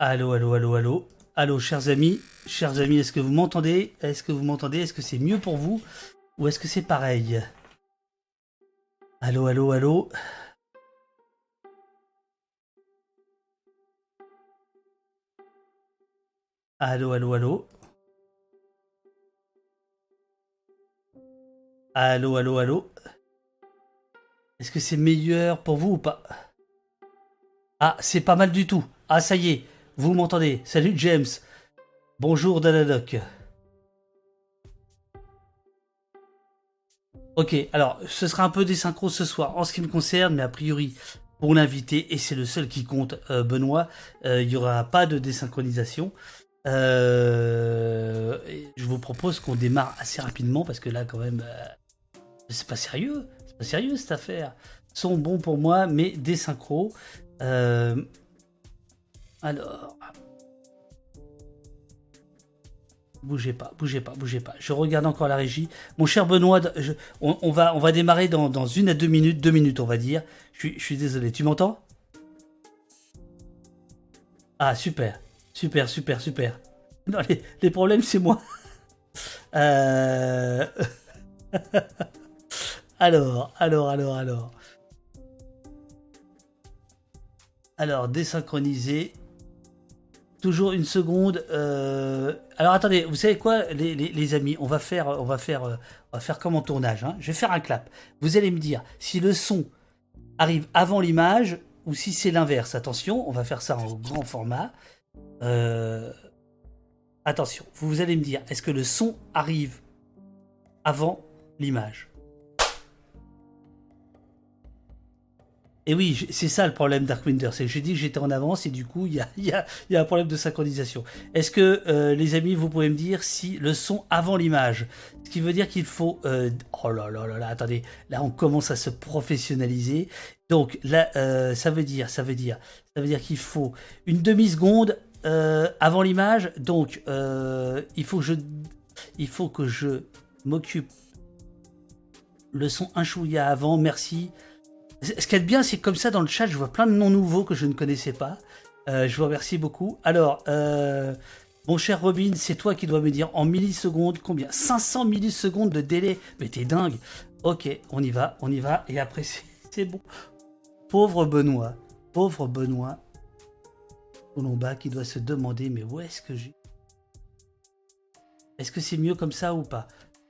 Allô, allô, allô, allô. Allô, chers amis. Chers amis, est-ce que vous m'entendez? Est-ce que vous m'entendez? Est-ce que c'est mieux pour vous? Ou est-ce que c'est pareil? Allô, allô, allô. Allô, allô, allô. Allô, allô, allô. Est-ce que c'est meilleur pour vous ou pas? Ah, c'est pas mal du tout. Ah, ça y est, vous m'entendez? Salut James. Bonjour Daladoc. Ok, alors ce sera un peu des ce soir en ce qui me concerne, mais a priori pour l'invité, et c'est le seul qui compte, euh, Benoît, euh, il n'y aura pas de désynchronisation. Euh, je vous propose qu'on démarre assez rapidement parce que là quand même, c'est pas sérieux, c'est pas sérieux cette affaire. Sont bons pour moi, mais des synchros. Alors, Bougez pas, bougez pas, bougez pas. Je regarde encore la régie. Mon cher Benoît, on, va, démarrer dans, une à deux minutes, deux minutes on va dire. Je suis, désolé, tu m'entends? Ah super, super, super, super. Non, les, problèmes c'est moi. Euh, alors, alors, alors, alors. Alors, désynchroniser. Toujours une seconde. Euh, alors attendez, vous savez quoi, les, amis, on va faire, on va faire, euh, faire comme en tournage. Hein. Je vais faire un clap. Vous allez me dire si le son arrive avant l'image ou si c'est l'inverse. Attention, on va faire ça en grand format. Euh, attention, vous allez me dire, est-ce que le son arrive avant l'image? Et oui, c'est ça le problème Darkwinder, c'est que j'ai dit que j'étais en avance et du coup, il y a, un problème de synchronisation. Est-ce que, euh, les amis, vous pouvez me dire si le son avant l'image, ce qui veut dire qu'il faut... Euh, oh là là là là, attendez, là on commence à se professionnaliser. Donc là, euh, ça veut dire, ça veut dire, ça veut dire qu'il faut une demi-seconde avant l'image. Donc, il faut que je, m'occupe le son un avant, merci. Ce qui est bien, c'est comme ça dans le chat, je vois plein de noms nouveaux que je ne connaissais pas. Euh, je vous remercie beaucoup. Alors, euh, mon cher Robin, c'est toi qui dois me dire en millisecondes combien? 500 millisecondes de délai. Mais t'es dingue. Ok, on y va, on y va. Et après, c'est bon. Pauvre Benoît, pauvre Benoît Colomba qui doit se demander mais où est-ce que j'ai? Est-ce que c'est mieux comme ça ou pas?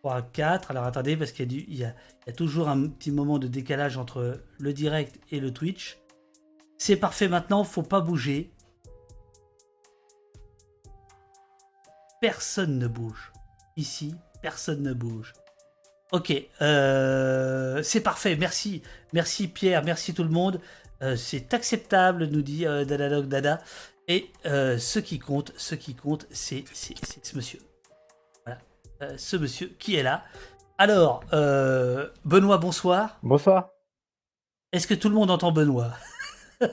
3, 4. Alors attendez, parce qu'il y, a toujours un petit moment de décalage entre le direct et le Twitch. C'est parfait maintenant, faut pas bouger. Personne ne bouge. Ici, personne ne bouge. Ok, euh, c'est parfait, merci. Merci Pierre, merci tout le monde. Euh, c'est acceptable, nous dit euh, Dada. Et euh, ce qui compte, ce qui compte, c'est ce monsieur. Euh, ce monsieur qui est là. Alors, euh, Benoît, bonsoir. Bonsoir. Est-ce que tout le monde entend Benoît?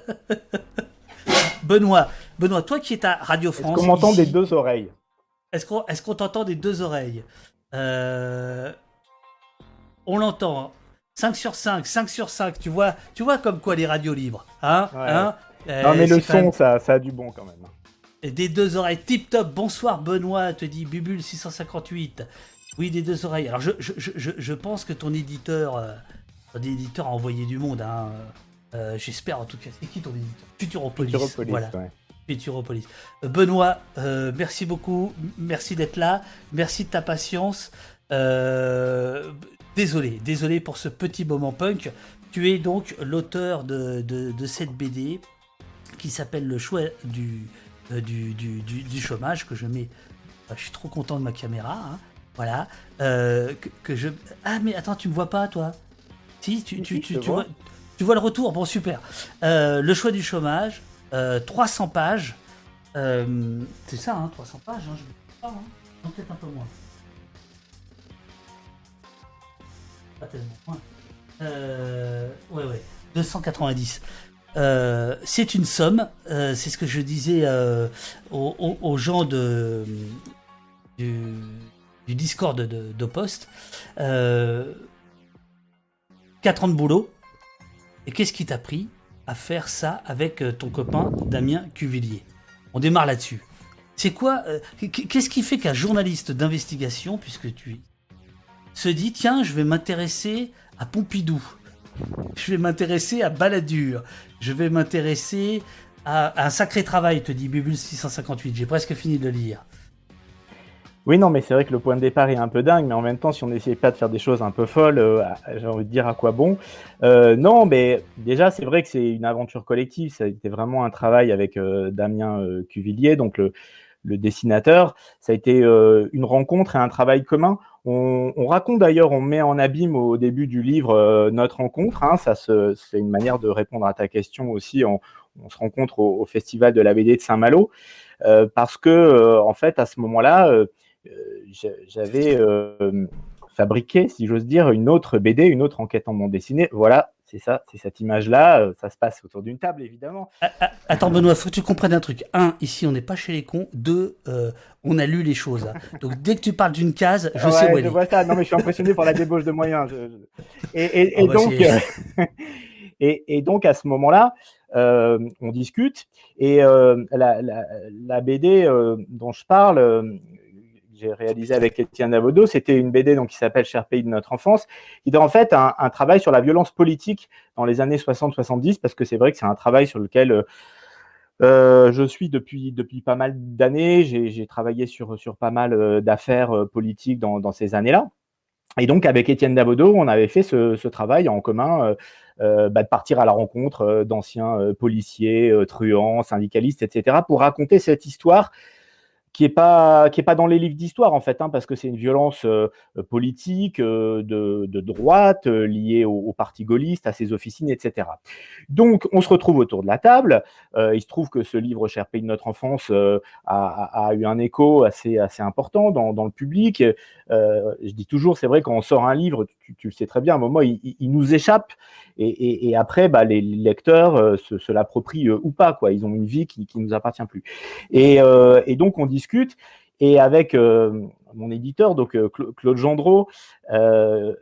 Benoît, Benoît, toi qui es à Radio France. Est-ce qu'on m'entend des deux oreilles? Est-ce qu'on est t'entend des deux oreilles? Euh, On l'entend. 5 sur 5, 5 sur 5, tu vois, tu vois comme quoi les radios libres. Hein, hein? Non mais le son, ça, ça a du bon quand même des deux oreilles. Tip top, bonsoir Benoît, te dit Bubule 658. Oui, des deux oreilles. Alors je, je, pense que ton éditeur, euh, ton éditeur a envoyé du monde. Hein. Euh, j'espère en tout cas. C'est qui ton éditeur? Futuropolis. Futuropolis voilà. Futuropolis. Euh, Benoît, merci beaucoup. Merci d'être là. Merci de ta patience. désolé, désolé pour ce petit moment punk. Tu es donc l'auteur de, de cette BD qui s'appelle Le choix du, euh, du, du, chômage que je mets. je suis trop content de ma caméra. Hein. voilà. Euh, que, je. Ah, mais attends, tu me vois pas, toi? Si, tu, tu, tu, vois. tu, vois. le retour? Bon, super. Euh, le choix du chômage, 300 pages. c'est ça, hein, 300 pages. Hein, je pas, hein. peut-être un peu moins. Pas tellement. Ouais, ouais. 290. Euh, c'est une somme, euh, c'est ce que je disais euh, aux, gens du, Discord de, de Post. 4 ans de boulot. Et qu'est-ce qui t'a pris à faire ça avec ton copain Damien Cuvillier? On démarre là-dessus. C'est quoi Qu'est-ce qui fait qu'un journaliste d'investigation, puisque tu se dit tiens, je vais m'intéresser à Pompidou, je vais m'intéresser à Balladur, je vais m'intéresser à, un sacré travail, te dit Bubule 658. J'ai presque fini de le lire. Oui, non, mais c'est vrai que le point de départ est un peu dingue, mais en même temps, si on n'essayait pas de faire des choses un peu folles, euh, j'ai envie de dire à quoi bon. Euh, non, mais déjà, c'est vrai que c'est une aventure collective. Ça a été vraiment un travail avec euh, Damien Cuvillier, donc le, dessinateur. Ça a été une rencontre et un travail commun. On, raconte d'ailleurs, on met en abîme au début du livre notre rencontre. Hein, ça, c'est une manière de répondre à ta question aussi. On, se rencontre au, festival de la BD de Saint-Malo parce que, en fait, à ce moment-là euh, j'avais euh, fabriqué, si j'ose dire, une autre BD, une autre enquête en bande dessinée. Voilà, c'est ça, c'est cette image-là. Euh, ça se passe autour d'une table, évidemment. Ah, ah, attends, Benoît, faut que tu comprennes un truc. Un, ici, on n'est pas chez les cons. Deux, on a lu les choses. Donc, dès que tu parles d'une case, je sais où elle je ça. Non, mais je suis impressionné par la débauche de moyens. Et, ah bah, donc, et, donc, à ce moment-là, on discute. Et la, la, BD dont je parle, j'ai réalisé avec Étienne Davodo, c'était une BD donc, qui s'appelle Cher pays de notre enfance, qui est en fait un, travail sur la violence politique dans les années 60-70, parce que c'est vrai que c'est un travail sur lequel euh, euh, je suis depuis, depuis pas mal d'années. J'ai travaillé sur, sur pas mal euh, d'affaires politiques dans, dans ces années-là. Et donc, avec Étienne Davodo, on avait fait ce, travail en commun bah, de partir à la rencontre d'anciens policiers, truands, syndicalistes, etc., pour raconter cette histoire qui est pas qui est pas dans les livres d'histoire en fait, hein, parce que c'est une violence euh, politique euh, de, de, droite euh, liée au, parti gaulliste, à ses officines, etc. Donc on se retrouve autour de la table. il se trouve que ce livre Cher pays de notre enfance a, a, eu un écho assez assez important dans, dans le public. je dis toujours, c'est vrai quand on sort un livre, tu, le sais très bien, à un moment il, nous échappe et, et, après bah, les lecteurs se, se l'approprient ou pas quoi. Ils ont une vie qui, qui nous appartient plus. Et, et donc on dit et avec euh, mon éditeur, donc euh, Claude Gendreau, euh,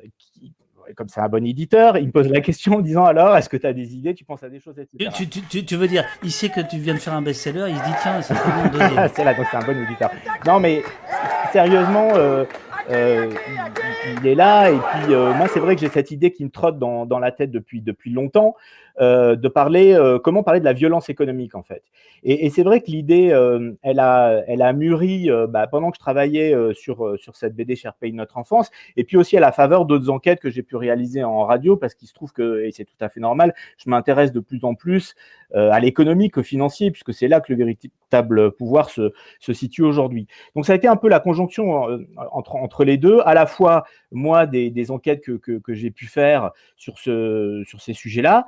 comme c'est un bon éditeur, il me pose la question en disant alors, est-ce que tu as des idées, tu penses à des choses, etc. Tu, veux dire, il sait que tu viens de faire un best-seller, il se dit tiens, c'est bon, c'est là, donc c'est un bon éditeur. Non, mais sérieusement, il, est là, et puis moi, c'est vrai que j'ai cette idée qui me trotte dans, dans la tête depuis, depuis longtemps. Euh, de parler, euh, comment parler de la violence économique en fait. Et, c'est vrai que l'idée, euh, elle, a, elle a mûri bah, pendant que je travaillais sur, sur cette BD Cher Pays de notre enfance, et puis aussi à la faveur d'autres enquêtes que j'ai pu réaliser en radio, parce qu'il se trouve que, et c'est tout à fait normal, je m'intéresse de plus en plus à l'économique, au financier, puisque c'est là que le véritable pouvoir se, se situe aujourd'hui. Donc ça a été un peu la conjonction entre, entre les deux, à la fois moi des, enquêtes que, que, que j'ai pu faire sur, ce, sur ces sujets-là,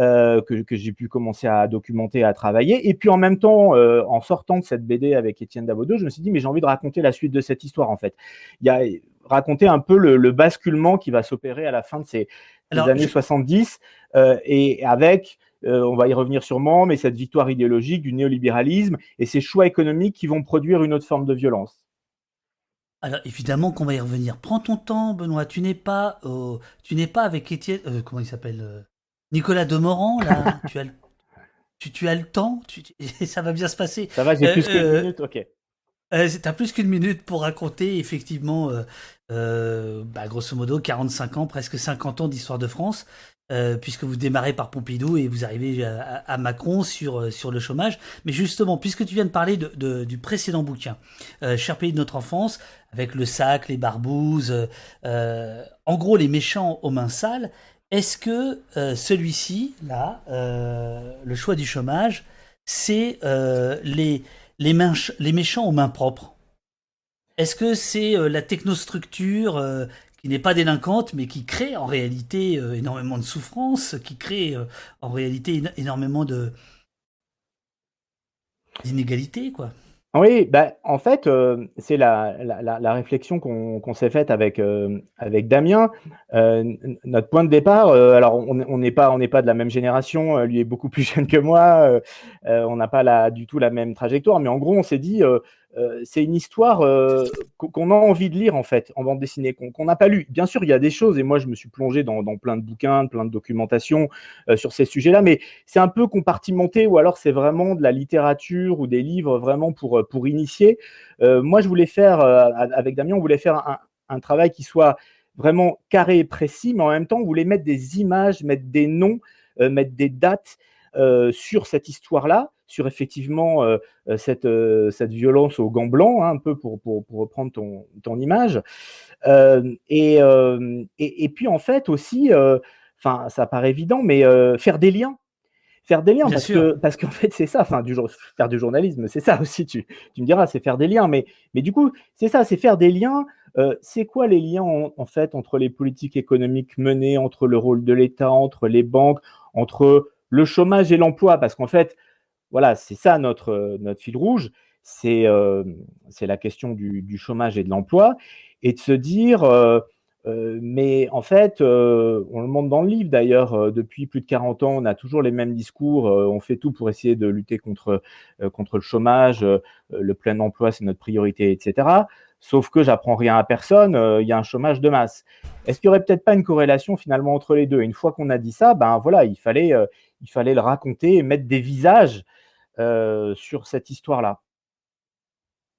euh, que, j'ai pu commencer à documenter, à travailler. Et puis en même temps, euh, en sortant de cette BD avec Étienne Davodo, je me suis dit, mais j'ai envie de raconter la suite de cette histoire en fait. Il y a raconter un peu le, basculement qui va s'opérer à la fin de ces, années 70 euh, et avec on va y revenir sûrement, mais cette victoire idéologique du néolibéralisme et ces choix économiques qui vont produire une autre forme de violence. Alors évidemment qu'on va y revenir. Prends ton temps, Benoît. Tu n'es pas, tu n'es pas avec Étienne. comment il s'appelle Nicolas Demorand, là, tu as le, tu, as le temps, tu, ça va bien se passer. Ça va, j'ai plus qu'une euh, minute, ok. Euh, T'as plus qu'une minute pour raconter effectivement, euh, euh bah, grosso modo, 45 ans, presque 50 ans d'histoire de France, euh, puisque vous démarrez par Pompidou et vous arrivez à, Macron sur, sur le chômage. Mais justement, puisque tu viens de parler de, du précédent bouquin, Cher pays de notre enfance, avec le sac, les barbouzes, en gros les méchants aux mains sales, est-ce que euh, celui-ci, là, euh, le choix du chômage, c'est euh, les, méchants aux mains propres? Est-ce que c'est la technostructure qui n'est pas délinquante, mais qui crée en réalité énormément de souffrance, qui crée en réalité énormément d'inégalités, quoi? Oui, bah, en fait, euh, c'est la, la, la, réflexion qu'on s'est faite avec, euh, avec Damien. Euh, notre point de départ, alors on n'est pas, on pas de la même génération, lui est beaucoup plus jeune que moi, on n'a pas du tout la même trajectoire, mais en gros, on s'est dit, c'est une histoire euh, qu'on a envie de lire en fait en bande dessinée, qu'on n'a pas lu. Bien sûr, il y a des choses, et moi je me suis plongé dans, plein de bouquins, plein de documentation euh, sur ces sujets-là, mais c'est un peu compartimenté ou alors c'est vraiment de la littérature ou des livres vraiment pour, pour initier. moi, je voulais faire, avec Damien, on voulait faire un, travail qui soit vraiment carré et précis, mais en même temps, on voulait mettre des images, mettre des noms, mettre des dates sur cette histoire-là sur effectivement euh, euh, cette, euh, cette violence au gants blancs, hein, un peu pour, pour, reprendre ton, ton image. et, et, puis en fait aussi, enfin ça paraît évident, mais faire des liens. Faire des liens parce que parce qu'en fait c'est ça enfin du faire du journalisme c'est ça aussi tu, tu me diras c'est faire des liens. Mais mais du coup c'est ça c'est faire des liens. C'est quoi les liens en, fait entre les politiques économiques menées entre le rôle de l'État entre les banques entre le chômage et l'emploi parce qu'en fait voilà, c'est ça notre, euh, notre fil rouge, c'est euh, la question du, chômage et de l'emploi, et de se dire, euh, mais en fait, on le montre dans le livre d'ailleurs, depuis plus de 40 ans, on a toujours les mêmes discours, on fait tout pour essayer de lutter contre, contre le chômage, le plein emploi, c'est notre priorité, etc. Sauf que j'apprends rien à personne, il y a un chômage de masse. Est-ce qu'il n'y aurait peut-être pas une corrélation finalement entre les deux? Une fois qu'on a dit ça, ben voilà, il fallait, il fallait le raconter et mettre des visages euh, sur cette histoire-là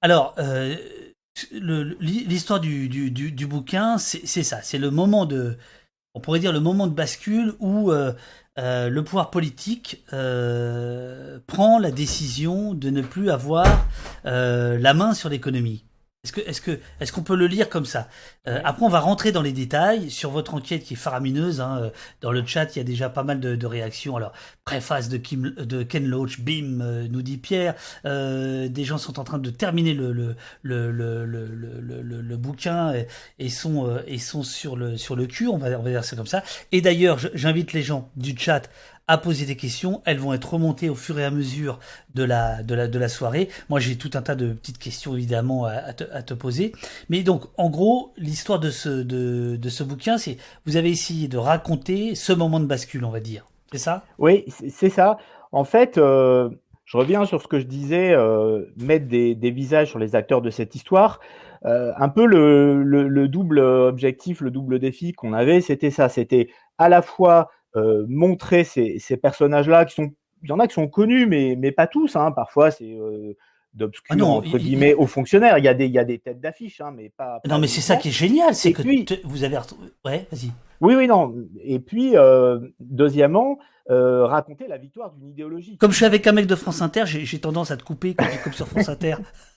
Alors, euh, l'histoire du, du, bouquin, c'est ça, c'est le moment de, on pourrait dire le moment de bascule où euh, le pouvoir politique prend la décision de ne plus avoir la main sur l'économie. Est-ce que, est-ce que, est-ce qu'on peut le lire comme ça? Euh, Après, on va rentrer dans les détails sur votre enquête qui est faramineuse. Hein, euh, dans le chat, il y a déjà pas mal de, réactions. Alors, préface de, Kim, de Ken Loach, bim, euh, nous dit Pierre. des gens sont en train de terminer le le le le, le, le bouquin et, sont et sont sur le sur le cul. On va on va dire ça comme ça. Et d'ailleurs, j'invite les gens du chat à poser des questions. Elles vont être remontées au fur et à mesure de la, de la, de la soirée. Moi, j'ai tout un tas de petites questions, évidemment, à, te, poser. Mais donc, en gros, l'histoire de ce, de, de ce bouquin, c'est vous avez essayé de raconter ce moment de bascule, on va dire. C'est ça? Oui, c'est ça. En fait, euh, je reviens sur ce que je disais, euh, mettre des, des, visages sur les acteurs de cette histoire. Euh, un peu le, le, le, double objectif, le double défi qu'on avait, c'était ça. C'était à la fois montrer ces, personnages-là qui sont, il y en a qui sont connus, mais, mais pas tous. Hein. Parfois, c'est euh, d'obscurs, ah entre guillemets, aux fonctionnaires. Il y a des, il y a des têtes d'affiche, hein, mais pas. non, mais c'est ça qui est génial, c'est que vous avez Ouais, vas-y. Oui, oui, non. Et puis, euh, deuxièmement, raconter la victoire d'une idéologie. Comme je suis avec un mec de France Inter, j'ai tendance à te couper quand tu coupes sur France Inter.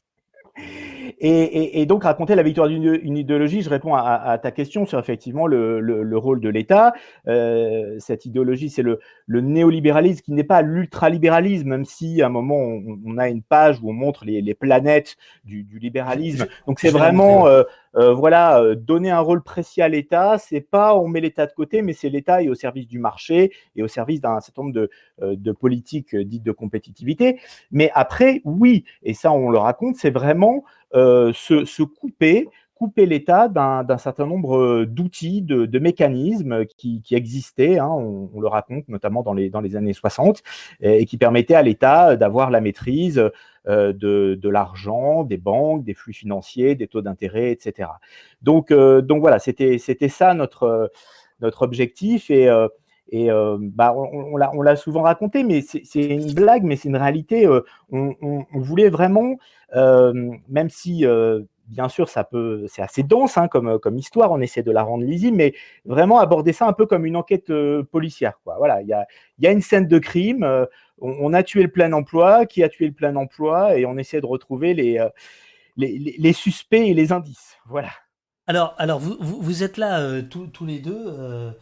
Et, donc raconter la victoire d'une idéologie, je réponds à, ta question sur effectivement le, rôle de l'État. Euh, cette idéologie, c'est le, néolibéralisme qui n'est pas l'ultralibéralisme, même si à un moment on, a une page où on montre les, planètes du, libéralisme. Donc c'est vraiment euh, euh, voilà donner un rôle précis à l'État. C'est pas on met l'État de côté, mais c'est l'État est au service du marché et au service d'un certain nombre de, de politiques dites de compétitivité. Mais après, oui, et ça on le raconte, c'est vraiment euh, se, couper, couper l'État d'un certain nombre euh, d'outils, de, mécanismes qui, existaient, hein, on, le raconte notamment dans les, années 60, et, qui permettaient à l'État d'avoir la maîtrise euh, de, l'argent, des banques, des flux financiers, des taux d'intérêt, etc. Donc, donc voilà, c'était ça notre, notre objectif. Et, et bah, on, l'a souvent raconté, mais c'est une blague, mais c'est une réalité. on, voulait vraiment euh, même si euh, bien sûr, ça peut, c'est assez dense hein, comme, comme histoire, on essaie de la rendre lisible, mais vraiment aborder ça un peu comme une enquête euh, policière. Voilà, il y a, y a, une scène de crime, on, a tué le plein emploi, qui a tué le plein emploi, et on essaie de retrouver les, les, suspects et les indices. Voilà. Alors, alors vous, vous, êtes là tous les deux,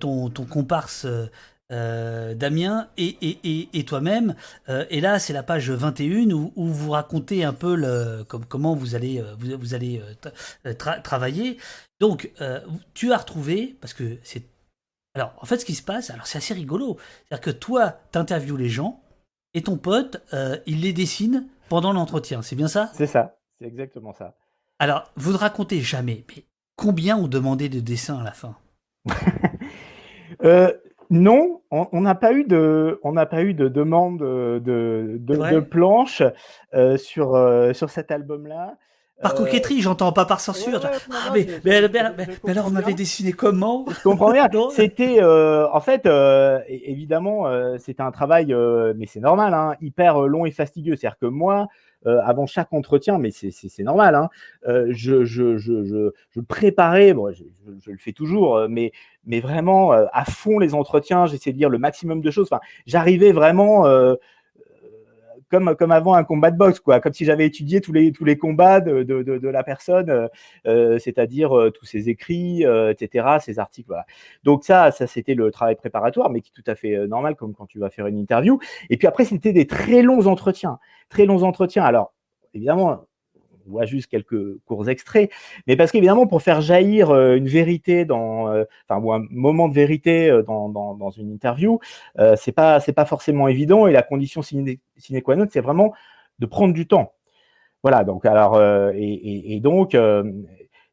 ton, ton comparse euh, Damien et, toi-même. Euh, et là, c'est la page 21 où, vous racontez un peu le, comment vous allez, euh, vous, allez travailler. Donc, tu as retrouvé, parce que c'est... Alors, en fait, ce qui se passe, alors c'est assez rigolo. C'est-à-dire que toi, tu interviews les gens et ton pote, il les dessine pendant l'entretien. C'est bien ça? C'est ça, c'est exactement ça. Alors, vous ne racontez jamais, mais combien ont demandé de dessins à la fin? non, on n'a pas eu de, on n'a pas eu de demande de, de, de planche sur, sur cet album-là. Par coquetterie, j'entends pas par censure. ah, mais, mais, mais, alors, on m'avait dessiné comment? Je comprends bien. c'était, euh, en fait, euh, évidemment, euh, c'était un travail, mais c'est normal, hein, hyper long et fastidieux. C'est-à-dire que moi, avant chaque entretien, mais c'est normal, hein, je, je, préparais, je, le fais toujours, mais, mais vraiment à fond les entretiens, j'essayais de dire le maximum de choses. J'arrivais vraiment comme, comme avant un combat de boxe, quoi, comme si j'avais étudié tous les, tous les combats de, de, la personne, euh, euh, c'est-à-dire euh, tous ses écrits, etc., ses articles. Voilà. Donc ça, ça c'était le travail préparatoire, mais qui est tout à fait normal, comme quand tu vas faire une interview. Et puis après, c'était des très longs entretiens, très longs entretiens. Alors, évidemment, voit juste quelques courts extraits, mais parce qu'évidemment, pour faire jaillir euh, une vérité dans, euh, enfin, ou un moment de vérité euh, dans, dans, une interview, c'est pas, c'est pas forcément évident. Et la condition sine, qua non, c'est vraiment de prendre du temps. Voilà. Donc, alors, et, et, donc,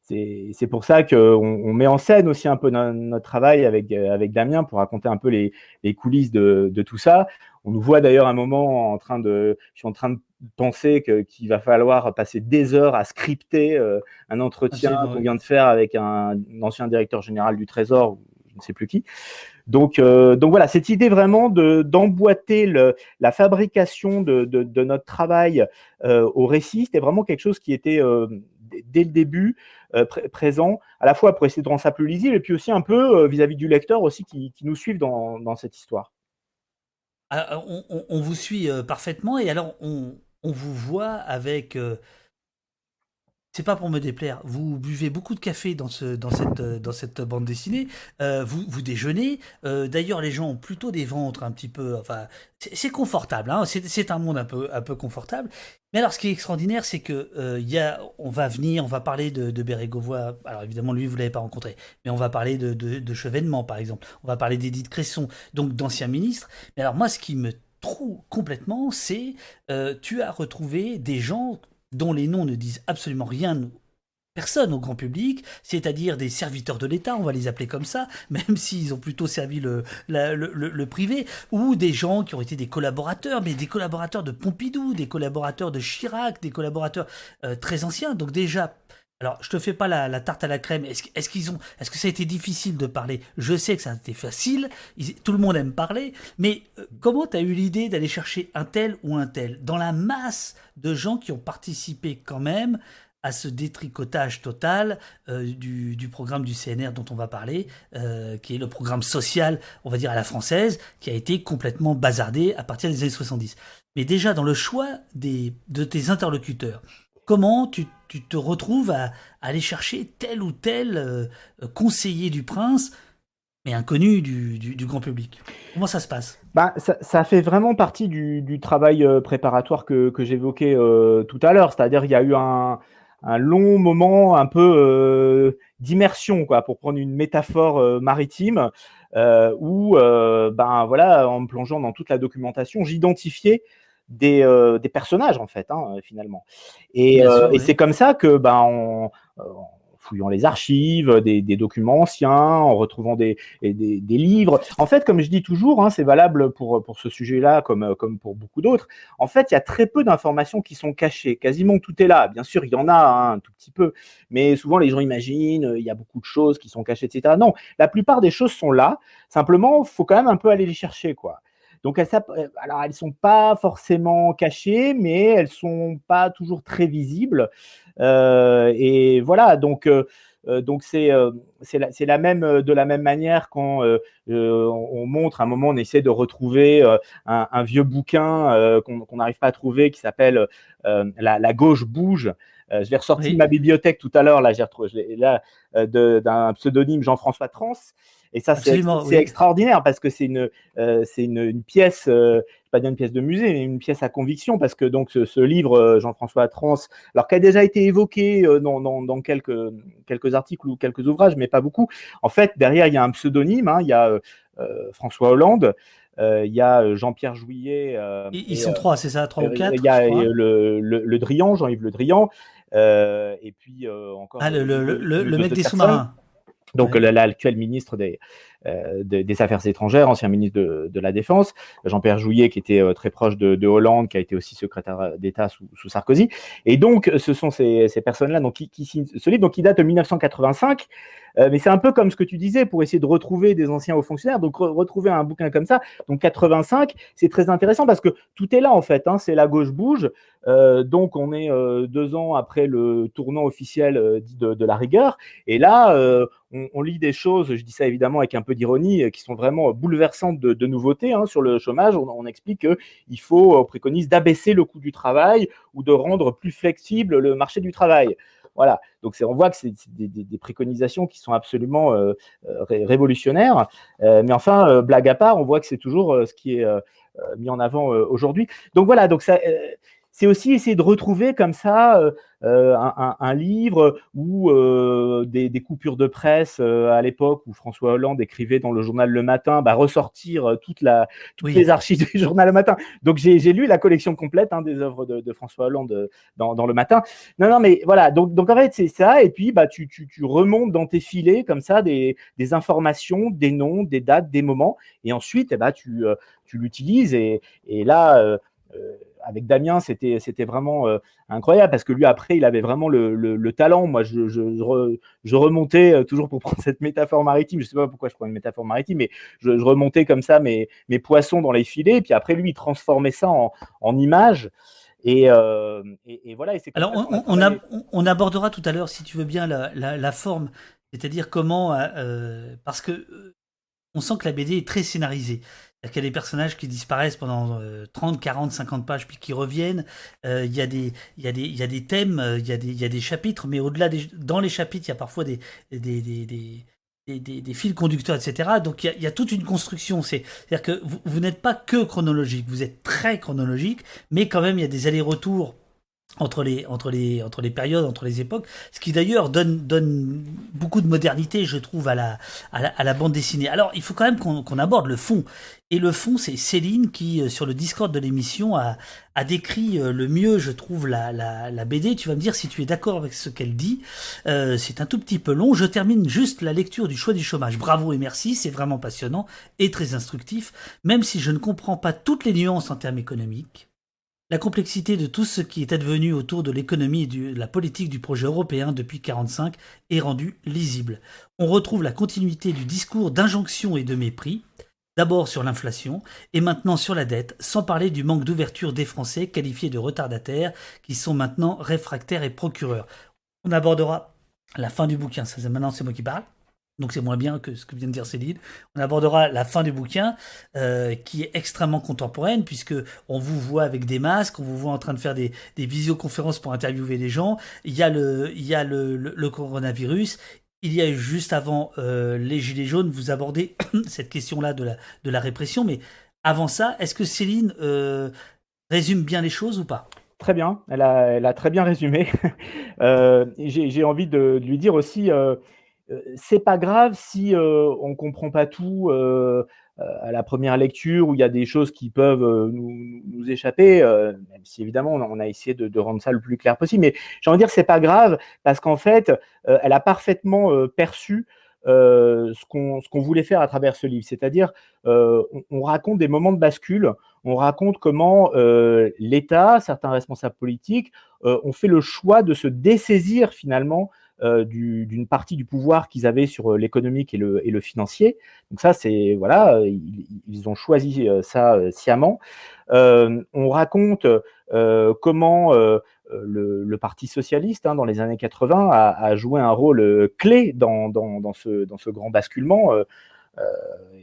c'est pour ça qu'on on met en scène aussi un peu notre, travail avec, avec Damien pour raconter un peu les, les coulisses de, de, tout ça. On nous voit d'ailleurs un moment en train de, je suis en train de penser qu'il va falloir passer des heures à scripter euh, un entretien qu'on vient de faire avec un, ancien directeur général du Trésor, je ne sais plus qui. Donc, euh, donc voilà, cette idée vraiment d'emboîter la fabrication de, de, notre travail euh, au récit, c'était vraiment quelque chose qui était dès le début présent, à la fois pour essayer de rendre ça plus lisible et puis aussi un peu vis-à-vis du lecteur aussi qui, qui nous suivent dans, dans cette histoire. Ah, on, on, vous suit parfaitement et alors on, on vous voit avec. Euh, c'est pas pour me déplaire. Vous buvez beaucoup de café dans, ce, dans, cette, euh, dans cette bande dessinée. Euh, vous, vous déjeunez. D'ailleurs, les gens ont plutôt des ventres un petit peu. Enfin, c'est confortable. Hein. c'est un monde un peu, un peu confortable. Mais alors, ce qui est extraordinaire, c'est que y a, on va venir, on va parler de, de Bérégovoy. Alors, évidemment, lui, vous l'avez pas rencontré. Mais on va parler de, Chevènement, par exemple. On va parler d'Édith Cresson, donc d'anciens ministres. Mais alors, moi, ce qui me trop complètement, c'est euh, tu as retrouvé des gens dont les noms ne disent absolument rien personne au grand public, c'est-à-dire des serviteurs de l'État, on va les appeler comme ça, même s'ils ont plutôt servi le, privé, ou des gens qui ont été des collaborateurs, mais des collaborateurs de Pompidou, des collaborateurs de Chirac, des collaborateurs euh, très anciens. Donc déjà, alors, je te fais pas la, tarte à la crème. Est-ce qu'ils ont, est-ce que ça a été difficile de parler? Je sais que ça a été facile. tout le monde aime parler. Mais euh, comment tu eu l'idée d'aller chercher un tel ou un tel? Dans la masse de gens qui ont participé quand même à ce détricotage total euh, du, programme du CNR dont on va parler, euh, qui est le programme social, on va dire à la française, qui a été complètement bazardé à partir des années 70. Mais déjà dans le choix des, de tes interlocuteurs, comment tu, te retrouves à, aller chercher tel ou tel euh, conseiller du prince, mais inconnu du, grand public. Comment ça se passe? Bah, ça, fait vraiment partie du, travail euh, préparatoire que, j'évoquais euh, tout à l'heure, c'est-à-dire il y a eu un, long moment un peu d'immersion, pour prendre une métaphore maritime, où, ben voilà, en me plongeant dans toute la documentation, j'identifiais des, euh, des, personnages en fait hein, finalement. Et, euh, et c'est comme ça que ben en, fouillant les archives, des, des, documents anciens, en retrouvant des, des, des, livres. En fait, comme je dis toujours, hein, c'est valable pour, pour ce sujet-là comme, comme pour beaucoup d'autres. En fait, il y a très peu d'informations qui sont cachées. Quasiment tout est là. Bien sûr, il y en a hein, un tout petit peu, mais souvent les gens imaginent il y a beaucoup de choses qui sont cachées, etc. Non, la plupart des choses sont là. Simplement, faut quand même un peu aller les chercher, quoi. Donc, elles, euh, alors, elles sont pas forcément cachées, mais elles sont pas toujours très visibles. Euh, et voilà, donc. Euh, donc c'est c'est la, la, même de la même manière quand on montre à un moment on essaie de retrouver un, vieux bouquin qu'on n'arrive pas à trouver qui s'appelle la, gauche bouge. je l'ai ressorti de ma bibliothèque tout à l'heure là j'ai retrouvé là d'un pseudonyme Jean-François Trans et ça, c'est extraordinaire parce que c'est une, euh, c'est une, pièce, euh, pas dire une pièce de musée, mais une pièce à conviction parce que donc ce, livre, euh, Jean-François Trans, alors qui a déjà été évoqué dans, dans, quelques, quelques articles ou quelques ouvrages, mais pas beaucoup. En fait, derrière, il y a un pseudonyme, hein, il y a François Hollande. Il y a Jean-Pierre Jouillet. Ils sont trois, c'est ça, trois ou quatre Il y a le, le, Drian, Jean-Yves Le Drian. et puis encore. Ah, le, le, mec des sous-marins donc l'actuel ministre des, des Affaires étrangères, ancien ministre de, la Défense, Jean-Pierre Jouillet, qui était très proche de, Hollande, qui a été aussi secrétaire d'État sous, Sarkozy. Et donc, ce sont ces, personnes-là qui, signent ce livre, donc qui date de 1985. Euh, mais c'est un peu comme ce que tu disais pour essayer de retrouver des anciens hauts fonctionnaires. Donc retrouver un bouquin comme ça, donc 85, c'est très intéressant parce que tout est là en fait. Hein. c'est la gauche bouge. Euh, donc on est euh, deux ans après le tournant officiel de, la rigueur. Et là, on, lit des choses, je dis ça évidemment avec un d'ironie, qui sont vraiment bouleversantes de, nouveautés hein, sur le chômage. On, explique qu'il faut, on préconise d'abaisser le coût du travail ou de rendre plus flexible le marché du travail. Voilà. Donc on voit que c'est des, préconisations qui sont absolument euh, euh, révolutionnaires. Euh, mais enfin, blague à part, on voit que c'est toujours ce qui est mis en avant aujourd'hui. Donc voilà. Donc ça c'est aussi essayer de retrouver comme ça euh, euh, un, livre ou euh, des, coupures de presse à l'époque où François Hollande écrivait dans le journal Le Matin, bah, ressortir toute la, toutes les archives du journal Le Matin. Donc j'ai lu la collection complète hein, des œuvres de, François Hollande dans, Le Matin. Non, non, mais voilà, donc, donc en fait c'est ça, et puis bah, tu, tu, remontes dans tes filets comme ça des, informations, des noms, des dates, des moments, et ensuite eh bah, tu, tu l'utilises, et, et là avec Damien, c'était c'était vraiment euh, incroyable parce que lui après, il avait vraiment le, talent. Moi, je, je, remontais euh, toujours pour prendre cette métaphore maritime. Je sais pas pourquoi je prends une métaphore maritime, mais je, remontais comme ça mes, mes poissons dans les filets. Et puis après, lui, il transformait ça en, en images. Et, euh, et, voilà. Alors, on, on, abordera tout à l'heure, si tu veux bien, la, la, forme, c'est-à-dire comment, parce que on sent que la BD est très scénarisée. Il y a des personnages qui disparaissent pendant 30, 40, 50 pages, puis qui reviennent. Euh, il, y a des, il, y a des, il y a des thèmes, euh, il y a des, il y a des chapitres, mais au-delà des, dans les chapitres, il y a parfois des, des, des, des, des fils conducteurs, etc. Donc il y, a, toute une construction. C'est-à-dire que vous, vous n'êtes pas que chronologique, vous êtes très chronologique, mais quand même il y a des allers-retours entre les, entre, les, entre les périodes, entre les époques, ce qui d'ailleurs donne, donne beaucoup de modernité, je trouve, à la, à la, bande dessinée. Alors, il faut quand même qu'on aborde le fond. Et le fond, c'est Céline qui, euh, sur le Discord de l'émission, a, a décrit euh, le mieux, je trouve, la, la, la BD. Tu vas me dire si tu es d'accord avec ce qu'elle dit. Euh, c'est un tout petit peu long. Je termine juste la lecture du choix du chômage. Bravo et merci, c'est vraiment passionnant et très instructif, même si je ne comprends pas toutes les nuances en termes économiques. La complexité de tout ce qui est advenu autour de l'économie et de la politique du projet européen depuis 1945 est rendue lisible. On retrouve la continuité du discours d'injonction et de mépris, d'abord sur l'inflation et maintenant sur la dette, sans parler du manque d'ouverture des Français qualifiés de retardataires qui sont maintenant réfractaires et procureurs. On abordera la fin du bouquin, maintenant c'est moi qui parle. Donc c'est moins bien que ce que vient de dire Céline. On abordera la fin du bouquin, euh, qui est extrêmement contemporaine, puisque on vous voit avec des masques, on vous voit en train de faire des, visioconférences pour interviewer les gens. Il y a le, il y a le, coronavirus. Il y a juste avant euh, les gilets jaunes, vous abordez cette question-là de la, de la répression. Mais avant ça, est-ce que Céline euh, résume bien les choses ou pas? Très bien, elle a, elle a, très bien résumé. J'ai envie de, lui dire aussi c'est pas grave si on comprend pas tout à la première lecture où il y a des choses qui peuvent nous, échapper, même si évidemment on a, essayé de, rendre ça le plus clair possible. Mais j'ai envie de dire c'est pas grave parce qu'en fait, elle a parfaitement perçu ce qu'on voulait faire à travers ce livre. C'est-à-dire, on, raconte des moments de bascule, on raconte comment l'État, certains responsables politiques, ont fait le choix de se dessaisir finalement euh, d'une partie du pouvoir qu'ils avaient sur euh, l'économique et le, et le, financier. Donc ça, c'est voilà, ils, ont choisi euh, ça sciemment. on raconte comment le, le, Parti socialiste, hein, dans les années 80, a, a joué un rôle clé dans, dans, dans, ce, dans ce grand basculement. Euh,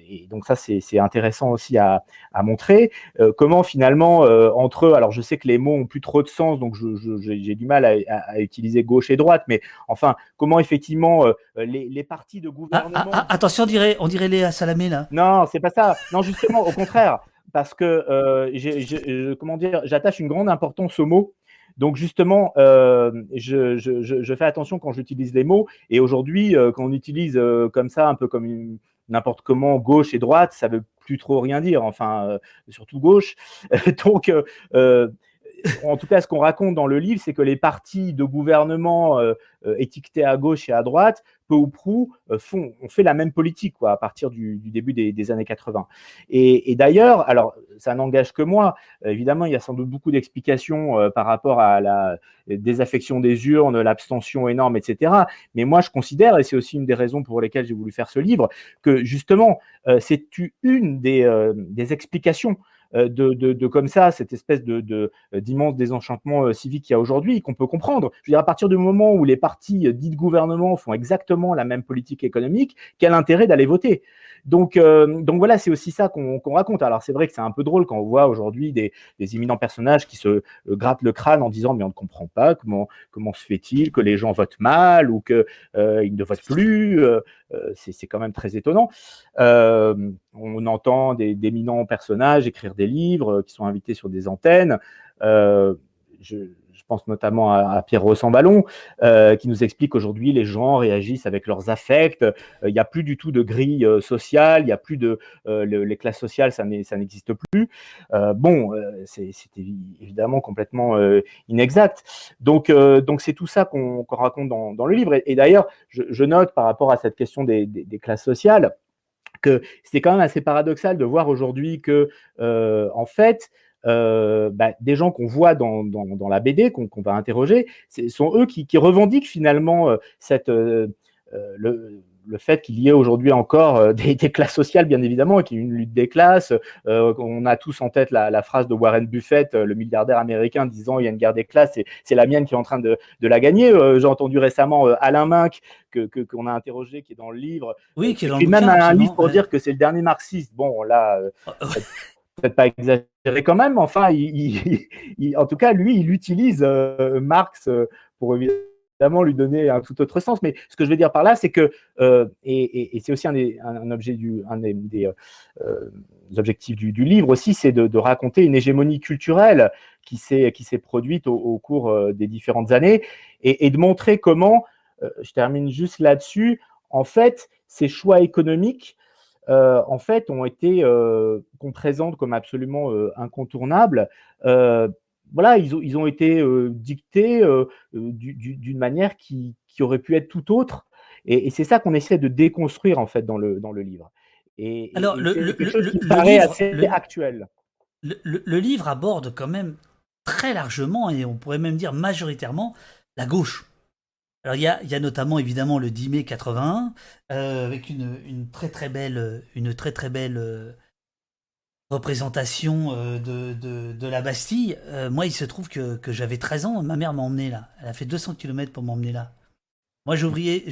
et donc ça, c'est intéressant aussi à, montrer. Euh, comment finalement, euh, entre eux, alors je sais que les mots ont plus trop de sens, donc j'ai du mal à, utiliser gauche et droite, mais enfin, comment effectivement les, partis de gouvernement... Ah, ah, ah, attention, on dirait, on dirait Léa Salamé là. Non, c'est pas ça. Non, justement, au contraire, parce que, comment dire, j'attache une grande importance aux mots. Donc justement, je, je, fais attention quand j'utilise les mots. Et aujourd'hui, quand on utilise comme ça, un peu comme une, n'importe comment gauche et droite, ça veut plus trop rien dire, enfin, euh, surtout gauche. Donc, euh, euh, en tout cas, ce qu'on raconte dans le livre, c'est que les partis de gouvernement euh, euh, étiquetés à gauche et à droite, peu ou prou, euh, font, on fait la même politique quoi, à partir du, début des, années 80. Et, d'ailleurs, alors ça n'engage que moi. Évidemment, il y a sans doute beaucoup d'explications par rapport à la désaffection des urnes, l'abstention énorme, etc. Mais moi, je considère, et c'est aussi une des raisons pour lesquelles j'ai voulu faire ce livre, que justement, c'est une des explications euh, de, comme ça, cette espèce de, euh, d'immense désenchantement euh, civique qu'il y a aujourd'hui, qu'on peut comprendre. Je veux dire, à partir du moment où les partis dits de gouvernement font exactement la même politique économique, quel intérêt d'aller voter? Donc, donc voilà, c'est aussi ça qu'on raconte. Alors c'est vrai que c'est un peu drôle quand on voit aujourd'hui des, des, éminents personnages qui se grattent le crâne en disant mais on ne comprend pas comment comment se fait-il que les gens votent mal ou qu'ils ne votent plus. C'est quand même très étonnant. on entend des d'éminents personnages écrire des livres, euh, qui sont invités sur des antennes. Euh, je, pense notamment à, Pierre Rossamballon, euh, qui nous explique qu'aujourd'hui, les gens réagissent avec leurs affects. Il n'y a plus du tout de grille sociale, il n'y a plus de. les classes sociales, ça n'existe plus. bon, c'est évidemment complètement inexact. Donc, c'est tout ça qu'on raconte dans, le livre. Et, d'ailleurs, je, note par rapport à cette question des classes sociales, c'est quand même assez paradoxal de voir aujourd'hui que, euh, en fait, euh, bah, des gens qu'on voit dans, la BD, qu'on va interroger, sont eux qui, revendiquent finalement euh, cette, le, le fait qu'il y ait aujourd'hui encore euh, des, classes sociales, bien évidemment, et qu'il y ait une lutte des classes. Euh, on a tous en tête la, phrase de Warren Buffett, euh, le milliardaire américain, disant il y a une guerre des classes, et c'est la mienne qui est en train de, la gagner. J'ai entendu récemment Alain Minck, qu'on que, a interrogé, qui est dans le livre. Oui, qui est dans le même un livre pour dire que c'est le dernier marxiste. Bon, là, oh, oh. peut-être pas exagéré quand même, enfin, en tout cas, lui, il utilise Marx pour évidemment lui donner un tout autre sens. Mais ce que je veux dire par là, c'est que, euh, et, c'est aussi un des, objet des, euh, objectifs du, livre aussi, c'est de, raconter une hégémonie culturelle qui s'est produite au, cours euh, des différentes années et, de montrer comment, je termine juste là-dessus, en fait, ces choix économiques en fait, ont été qu'on présente comme absolument incontournables voilà, ils ont, ils ont été euh, dictés euh, euh, d'une manière qui, aurait pu être tout autre. Et, c'est ça qu'on essaie de déconstruire en fait dans le, dans le livre. Et, Alors, le, quelque chose qui paraît assez actuel. Le, livre aborde quand même très largement, et on pourrait même dire majoritairement, la gauche. Alors il y a, notamment évidemment le 10 mai 81 avec une, très très belle une très très belle représentation euh, de, de, la Bastille, euh, moi, il se trouve que, que j'avais 13 ans, ma mère m'a emmené là. Elle a fait 200 km pour m'emmener là. Moi, j'ouvrier,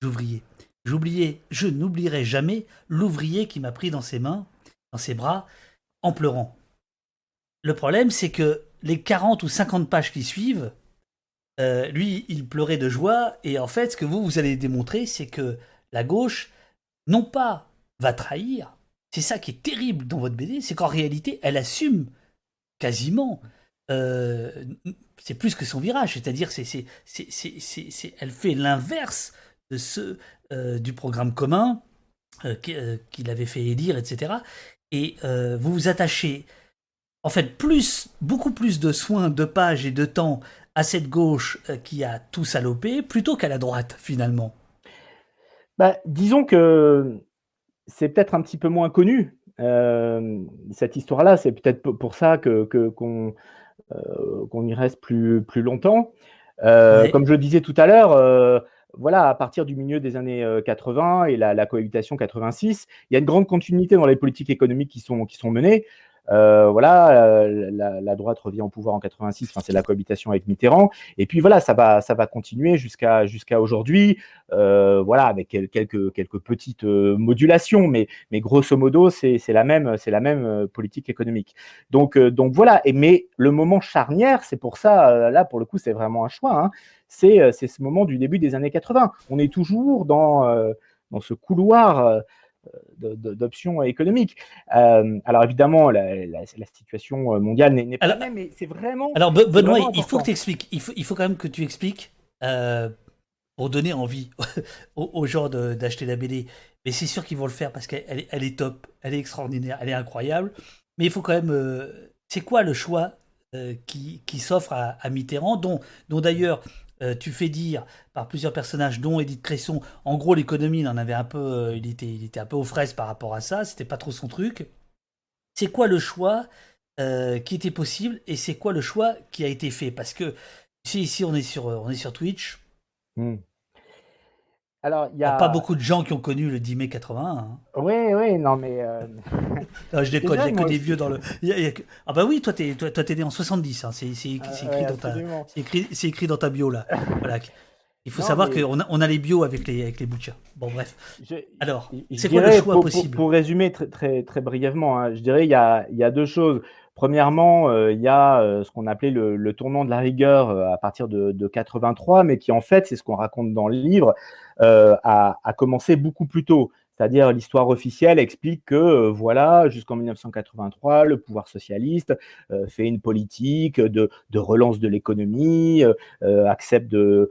j'ouvrier. J'oubliais, je n'oublierai jamais l'ouvrier qui m'a pris dans ses mains, dans ses bras, en pleurant. Le problème, c'est que les 40 ou 50 pages qui suivent, euh, lui, il pleurait de joie, et en fait, ce que vous, vous allez démontrer, c'est que la gauche, non pas va trahir, c'est ça qui est terrible dans votre BD, c'est qu'en réalité, elle assume quasiment. Euh, c'est plus que son virage, c'est-à-dire c'est, elle fait l'inverse de ce euh, du programme commun qu'il avait fait élire, etc. Et vous vous attachez, en fait, plus, beaucoup plus de soins, de pages et de temps à cette gauche qui a tout salopé, plutôt qu'à la droite, finalement. Bah, disons que c'est peut-être un petit peu moins connu. Euh, cette histoire-là, c'est peut-être pour ça que, qu'on, euh, qu'on y reste plus, plus longtemps. Euh, comme je le disais tout à l'heure, voilà, à partir du milieu des années 80 et la, la, cohabitation 86, il y a une grande continuité dans les politiques économiques qui sont, qui sont menées. Euh, voilà, euh, la, droite revient au pouvoir en 86, enfin, c'est la cohabitation avec Mitterrand. Et puis voilà, ça va, ça va continuer jusqu'à jusqu'à aujourd'hui, euh, voilà, avec quelques, quelques petites modulations, mais, mais grosso modo, c'est la même, c'est la même politique économique. Donc, donc voilà. Et mais le moment charnière, c'est pour ça, là pour le coup, c'est vraiment un choix. Hein, c'est ce moment du début des années 80. On est toujours dans dans ce couloir d'options économiques. Euh, alors évidemment, la, situation mondiale n'est pas la même, mais c'est vraiment. Alors Benoît, il faut que tu expliques. Il faut, il faut quand même que tu expliques euh, pour donner envie aux, gens d'acheter la BD. Mais c'est sûr qu'ils vont le faire parce qu'elle elle est top, elle est extraordinaire, elle est incroyable. Mais il faut quand même. Euh, c'est quoi le choix qui, qui s'offre à, Mitterrand, dont, dont d'ailleurs tu fais dire par plusieurs personnages, dont Edith Cresson, en gros l'économie, il en avait un peu, il était, il était un peu aux fraises par rapport à ça, c'était pas trop son truc. C'est quoi le choix qui était possible et c'est quoi le choix qui a été fait? Parce que ici, ici on est sur, on est sur Twitch. Hmm. Alors, il y a pas beaucoup de gens qui ont connu le 10 mai 81. Oui, oui, non, mais. Euh... je déconne, il n'y a que des vieux dans le. Ah, bah oui, toi, t'es toi, toi, né en 70, hein. c'est écrit, euh, dans ta... écrit, écrit dans ta bio, là. voilà. Il faut savoir qu'on a, on a les bios avec les, avec les. Bon, bref. Alors, c'est quoi le choix possible pour, résumer très, très, très brièvement, hein, je dirais il y a, y a deux choses. Premièrement, euh, il y a euh, ce qu'on appelait le, tournant de la rigueur euh, à partir de, de, 83, mais qui en fait, c'est ce qu'on raconte dans le livre, a, commencé beaucoup plus tôt. C'est-à-dire l'histoire officielle explique que voilà, jusqu'en 1983, le pouvoir socialiste fait une politique de, relance de l'économie, accepte de,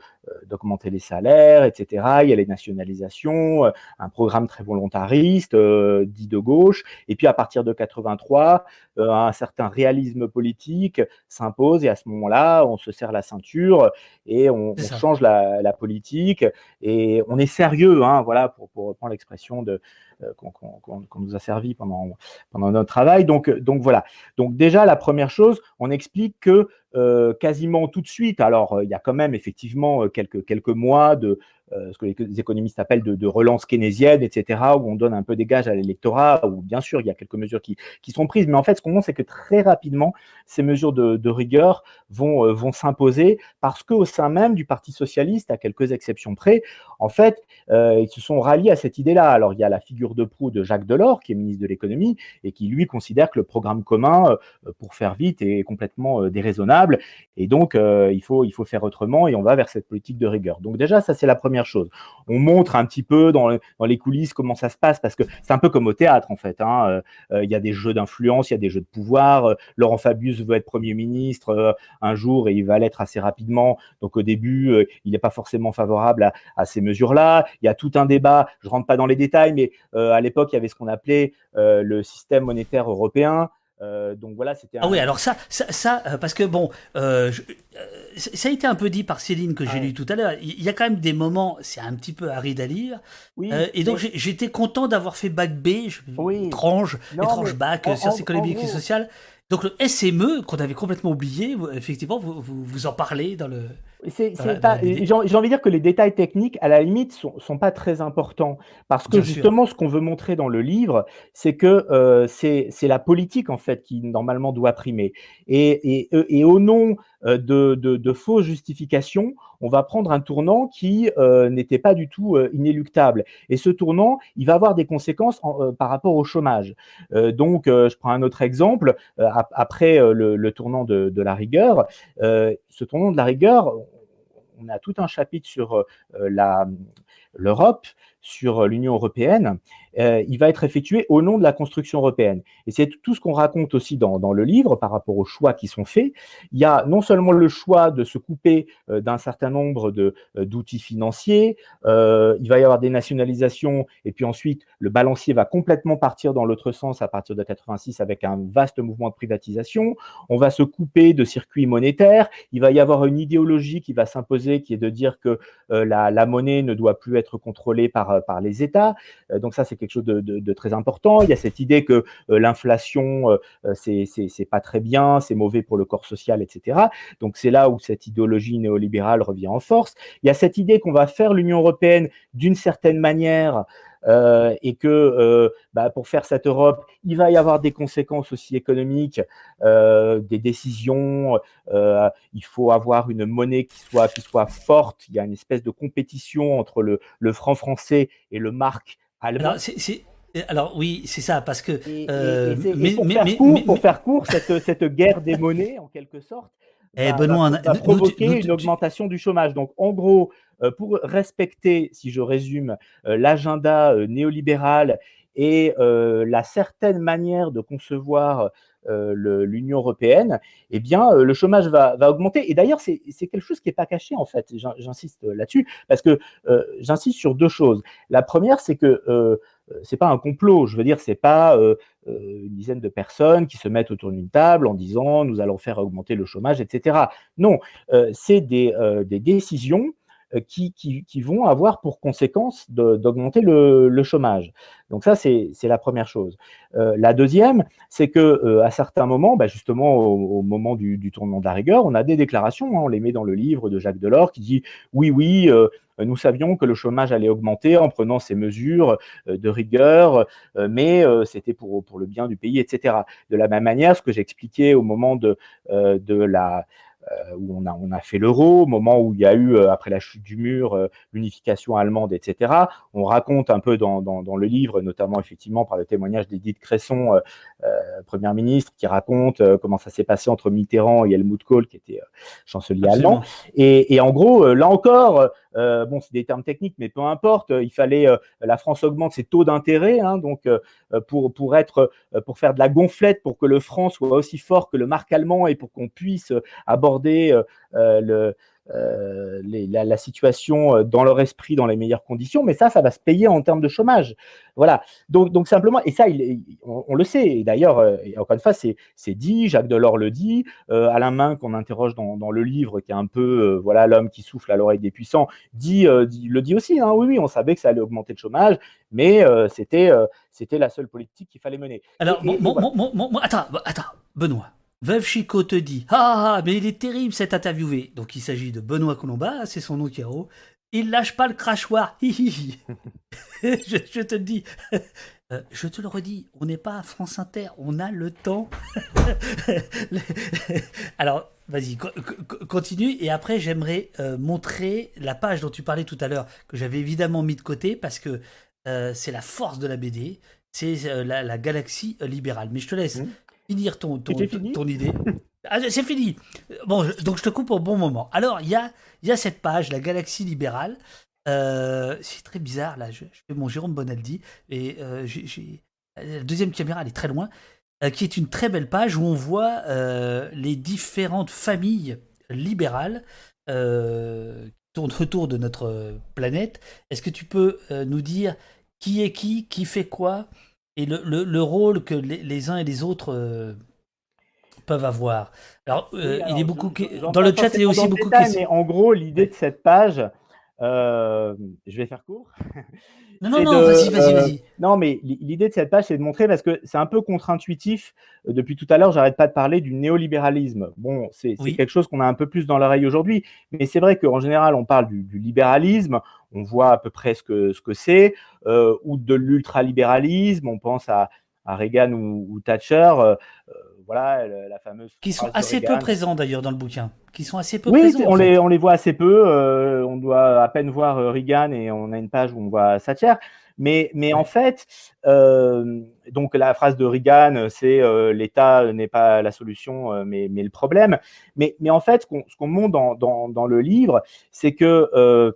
d'augmenter les salaires, etc. Il y a les nationalisations, euh, un programme très volontariste, euh, dit de gauche. Et puis à partir de 83, un certain réalisme politique s'impose et à ce moment-là, on se serre la ceinture et on, change la, politique et on est sérieux, hein, voilà, pour, pour reprendre l'expression de qu'on nous a servi pendant, notre travail. Donc, donc voilà. Donc déjà, la première chose, on explique que euh, quasiment tout de suite. Alors, euh, il y a quand même effectivement euh, quelques, quelques mois de, euh, ce que les économistes appellent de, relance keynésienne, etc., où on donne un peu des gages à l'électorat, où bien sûr il y a quelques mesures qui, sont prises, mais en fait ce qu'on montre c'est que très rapidement ces mesures de, rigueur vont, euh, vont s'imposer parce qu'au sein même du Parti socialiste, à quelques exceptions près, en fait euh, ils se sont ralliés à cette idée-là. Alors il y a la figure de proue de Jacques Delors, qui est ministre de l'économie, et qui lui considère que le programme commun, pour faire vite, est complètement déraisonnable, et donc il, faut, il faut faire autrement, et on va vers cette politique de rigueur. Donc déjà ça c'est la première chose. On montre un petit peu dans, les coulisses comment ça se passe, parce que c'est un peu comme au théâtre, en fait. Hein. Euh, euh, il y a des jeux d'influence, il y a des jeux de pouvoir. Euh, Laurent Fabius veut être Premier ministre un jour et il va l'être assez rapidement. Donc au début, il n'est pas forcément favorable à, ces mesures-là. Il y a tout un débat, je rentre pas dans les détails, mais à l'époque, il y avait ce qu'on appelait le système monétaire européen. Euh, donc voilà, c'était. Ah oui, alors ça, ça, euh, parce que bon, euh, ça a été un peu dit par Céline que j'ai lu tout à l'heure. Il y a quand même des moments, c'est un petit peu aride à lire. Oui, et donc j'étais content d'avoir fait bac B, étrange, étrange bac sciences économiques et sociales. Donc le SME qu'on avait complètement oublié, effectivement, vous, vous en parlez dans le. J'ai envie de dire que les détails techniques, à la limite, sont, sont pas très importants. Parce que justement, ce qu'on veut montrer dans le livre, c'est que euh, c'est la politique, en fait, qui normalement doit primer. Et, et, et au nom euh, de, de, de, fausses justifications, on va prendre un tournant qui euh, n'était pas du tout euh, inéluctable. Et ce tournant, il va avoir des conséquences en, par rapport au chômage. donc, je prends un autre exemple. après le, le, tournant de, de la rigueur, ce tournant de la rigueur, on a tout un chapitre sur euh, l'Europe, sur euh, l'Union européenne, euh, il va être effectué au nom de la construction européenne. Et c'est tout ce qu'on raconte aussi dans, le livre par rapport aux choix qui sont faits. Il y a non seulement le choix de se couper euh, d'un certain nombre d'outils financiers, il va y avoir des nationalisations, et puis ensuite le balancier va complètement partir dans l'autre sens à partir de 86 avec un vaste mouvement de privatisation. On va se couper de circuits monétaires. Il va y avoir une idéologie qui va s'imposer, qui est de dire que la, la, monnaie ne doit plus être contrôlée par, par les États. donc ça, c'est quelque chose de, très important. Il y a cette idée que euh, l'inflation, euh, euh, c'est pas très bien, c'est mauvais pour le corps social, etc. Donc c'est là où cette idéologie néolibérale revient en force. Il y a cette idée qu'on va faire l'Union européenne d'une certaine manière. Et que bah, pour faire cette Europe, il va y avoir des conséquences aussi économiques, des décisions. il faut avoir une monnaie qui soit, qui soit forte. Il y a une espèce de compétition entre le, le franc français et le marque alors, alors oui, c'est ça, parce que... Euh, pour, faire court, cette, cette, guerre des monnaies, en quelque sorte, eh, va, Benoît, provoquer une augmentation du chômage. Donc, en gros, euh, pour respecter, si je résume, euh, l'agenda néolibéral et la certaine manière de concevoir l'Union européenne, eh bien, le chômage va, va augmenter. Et d'ailleurs, c'est quelque chose qui n'est pas caché, en fait. J'insiste là-dessus, parce que j'insiste sur deux choses. La première, c'est que c'est pas un complot. Je veux dire, c'est pas une dizaine de personnes qui se mettent autour d'une table en disant nous allons faire augmenter le chômage, etc. Non, c'est des, des décisions euh, qui, vont avoir pour conséquence d'augmenter le, chômage. Donc ça, c'est la première chose. Euh, la deuxième, c'est que euh, à certains moments, bah, justement au, moment du, tournant de la rigueur, on a des déclarations, hein, on les met dans le livre de Jacques Delors qui dit oui, oui, nous savions que le chômage allait augmenter en prenant ces mesures de rigueur, mais c'était pour, le bien du pays, etc. De la même manière, ce que j'expliquais au moment de, la où on a, on a fait l'euro, au moment où il y a eu, euh, après la chute du mur, euh, l'unification allemande, etc. On raconte un peu dans, dans, dans, le livre, notamment effectivement par le témoignage d'Edith Cresson, première ministre, qui raconte comment ça s'est passé entre Mitterrand et Helmut Kohl, qui était chancelier allemand. Et, et, en gros, là encore, bon, c'est des termes techniques, mais peu importe, il fallait, la France augmente ses taux d'intérêt, hein, donc pour, pour, être, pour faire de la gonflette, pour que le franc soit aussi fort que le marque allemand et pour qu'on puisse aborder euh, euh, euh, la, situation dans leur esprit dans les meilleures conditions, mais ça, ça va se payer en termes de chômage. Voilà. Donc, donc simplement, et ça, il, on, le sait. Et d'ailleurs, encore une fois, c'est dit, Jacques Delors le dit, Alain Main, qu'on interroge dans, dans, le livre, qui est un peu voilà l'homme qui souffle à l'oreille des puissants, dit, dit, le dit aussi. Hein, oui, oui, on savait que ça allait augmenter le chômage, mais c'était c'était la seule politique qu'il fallait mener. Alors, attends, attends, Benoît. Veuve Chico te dit ah, ah, ah, mais il est terrible cet interviewé. Donc il s'agit de Benoît Colomba, c'est son nom qui Il lâche pas le crachoir. je, je, te le dis. Euh, je te le redis, on n'est pas à France Inter, on a le temps. Alors, vas-y, continue. Et après, j'aimerais euh, montrer la page dont tu parlais tout à l'heure, que j'avais évidemment mis de côté parce que euh, c'est la force de la BD, c'est la, galaxie libérale. Mais je te laisse. Mmh finir ton, ton, ton idée. Ah, c'est fini. Bon, donc je te coupe au bon moment. Alors, il y a, y a cette page, la galaxie libérale. Euh, c'est très bizarre, là. Je, fais mon Jérôme Bonaldi. Et euh, j'ai, la deuxième caméra, elle est très loin. Euh, qui est une très belle page où on voit les différentes familles libérales qui tournent autour de notre planète. Est-ce que tu peux nous dire qui est qui, qui fait quoi et le, le, rôle que les, uns et les autres euh, peuvent avoir. Alors, euh, il est beaucoup dans le chat, il y a aussi beaucoup détail, Mais en gros, l'idée de cette page, euh, je vais faire court. Non, non, non, vas-y, vas-y, vas-y. non, mais l'idée de cette page, c'est de montrer, parce que c'est un peu contre-intuitif. Depuis tout à l'heure, j'arrête pas de parler du néolibéralisme. Bon, c'est quelque chose qu'on a un peu plus dans l'oreille aujourd'hui, mais c'est vrai qu'en général, on parle du, du libéralisme, on voit à peu près ce que ce que c'est, euh, ou de l'ultralibéralisme, on pense à, à Reagan ou, Thatcher, euh, euh, voilà la fameuse. Qui sont assez peu présents d'ailleurs dans le bouquin. Qui sont assez peu oui, présents. on les on les voit assez peu. on doit à peine voir Reagan et on a une page où on voit Thatcher. Mais, mais en fait, donc la phrase de Reagan, c'est l'État n'est pas la solution, mais, mais le problème. Mais, mais en fait, ce qu'on montre dans, dans, dans, le livre, c'est que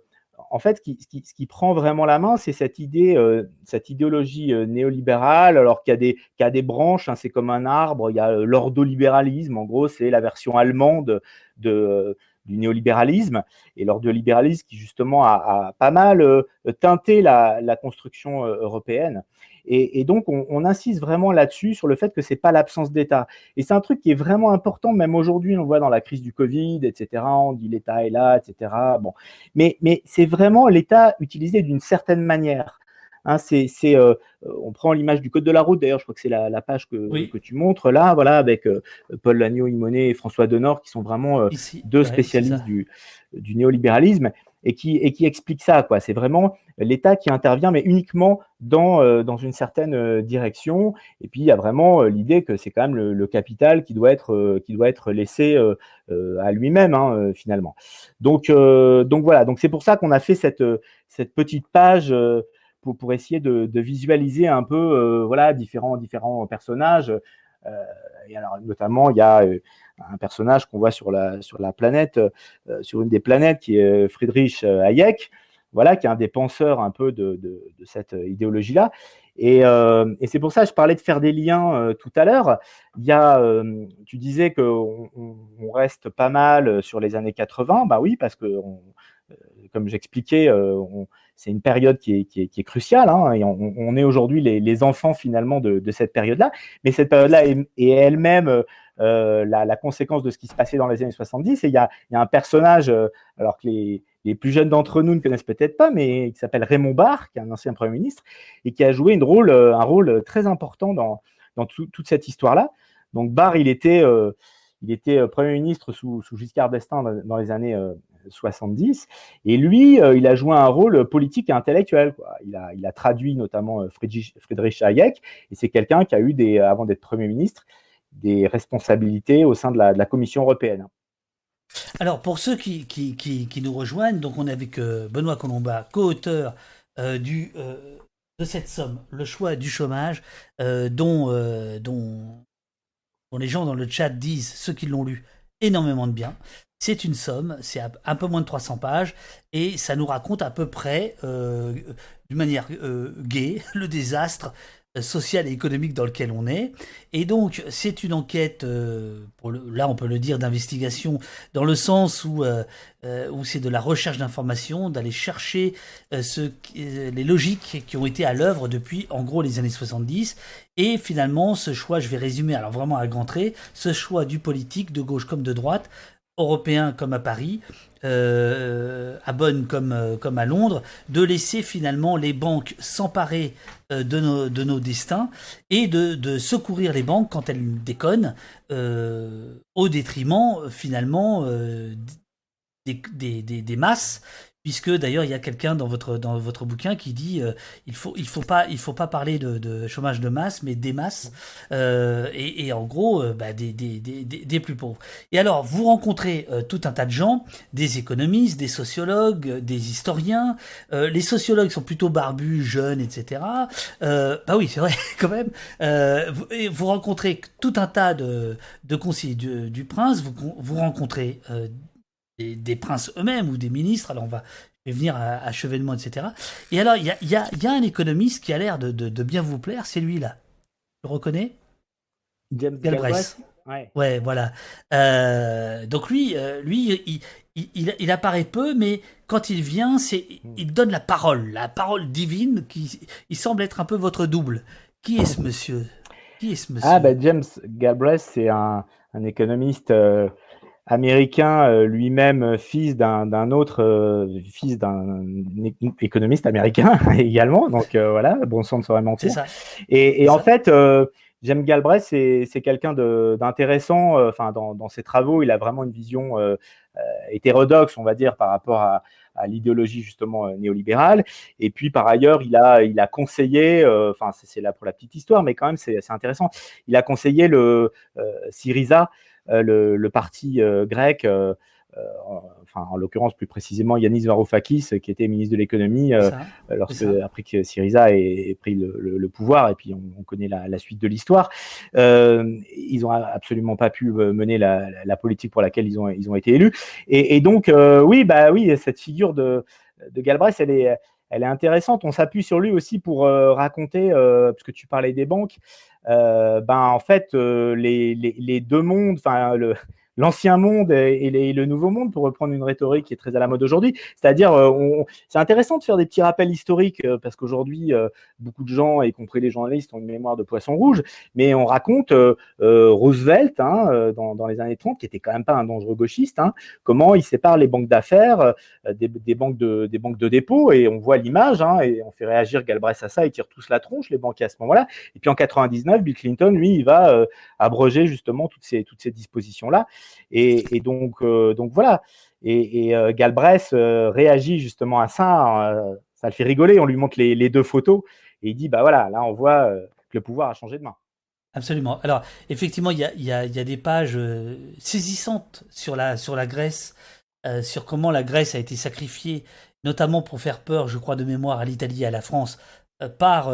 en fait, ce qui, prend vraiment la main, c'est cette idée, euh, cette idéologie euh, néolibérale, alors qu'il y a des, branches, hein, c'est comme un arbre, il y a euh, l'ordolibéralisme, en gros, c'est la version allemande de, du néolibéralisme, et l'ordolibéralisme qui justement a, pas mal teinté la construction européenne. Et, donc, on, insiste vraiment là-dessus, sur le fait que c'est pas l'absence d'État. Et c'est un truc qui est vraiment important, même aujourd'hui, on voit dans la crise du Covid, etc. On dit l'État est là, etc. Bon, mais, mais c'est vraiment l'État utilisé d'une certaine manière. Hein, c'est, euh, on prend l'image du code de la route, d'ailleurs, je crois que c'est la, page que, que, tu montres là, voilà, avec euh, Paul Lagneau, Imonet et François Denord, qui sont vraiment euh, deux spécialistes du, du, néolibéralisme et qui, et qui explique ça. Quoi. C'est vraiment l'État qui intervient, mais uniquement dans, euh, dans une certaine euh, direction. Et puis, il y a vraiment euh, l'idée que c'est quand même le, capital qui doit être, qui doit être laissé à lui-même, hein, finalement. Donc, donc voilà, donc c'est pour ça qu'on a fait cette, cette petite page. Pour, essayer de, visualiser un peu voilà différents différents personnages et alors notamment il y a un personnage qu'on voit sur la, sur la planète, euh, sur une des planètes, qui est Friedrich euh, Hayek, voilà, qui est un des penseurs un peu de, cette idéologie-là. Et, euh, et c'est pour ça que je parlais de faire des liens tout à l'heure. Il y a, tu disais qu'on on reste pas mal sur les années 80. Bah oui, parce que, comme j'expliquais, c'est une période qui est, cruciale, hein, on, est aujourd'hui les, enfants finalement de, cette période-là, mais cette période-là est, elle-même la, conséquence de ce qui se passait dans les années 70, et il y a, un personnage, alors que les, plus jeunes d'entre nous ne connaissent peut-être pas, mais qui s'appelle Raymond Barre, qui est un ancien Premier ministre, et qui a joué rôle, un rôle très important dans, toute cette histoire-là. Donc Barre, il était, euh, euh, Premier ministre sous, Giscard d'Estaing dans, les années 70. Euh, et lui, il a joué un rôle politique et intellectuel. Il, a, il, a, traduit notamment Friedrich, Friedrich Hayek. Et c'est quelqu'un qui a eu, des, avant d'être Premier ministre, des responsabilités au sein de la, Commission européenne. Alors, pour ceux qui, qui, qui, nous rejoignent, donc on est avec Benoît Colomba, co-auteur du, de cette somme, le choix du chômage, dont, dont dont les gens dans le chat disent, ceux qui l'ont lu, énormément de bien. C'est une somme, c'est un peu moins de 300 pages, et ça nous raconte à peu près, euh, d'une manière euh, gaie, le désastre social et économique dans lequel on est. Et donc, c'est une enquête, euh, là on peut le dire, d'investigation, dans le sens où, euh, euh, où c'est de la recherche d'informations, d'aller chercher les logiques qui ont été à l'œuvre depuis, en gros, les années 70. Et finalement, ce choix, je vais résumer, alors vraiment à grand trait, ce choix du politique, de gauche comme de droite, européen comme à Paris, euh, à Bonn comme, euh, comme à Londres, de laisser finalement les banques s'emparer euh, de, nos, de nos destins et de, de secourir les banques quand elles déconnent, au détriment finalement des, des, des, masses puisque d'ailleurs il y a quelqu'un dans votre dans votre bouquin qui dit euh, il faut il faut pas il faut pas parler de, chômage de masse mais des masses euh, et, en gros euh, bah, des, des, des, des, plus pauvres. Et alors vous rencontrez tout un tas de gens des économistes des sociologues des historiens les sociologues sont plutôt barbus jeunes etc bah oui c'est vrai quand même. Vous, vous, rencontrez tout un tas de de conseillers du, du prince vous vous rencontrez des, princes eux-mêmes ou des ministres. Alors on va venir à, chevènement, etc. Et alors il y a, y, a, y a, un économiste qui a l'air de, de, bien vous plaire, c'est lui là. Tu le reconnais? James Galbraith. Ouais. ouais. voilà. Euh, donc lui, euh, lui, il, il, il, apparaît peu, mais quand il vient, c'est, hmm. il donne la parole, la parole divine, qui, il semble être un peu votre double. Qui est ce monsieur? Qui est ce monsieur? Ah ben James Galbraith, c'est un, un économiste. Euh, américain, euh, lui-même euh, fils d'un autre euh, fils d'un économiste américain également. Donc voilà, bon sang ne saurait mentir. Ça. Et, et en fait, James Galbraith, c'est quelqu'un d'intéressant. Enfin, dans, dans, ses travaux, il a vraiment une vision hétérodoxe, on va dire, par rapport à, à l'idéologie justement néolibérale. Et puis par ailleurs, il a, il a conseillé, enfin c'est là pour la petite histoire, mais quand même c'est intéressant. Il a conseillé le Syriza euh, le, parti euh, grec euh, enfin en l'occurrence plus précisément Yanis Varoufakis qui était ministre de l'économie lorsque après que Syriza ait, pris le, pouvoir et puis on, connaît la, suite de l'histoire ils ont absolument pas pu mener la, politique pour laquelle ils ont ils ont été élus et, donc oui bah oui cette figure de de Galbraith elle est elle est intéressante. On s'appuie sur lui aussi pour raconter, parce que tu parlais des banques, ben en fait les, les, les, deux mondes, enfin le, l'ancien monde et, le nouveau monde, pour reprendre une rhétorique qui est très à la mode aujourd'hui. C'est-à-dire, euh, c'est intéressant de faire des petits rappels historiques euh, parce qu'aujourd'hui, euh, beaucoup de gens, y compris les journalistes, ont une mémoire de poisson rouge, mais on raconte Roosevelt hein, dans, les années 30, qui était quand même pas un dangereux gauchiste, hein, comment il sépare les banques d'affaires des, banques de, des de dépôt et on voit l'image hein, et on fait réagir Galbraith à ça, ils tirent tous la tronche, les banquiers à ce moment-là. Et puis en 99, Bill Clinton, lui, il va abroger justement toutes ces, toutes ces dispositions-là. Et, donc, euh, donc voilà. Et, euh, Galbraith euh, réagit justement à ça. ça le fait rigoler. On lui montre les, deux photos et il dit bah voilà, là on voit que le pouvoir a changé de main. Absolument. Alors, effectivement, il y a, des pages saisissantes sur la, sur la Grèce, sur comment la Grèce a été sacrifiée, notamment pour faire peur, je crois, de mémoire à l'Italie et à la France, par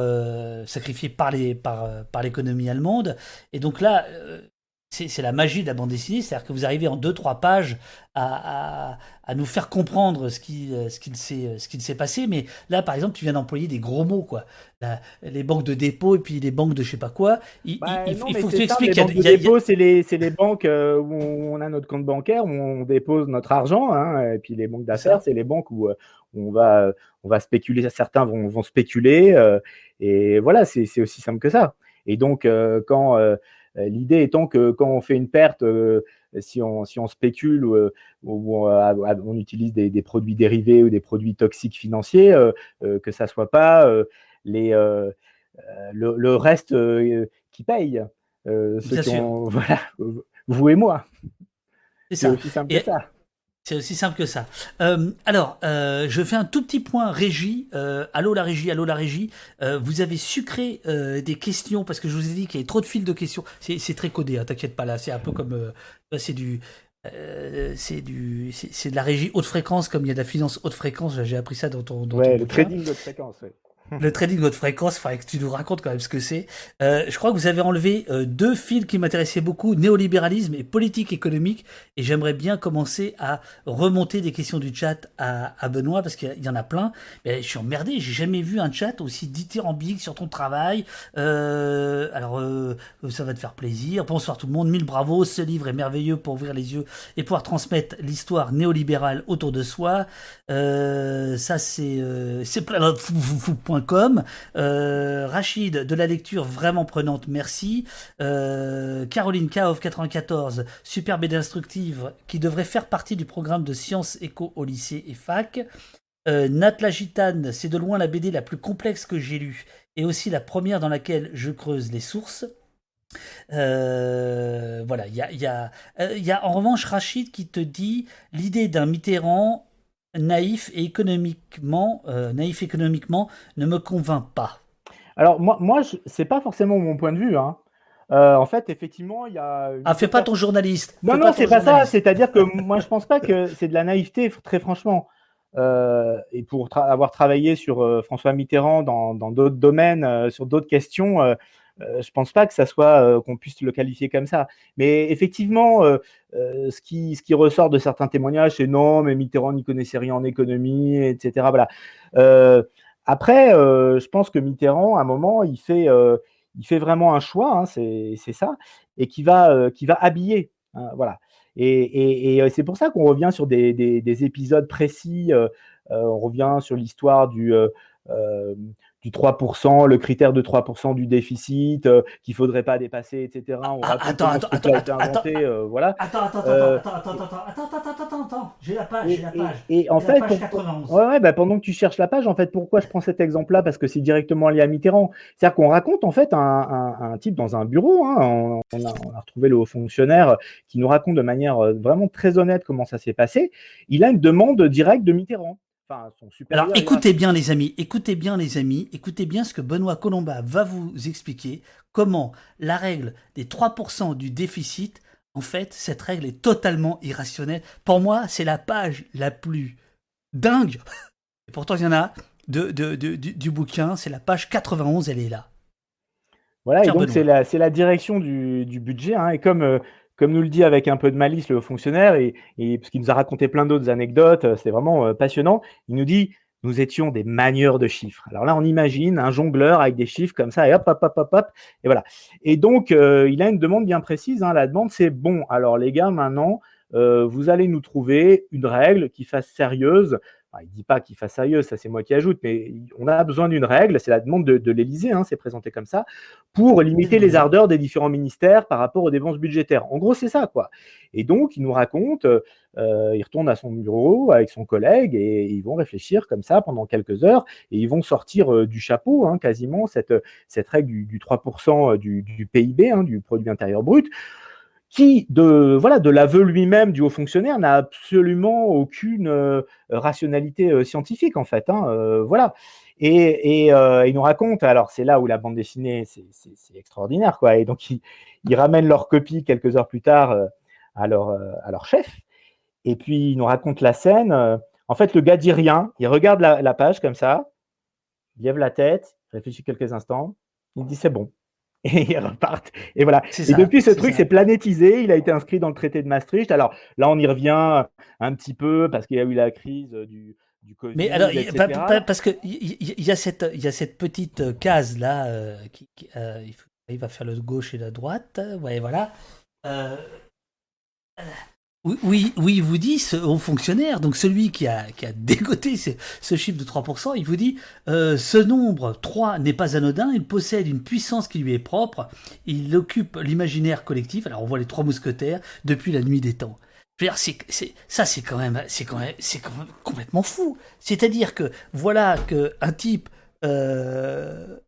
sacrifiée par les par, par l'économie allemande. Et donc là, c'est la magie de la bande dessinée, c'est-à-dire que vous arrivez en deux trois pages à, nous faire comprendre ce qui euh, ce qu'il s'est euh, ce qu'il s'est passé. Mais là, par exemple, tu viens d'employer des gros mots, quoi. les banques de dépôt et puis les banques de je sais pas quoi. Il, bah, faut que tu expliques. Les banques de dépôt, c'est les les banques euh, où on a notre compte bancaire où on dépose notre argent, hein, et puis les banques d'affaires, c'est les banques où, on va on va spéculer. Certains vont vont spéculer, et voilà, c'est aussi simple que ça. Et donc quand euh, l'idée étant que quand on fait une perte, euh, si on, si on spécule ou, euh, on utilise des, produits dérivés ou des produits toxiques financiers, que ça ne soit pas les, le, reste qui paye. voilà, vous et moi. C'est aussi simple que ça. C'est aussi simple que ça. Euh, alors, euh, je fais un tout petit point régie. Euh, allô la régie, allô la régie. vous avez sucré des questions parce que je vous ai dit qu'il y avait trop de fils de questions. C'est très codé, hein, t'inquiète pas là. C'est un peu comme c'est du c'est du c'est de la régie haute fréquence comme il y a de la finance haute fréquence. J'ai appris ça dans ton. Dans ouais, le trading haute fréquence. Ouais. le trading haute fréquence, il que tu nous racontes quand même ce que c'est. Euh, je crois que vous avez enlevé euh, deux fils qui m'intéressaient beaucoup, néolibéralisme et politique économique, et j'aimerais bien commencer à remonter des questions du chat à, Benoît, parce qu'il y en a plein. Je suis emmerdé, j'ai jamais vu un chat aussi dithyrambique sur ton travail. Euh, alors, euh, ça va te faire plaisir. Bonsoir tout le monde, mille bravos, ce livre est merveilleux pour ouvrir les yeux et pouvoir transmettre l'histoire néolibérale autour de soi. ça, c'est c'est plein de euh, Rachid, de la lecture vraiment prenante, merci. Euh, Caroline Kaov, 94, superbe et instructive, qui devrait faire partie du programme de sciences éco au lycée et fac. Euh, Nat la Gitane, c'est de loin la BD la plus complexe que j'ai lue, et aussi la première dans laquelle je creuse les sources. voilà, il y a en revanche Rachid qui te dit l'idée d'un Mitterrand naïf et économiquement, euh, naïf économiquement ne me convainc pas. Alors moi, moi c'est pas forcément mon point de vue. Hein. Euh, en fait, effectivement, il y a. Ah, fais pas ton journaliste. Non, non, c'est pas ça. C'est-à-dire que moi, je pense pas que c'est de la naïveté, très franchement. Euh, et pour avoir travaillé sur François Mitterrand dans d'autres domaines, sur d'autres questions, euh, je pense pas que ça soit euh, qu'on puisse le qualifier comme ça. Mais effectivement, euh, ce qui, ce qui ressort de certains témoignages, c'est non, mais Mitterrand n'y connaissait rien en économie, etc. Voilà. après, je pense que Mitterrand, à un moment, il fait, vraiment un choix, hein, c'est ça, et qui va, habiller. Hein, voilà. Et, c'est pour ça qu'on revient sur des épisodes précis. on revient sur l'histoire du, du 3%, le critère de 3% du déficit euh, qu'il ne faudrait pas dépasser, etc. On ah, attends, attends, attends, attends, inventé, attends, euh, voilà. attends, attends, euh, attends, attends, attends, attends, attends, attends, attends, j'ai la page, j'ai la page. Et, en fait, ouais, ouais, bah, pendant que tu cherches la page, en fait, pourquoi je prends cet exemple-là? Parce que c'est directement lié à Mitterrand. C'est-à-dire qu'on raconte en fait un, un, un, type dans un bureau. Hein, on, a, on, a, retrouvé le haut fonctionnaire qui nous raconte de manière vraiment très honnête comment ça s'est passé. Il a une demande directe de Mitterrand. Alors écoutez bien les amis, écoutez bien les amis, écoutez bien ce que Benoît Colomba va vous expliquer, comment la règle des 3% du déficit, en fait, cette règle est totalement irrationnelle. Pour moi, c'est la page la plus dingue, et pourtant il y en a, de, du, bouquin, c'est la page 91, elle est là. Voilà, et donc c'est la, la, direction du, budget, hein, et comme... Euh, comme nous le dit avec un peu de malice le fonctionnaire, et, qu'il nous a raconté plein d'autres anecdotes, euh, c'est vraiment euh, passionnant, il nous dit nous étions des manieurs de chiffres. Alors là, on imagine un jongleur avec des chiffres comme ça, et hop, hop, hop, hop, hop, et voilà. Et donc, euh, il a une demande bien précise. Hein. La demande, c'est bon, alors les gars, maintenant, vous allez nous trouver une règle qui fasse sérieuse il ne dit pas qu'il fasse sérieux, ça c'est moi qui ajoute, mais on a besoin d'une règle, c'est la demande de, de l'Élysée, hein, c'est présenté comme ça, pour limiter les ardeurs des différents ministères par rapport aux dépenses budgétaires. En gros, c'est ça, quoi. Et donc, il nous raconte, euh, il retourne à son bureau avec son collègue et ils vont réfléchir comme ça pendant quelques heures et ils vont sortir euh, du chapeau, hein, quasiment, cette, cette règle du, 3% du, PIB, hein, du produit intérieur brut qui, de, voilà, de l'aveu lui-même du haut fonctionnaire, n'a absolument aucune euh, rationalité euh, scientifique, en fait. Hein, euh, voilà. Et, il nous raconte, alors c'est là où la bande dessinée, c'est extraordinaire, quoi. Et donc, ils il ramènent leur copie quelques heures plus tard à, leur, à leur chef. Et puis, il nous raconte la scène. En fait, le gars dit rien. Il regarde la, la page comme ça. Il lève la tête, réfléchit quelques instants. Il dit c'est bon. et ils repartent. Et voilà. Et depuis, ce truc s'est planétisé. Il a été inscrit dans le traité de Maastricht. Alors là, on y revient un petit peu parce qu'il y a eu la crise du, du Covid. Mais alors, parce qu'il y, y, a cette, y a cette petite euh, case là euh, qui, euh, il, va faire le gauche et la droite. Ouais, voilà. Oui, oui, il vous dit, ce haut fonctionnaire, donc celui qui a, qui a dégoté ce, chiffre de 3%, il vous dit euh, ce nombre 3 n'est pas anodin, il possède une puissance qui lui est propre, il occupe l'imaginaire collectif, alors on voit les trois mousquetaires depuis la nuit des temps. Je veux dire, ça c'est quand même, c'est quand même, c'est quand même complètement fou. C'est-à-dire que voilà que un type euh,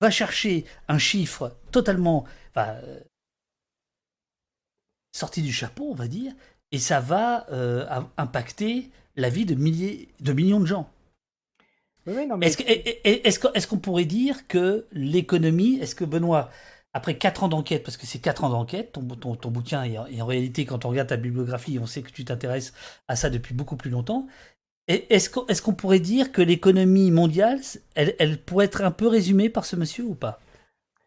va chercher un chiffre totalement, sorti du chapeau, on va dire, et ça va euh, impacter la vie de milliers, de millions de gens. Est-ce qu'on pourrait dire que l'économie, est-ce que Benoît, après 4 ans d'enquête, parce que c'est 4 ans d'enquête, ton, ton, bouquin, et en, réalité, quand on regarde ta bibliographie, on sait que tu t'intéresses à ça depuis beaucoup plus longtemps, est-ce qu'on pourrait dire que l'économie mondiale, elle, elle pourrait être un peu résumée par ce monsieur ou pas?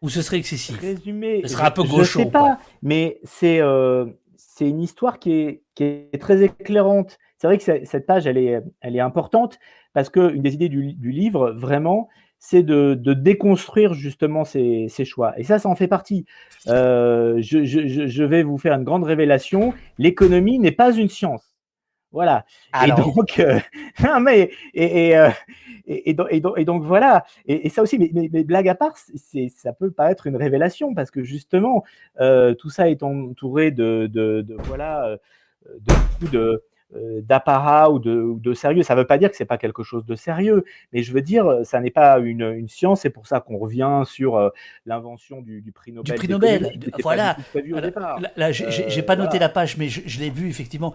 Ou ce serait excessif Résumé, ce serait un peu gaucho. Je sais pas, mais c'est euh, c'est une histoire qui est, qui est très éclairante. C'est vrai que cette page, elle est, elle est importante parce qu'une des idées du, du livre, vraiment, c'est de, de, déconstruire justement ces, ces, choix. Et ça, ça en fait partie. Euh, je, je, je, vais vous faire une grande révélation. L'économie n'est pas une science. Voilà. Et donc, euh, non, mais, et, et, euh, et, et, donc, voilà. Et, ça aussi, mais, mais, blague à part, c'est, ça peut paraître une révélation parce que justement, euh, tout ça est entouré de, de, de voilà, euh, de beaucoup de d'apparat ou de, sérieux. Ça ne veut pas dire que c'est pas quelque chose de sérieux, mais je veux dire, euh, ça n'est pas une, science. C'est pour ça qu'on revient sur euh, l'invention du, prix Nobel. Du prix Nobel, voilà. Là, j'ai pas noté la page, mais je, l'ai vu effectivement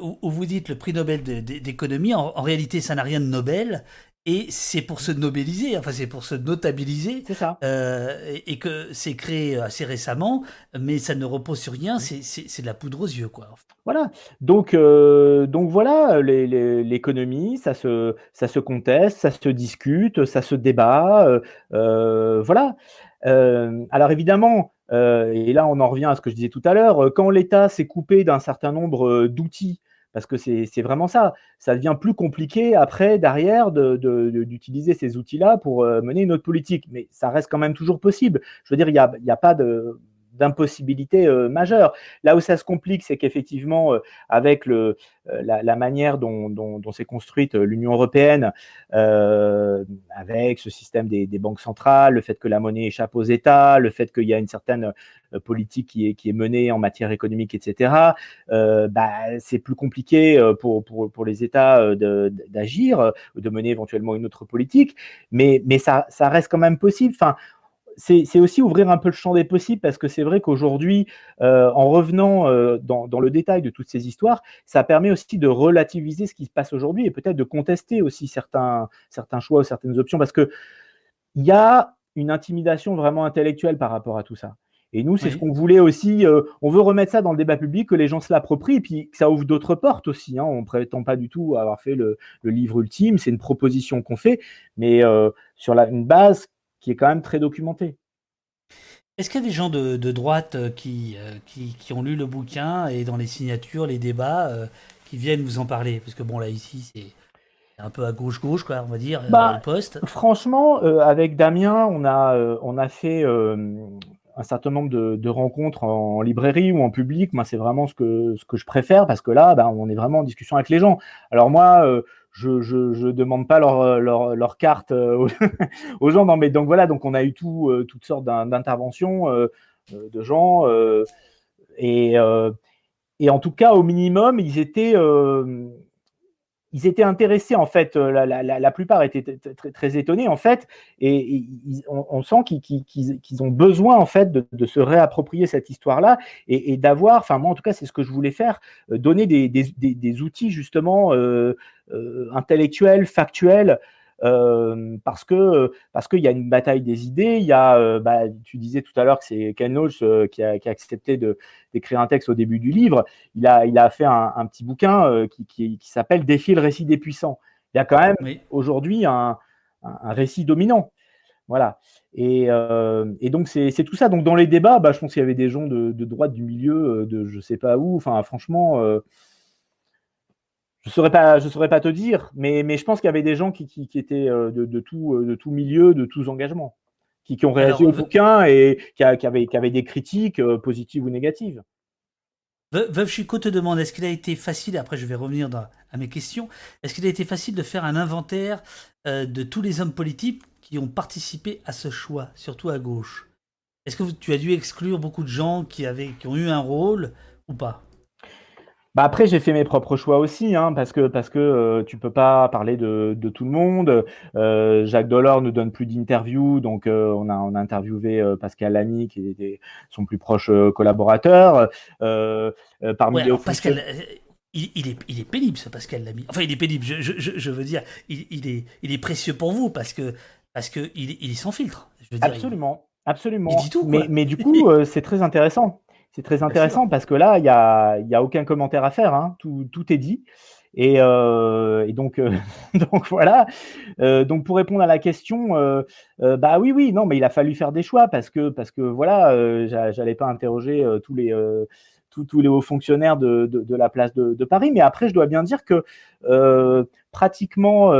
où, vous dites le prix Nobel d'économie. En, en, réalité, ça n'a rien de Nobel et c'est pour se nobeliser, enfin c'est pour se notabiliser. C'est ça. Euh, et, que c'est créé assez récemment, mais ça ne repose sur rien, c'est de la poudre aux yeux, quoi. Voilà. Donc, euh, donc voilà, l'économie, ça se, ça se conteste, ça se discute, ça se débat. Euh, voilà. Alors évidemment, et là on en revient à ce que je disais tout à l'heure, quand l'État s'est coupé d'un certain nombre d'outils parce que c'est vraiment ça. Ça devient plus compliqué après, derrière, d'utiliser ces outils-là pour euh, mener une autre politique. Mais ça reste quand même toujours possible. Je veux dire, il n'y y a pas de d'impossibilité euh, majeure. Là où ça se complique, c'est qu'effectivement, euh, avec euh, la, manière dont, s'est construite l'Union européenne, avec ce système des, banques centrales, le fait que la monnaie échappe aux États, le fait qu'il y a une certaine politique qui est, menée en matière économique, etc., bah, c'est plus compliqué pour, les États d'agir, de, mener éventuellement une autre politique, mais, mais ça, ça reste quand même possible. Enfin, c'est aussi ouvrir un peu le champ des possibles parce que c'est vrai qu'aujourd'hui, euh, en revenant euh, dans, le détail de toutes ces histoires, ça permet aussi de relativiser ce qui se passe aujourd'hui et peut-être de contester aussi certains, certains choix ou certaines options parce qu'il y a une intimidation vraiment intellectuelle par rapport à tout ça. Et nous, c'est ce qu'on voulait aussi. Euh, on veut remettre ça dans le débat public, que les gens se l'approprient, et puis que ça ouvre d'autres portes aussi. Hein. On ne prétend pas du tout avoir fait le, livre ultime, c'est une proposition qu'on fait, mais sur la, une base qui est quand même très documenté. Est-ce qu'il y a des gens de, droite euh, qui, euh, qui, qui, ont lu le bouquin et dans les signatures, les débats, euh, qui viennent vous en parler? Parce que bon, là, ici, c'est un peu à gauche-gauche, quoi, on va dire, bah, le poste. Franchement, avec Damien, on a, on a fait un certain nombre de, rencontres en, librairie ou en public. Moi, c'est vraiment ce que, ce que je préfère parce que là, ben, on est vraiment en discussion avec les gens. Alors moi, je, ne demande pas leur, leur, carte euh, aux gens. Non, mais donc voilà, donc on a eu tout, euh, toutes sortes d'interventions euh, de gens. et, et en tout cas, au minimum, ils étaient ils étaient intéressés en fait, euh, la, plupart étaient très, étonnés en fait, et, on, sent qu'ils ont besoin en fait de, se réapproprier cette histoire-là et, d'avoir, enfin moi en tout cas c'est ce que je voulais faire, euh, donner des, outils justement euh, intellectuels, factuels parce que parce qu'il y a une bataille des idées. Il y a, bah, tu disais tout à l'heure que c'est Ken Loach qui, a, qui, a, accepté d'écrire un texte au début du livre. Il a, il a fait un, un petit bouquin qui, qui, qui s'appelle Défi le récit des puissants. Il y a quand même aujourd'hui un, un, récit dominant. Voilà. Et, donc, c'est tout ça. Donc, dans les débats, bah, je pense qu'il y avait des gens de, droite, du milieu, de je sais pas où. Enfin, franchement, je ne saurais, pas, je saurais pas te dire, mais, mais je pense qu'il y avait des gens qui, qui, étaient de, de, tout, de tout milieu, de tous engagements, qui, qui ont réagi au bouquin et qui, avaient, qui avaient des critiques positives ou négatives. Veuve Chico te demande est-ce qu'il a été facile, après je vais revenir à mes questions, est-ce qu'il a été facile de faire un inventaire de tous les hommes politiques qui ont participé à ce choix, surtout à gauche? Est-ce que tu as dû exclure beaucoup de gens qui, avaient, qui ont eu un rôle ou pas? Bah après, j'ai fait mes propres choix aussi, hein, parce que parce que euh, tu peux pas parler de, de tout le monde. Euh, Jacques Delors ne donne plus d'interviews, donc euh, on a on a interviewé Pascal Lamy, qui était son plus proche collaborateur. parmi les Pascal, il, il, est, il est pénible, ce Pascal Lamy. Enfin, il est pénible. Je, je, je veux dire, il, il, est il est précieux pour vous parce que parce que il, il est sans filtre. Je veux dire, absolument, absolument. Il dit tout, mais mais du coup, c'est très intéressant c'est très intéressant parce que là, il n'y a, y a aucun commentaire à faire. Hein. Tout, tout, est dit. Et, euh, et donc, euh, donc voilà. Euh, donc pour répondre à la question, bah oui, oui, non, mais il a fallu faire des choix parce que parce que voilà, j'allais pas interroger tous les tous, tous, les hauts fonctionnaires de, de, de la place de, de, Paris. Mais après, je dois bien dire que pratiquement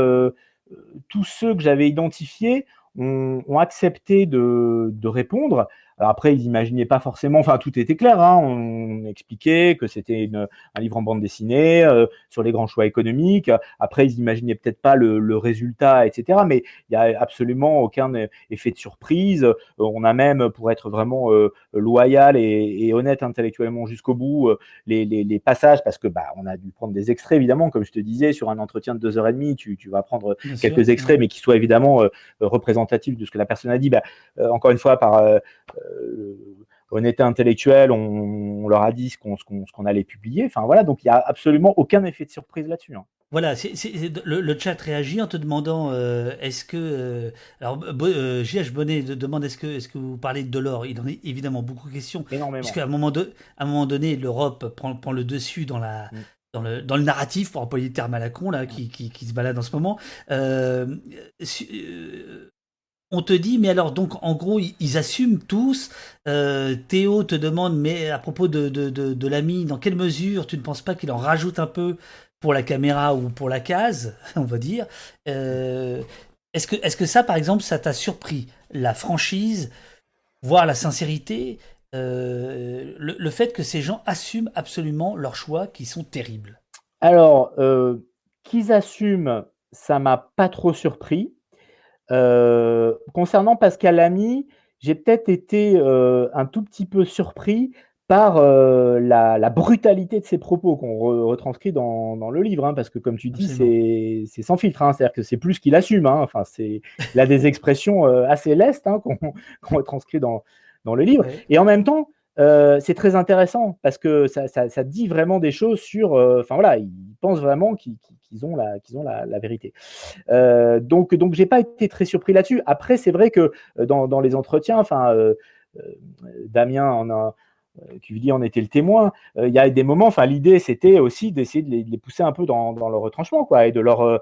tous ceux que j'avais identifiés ont, ont accepté de répondre. Alors après, ils n'imaginaient pas forcément, enfin tout était clair, hein, on expliquait que c'était un livre en bande dessinée euh, sur les grands choix économiques. Après, ils n'imaginaient peut-être pas le, le, résultat, etc. Mais il n'y a absolument aucun effet de surprise. On a même, pour être vraiment euh, loyal et, et, honnête intellectuellement jusqu'au bout, euh, les, les, les, passages, parce que bah, on a dû prendre des extraits, évidemment, comme je te disais, sur un entretien de deux heures et demie, tu, tu vas prendre quelques extraits, mais qui soient évidemment représentatifs de ce que la personne a dit. Bah, encore une fois, par honnêteté intellectuelle, on, leur a dit ce qu'on allait publier. Enfin voilà, donc il n'y a absolument aucun effet de surprise là-dessus. Hein. Voilà, c'est le, chat réagit en te demandant euh, est-ce que. Euh, alors, JH Bonnet demande est-ce que, est que vous parlez de l'or Il en est évidemment beaucoup question. Énormément. Puisqu'à un, moment un moment donné, l'Europe prend, prend, le dessus dans la. Mm. Dans le, dans le, narratif, pour employer le terme à la con, là, qui, qui, qui se balade en ce moment, euh, on te dit, mais alors, donc, en gros, ils, assument tous. Euh, Théo te demande, mais à propos de, de, de, l'ami, dans quelle mesure tu ne penses pas qu'il en rajoute un peu pour la caméra ou pour la case, on va dire euh, Est-ce que, est que ça, par exemple, ça t'a surpris La franchise, voire la sincérité, euh, le, fait que ces gens assument absolument leurs choix qui sont terribles? Alors, qu'ils assument, ça m'a pas trop surpris. Euh, concernant Pascal Lamy, j'ai peut-être été euh, un tout petit peu surpris par euh, la, brutalité de ses propos qu'on retranscrit dans, le livre, hein, parce que comme tu dis, c'est sans filtre, hein, c'est-à-dire que c'est plus qu'il assume. Hein, enfin, c'est il a des expressions assez lestes qu'on retranscrit dans, dans le livre, et en même temps, euh, c'est très intéressant parce que ça, dit vraiment des choses sur. Euh, enfin voilà, ils pensent vraiment qu'ils ont la, vérité. Euh, donc, donc j'ai pas été très surpris là-dessus. Après, c'est vrai que dans, dans les entretiens, enfin, Damien en a, euh, lui dit on était le témoin. Euh, il y a des moments, enfin l'idée c'était aussi d'essayer de, les, pousser un peu dans, dans, leur retranchement, quoi, et de leur euh,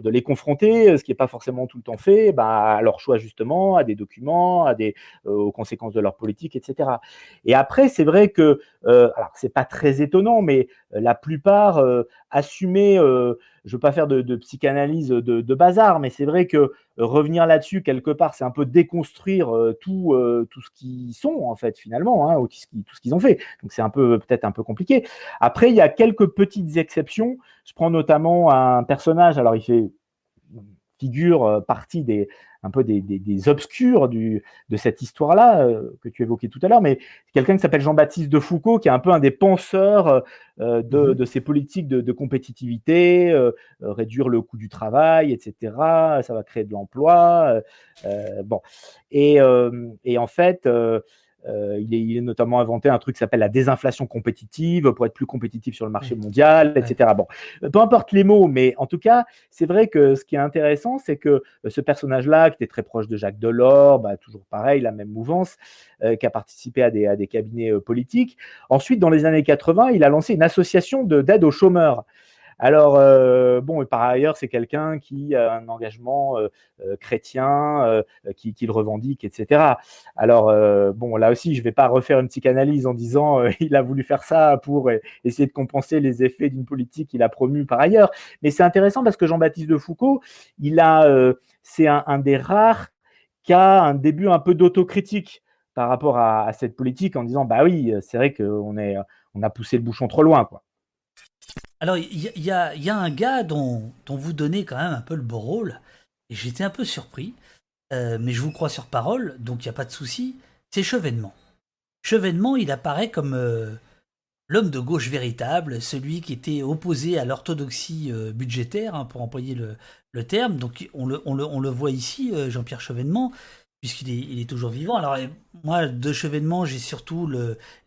de les confronter, ce qui n'est pas forcément tout le temps fait, bah, à leur choix justement, à des documents, à des aux conséquences de leur politique, etc. Et après c'est vrai que alors c'est pas très étonnant, mais la plupart assumer je veux pas faire de, psychanalyse de, bazar, mais c'est vrai que revenir là-dessus quelque part, c'est un peu déconstruire euh, tout, euh, tout ce qu'ils sont en fait finalement, hein, tout ce qu'ils ont fait. Donc c'est un peu peut-être un peu compliqué. Après, il y a quelques petites exceptions. Je prends notamment un personnage. Alors il fait figure euh, partie des, un peu des, des, obscurs du, de cette histoire-là euh, que tu évoquais tout à l'heure, mais quelqu'un qui s'appelle Jean-Baptiste de Foucault, qui est un peu un des penseurs euh, de, mmh de, ces politiques de, de compétitivité, réduire le coût du travail, etc. Ça va créer de l'emploi. bon, et, et, en fait euh, il, est, notamment inventé un truc qui s'appelle la désinflation compétitive pour être plus compétitif sur le marché mondial, etc. Bon, euh, peu importe les mots, mais en tout cas, c'est vrai que ce qui est intéressant, c'est que euh, ce personnage-là, qui était très proche de Jacques Delors, bah, toujours pareil, la même mouvance, qui a participé à des, cabinets politiques. Ensuite, dans les années 80, il a lancé une association d'aide aux chômeurs. Alors, euh, bon, par ailleurs, c'est quelqu'un qui a un engagement euh, euh, chrétien, qui, le revendique, etc. Alors, bon, là aussi, je ne vais pas refaire une psychanalyse en disant il a voulu faire ça pour essayer de compenser les effets d'une politique qu'il a promue par ailleurs. Mais c'est intéressant parce que Jean-Baptiste de Foucault, il a, c'est un, des rares qui a un début un peu d'autocritique par rapport à, cette politique en disant bah oui, c'est vrai qu'on on a poussé le bouchon trop loin, quoi. Alors, il y, a, un gars dont, vous donnez quand même un peu le beau rôle, et j'étais un peu surpris, euh, mais je vous crois sur parole, donc il n'y a pas de souci, c'est Chevènement. Chevènement, il apparaît comme euh, l'homme de gauche véritable, celui qui était opposé à l'orthodoxie euh, budgétaire, hein, pour employer le, terme. Donc on le, on le voit ici, Jean-Pierre Chevènement, puisqu'il est, toujours vivant. Alors, moi, de Chevènement, j'ai surtout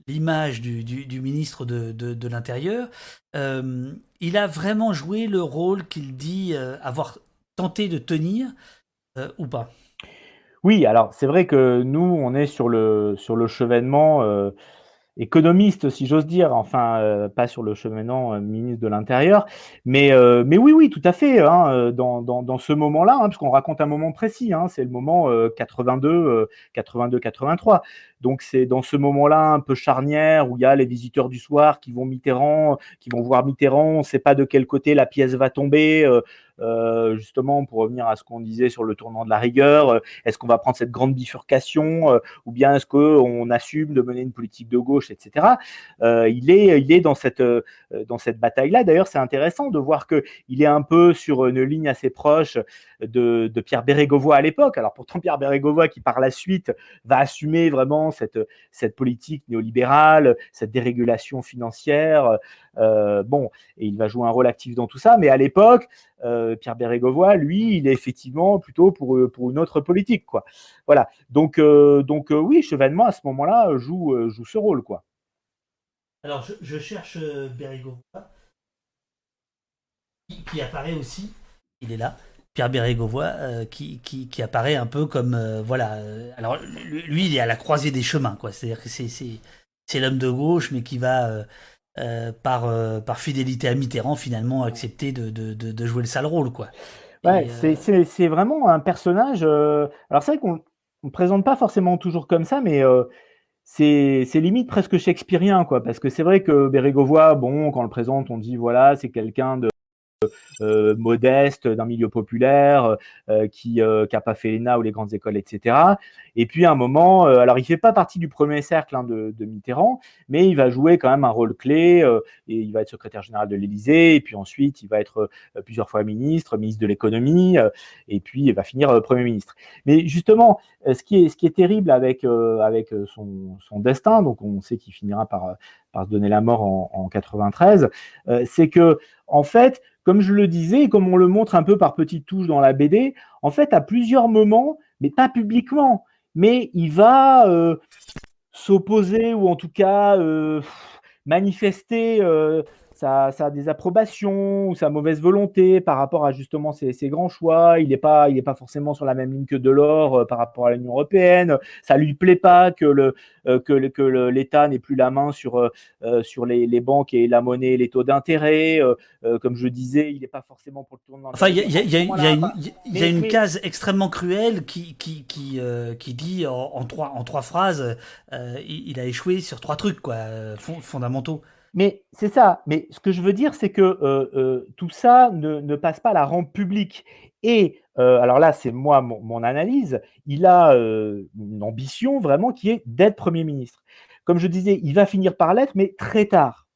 l'image du, ministre de, de, l'Intérieur. Euh, il a vraiment joué le rôle qu'il dit euh, avoir tenté de tenir, euh, ou pas? Oui, alors c'est vrai que nous, on est sur le, sur le Chevènement économiste, si j'ose dire, enfin, euh, pas sur le cheminant euh, ministre de l'Intérieur, mais, euh, mais oui, oui, tout à fait, hein, dans, dans, ce moment-là, hein, puisqu'on raconte un moment précis, hein, c'est le moment 82, 82, 83. Donc c'est dans ce moment-là un peu charnière où il y a les visiteurs du soir qui vont Mitterrand, qui vont voir Mitterrand, on ne sait pas de quel côté la pièce va tomber. Euh, justement, pour revenir à ce qu'on disait sur le tournant de la rigueur, euh, est-ce qu'on va prendre cette grande bifurcation euh, ou bien est-ce qu'on assume de mener une politique de gauche, etc. il, est, il est dans cette, dans cette bataille-là. D'ailleurs, c'est intéressant de voir qu'il est un peu sur une ligne assez proche de, de Pierre Bérégovoy à l'époque. Alors pourtant, Pierre Bérégovoy qui par la suite va assumer vraiment cette, politique néolibérale, cette dérégulation financière. bon, et il va jouer un rôle actif dans tout ça. Mais à l'époque, euh, Pierre Bérégovoy, lui, il est effectivement plutôt pour, euh, pour une autre politique, quoi. Voilà. Donc, euh, donc oui, Chevènement à ce moment-là joue, joue ce rôle, quoi. Alors, je, cherche Bérégovoy, qui, apparaît aussi. Il est là. Pierre Bérégovoy, qui, qui, apparaît un peu comme voilà. alors lui, il est à la croisée des chemins, quoi. C'est-à-dire que c'est l'homme de gauche, mais qui va euh, par, euh, par fidélité à Mitterrand, finalement, accepter de, de, de, jouer le sale rôle. Quoi. Ouais, euh, c'est vraiment un personnage. Alors, c'est vrai qu'on ne présente pas forcément toujours comme ça, mais c'est limite presque shakespearien, quoi. Parce que c'est vrai que Bérégovoy, bon, quand on le présente, on dit voilà, c'est quelqu'un de euh, modeste, d'un milieu populaire, euh, qui n'a euh, pas fait l'ENA ou les grandes écoles, etc. Et puis à un moment, alors il fait pas partie du premier cercle hein, de, Mitterrand, mais il va jouer quand même un rôle clé, et il va être secrétaire général de l'Élysée, et puis ensuite il va être plusieurs fois ministre, ministre de l'économie, et puis il va finir Premier ministre. Mais justement, ce qui est, ce qui est terrible avec, avec son, son destin, donc on sait qu'il finira par, se donner la mort en, en 93, c'est que en fait, comme je le disais, comme on le montre un peu par petites touches dans la BD, en fait, à plusieurs moments, mais pas publiquement, mais il va euh, s'opposer ou en tout cas euh, manifester euh, sa, sa, désapprobation ou sa mauvaise volonté par rapport à justement ses, grands choix. Il n'est pas, il pas forcément sur la même ligne que Delors euh, par rapport à l'Union européenne. Ça lui plaît pas que le euh, que, que l'État n'ait plus la main sur euh, sur les, les, banques et la monnaie et les taux d'intérêt. comme je disais, il n'est pas forcément pour le tournant. Enfin, il y a, y une, y a une case extrêmement cruelle qui qui qui, qui dit en, trois en trois phrases, il, a échoué sur trois trucs quoi fondamentaux. Mais c'est ça. Mais ce que je veux dire, c'est que euh, euh, tout ça ne, passe pas à la rampe publique. Et euh, alors là, c'est moi mon, analyse. Il a une ambition vraiment qui est d'être Premier ministre. Comme je disais, il va finir par l'être, mais très tard.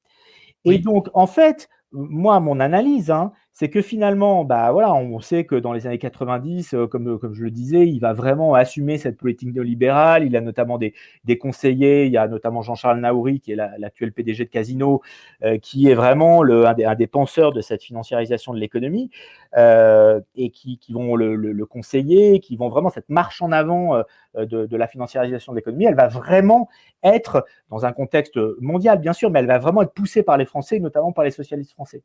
Et donc, en fait, moi, mon analyse, hein, c'est que finalement, bah voilà, on sait que dans les années 90, euh, comme, comme je le disais, il va vraiment assumer cette politique néolibérale. Il a notamment des, conseillers, il y a notamment Jean-Charles Naouri, qui est l'actuel PDG de Casino, euh, qui est vraiment un, des, penseurs de cette financiarisation de l'économie, euh, et qui, vont le, le, conseiller, qui vont vraiment cette marche en avant de, de la financiarisation de l'économie. Elle va vraiment être, dans un contexte mondial bien sûr, mais elle va vraiment être poussée par les Français, notamment par les socialistes français.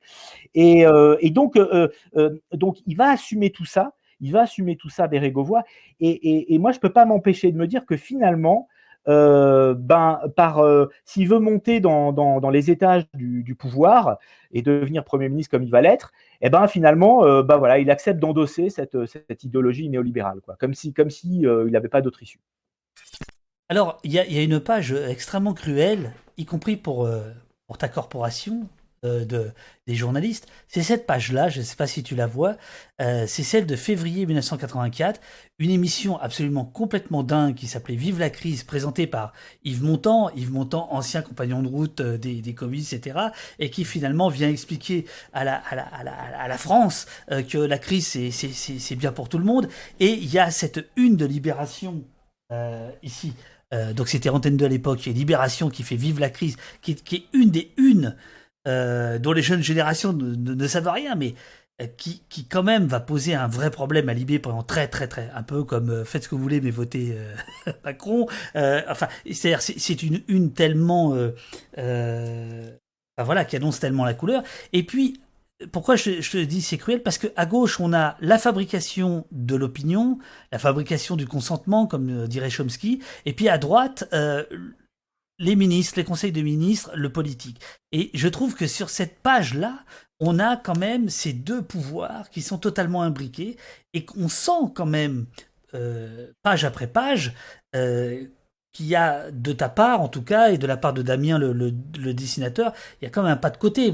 Et, et donc, euh, euh, donc, il va assumer tout ça. Il va assumer tout ça, Bérégovoy. Et, et, moi, je ne peux pas m'empêcher de me dire que finalement, ben, par s'il veut monter dans, les étages du, pouvoir et devenir Premier ministre comme il va l'être, eh ben finalement, ben, voilà, il accepte d'endosser cette, idéologie néolibérale, quoi, comme si, comme si il n'avait pas d'autre issue. Alors, il y, a, une page extrêmement cruelle, y compris pour ta corporation, euh, de, des journalistes, c'est cette page-là, je ne sais pas si tu la vois, euh, c'est celle de février 1984, une émission absolument complètement dingue qui s'appelait Vive la crise, présentée par Yves Montand, Yves Montand, ancien compagnon de route euh, des, des Covid, etc., et qui finalement vient expliquer à la, à la, à la, France que la crise, c'est bien pour tout le monde, et il y a cette une de Libération ici, donc c'était Antenne 2 à l'époque, et Libération qui fait Vive la crise, qui, qui est une des unes euh, dont les jeunes générations ne, savent rien, mais euh, qui, qui, quand même va poser un vrai problème à Libé pendant très très très un peu comme euh, faites ce que vous voulez mais votez Macron. Enfin c'est c'est une une tellement voilà qui annonce tellement la couleur. Et puis pourquoi je, je te dis c'est cruel? Parce que à gauche, on a la fabrication de l'opinion, la fabrication du consentement, comme dirait Chomsky, et puis à droite, les ministres, les conseils de ministres, le politique. Et je trouve que sur cette page-là, on a quand même ces deux pouvoirs qui sont totalement imbriqués et qu'on sent quand même, euh, page après page, euh, qu'il y a de ta part, en tout cas, et de la part de Damien, le, dessinateur, il y a quand même un pas de côté.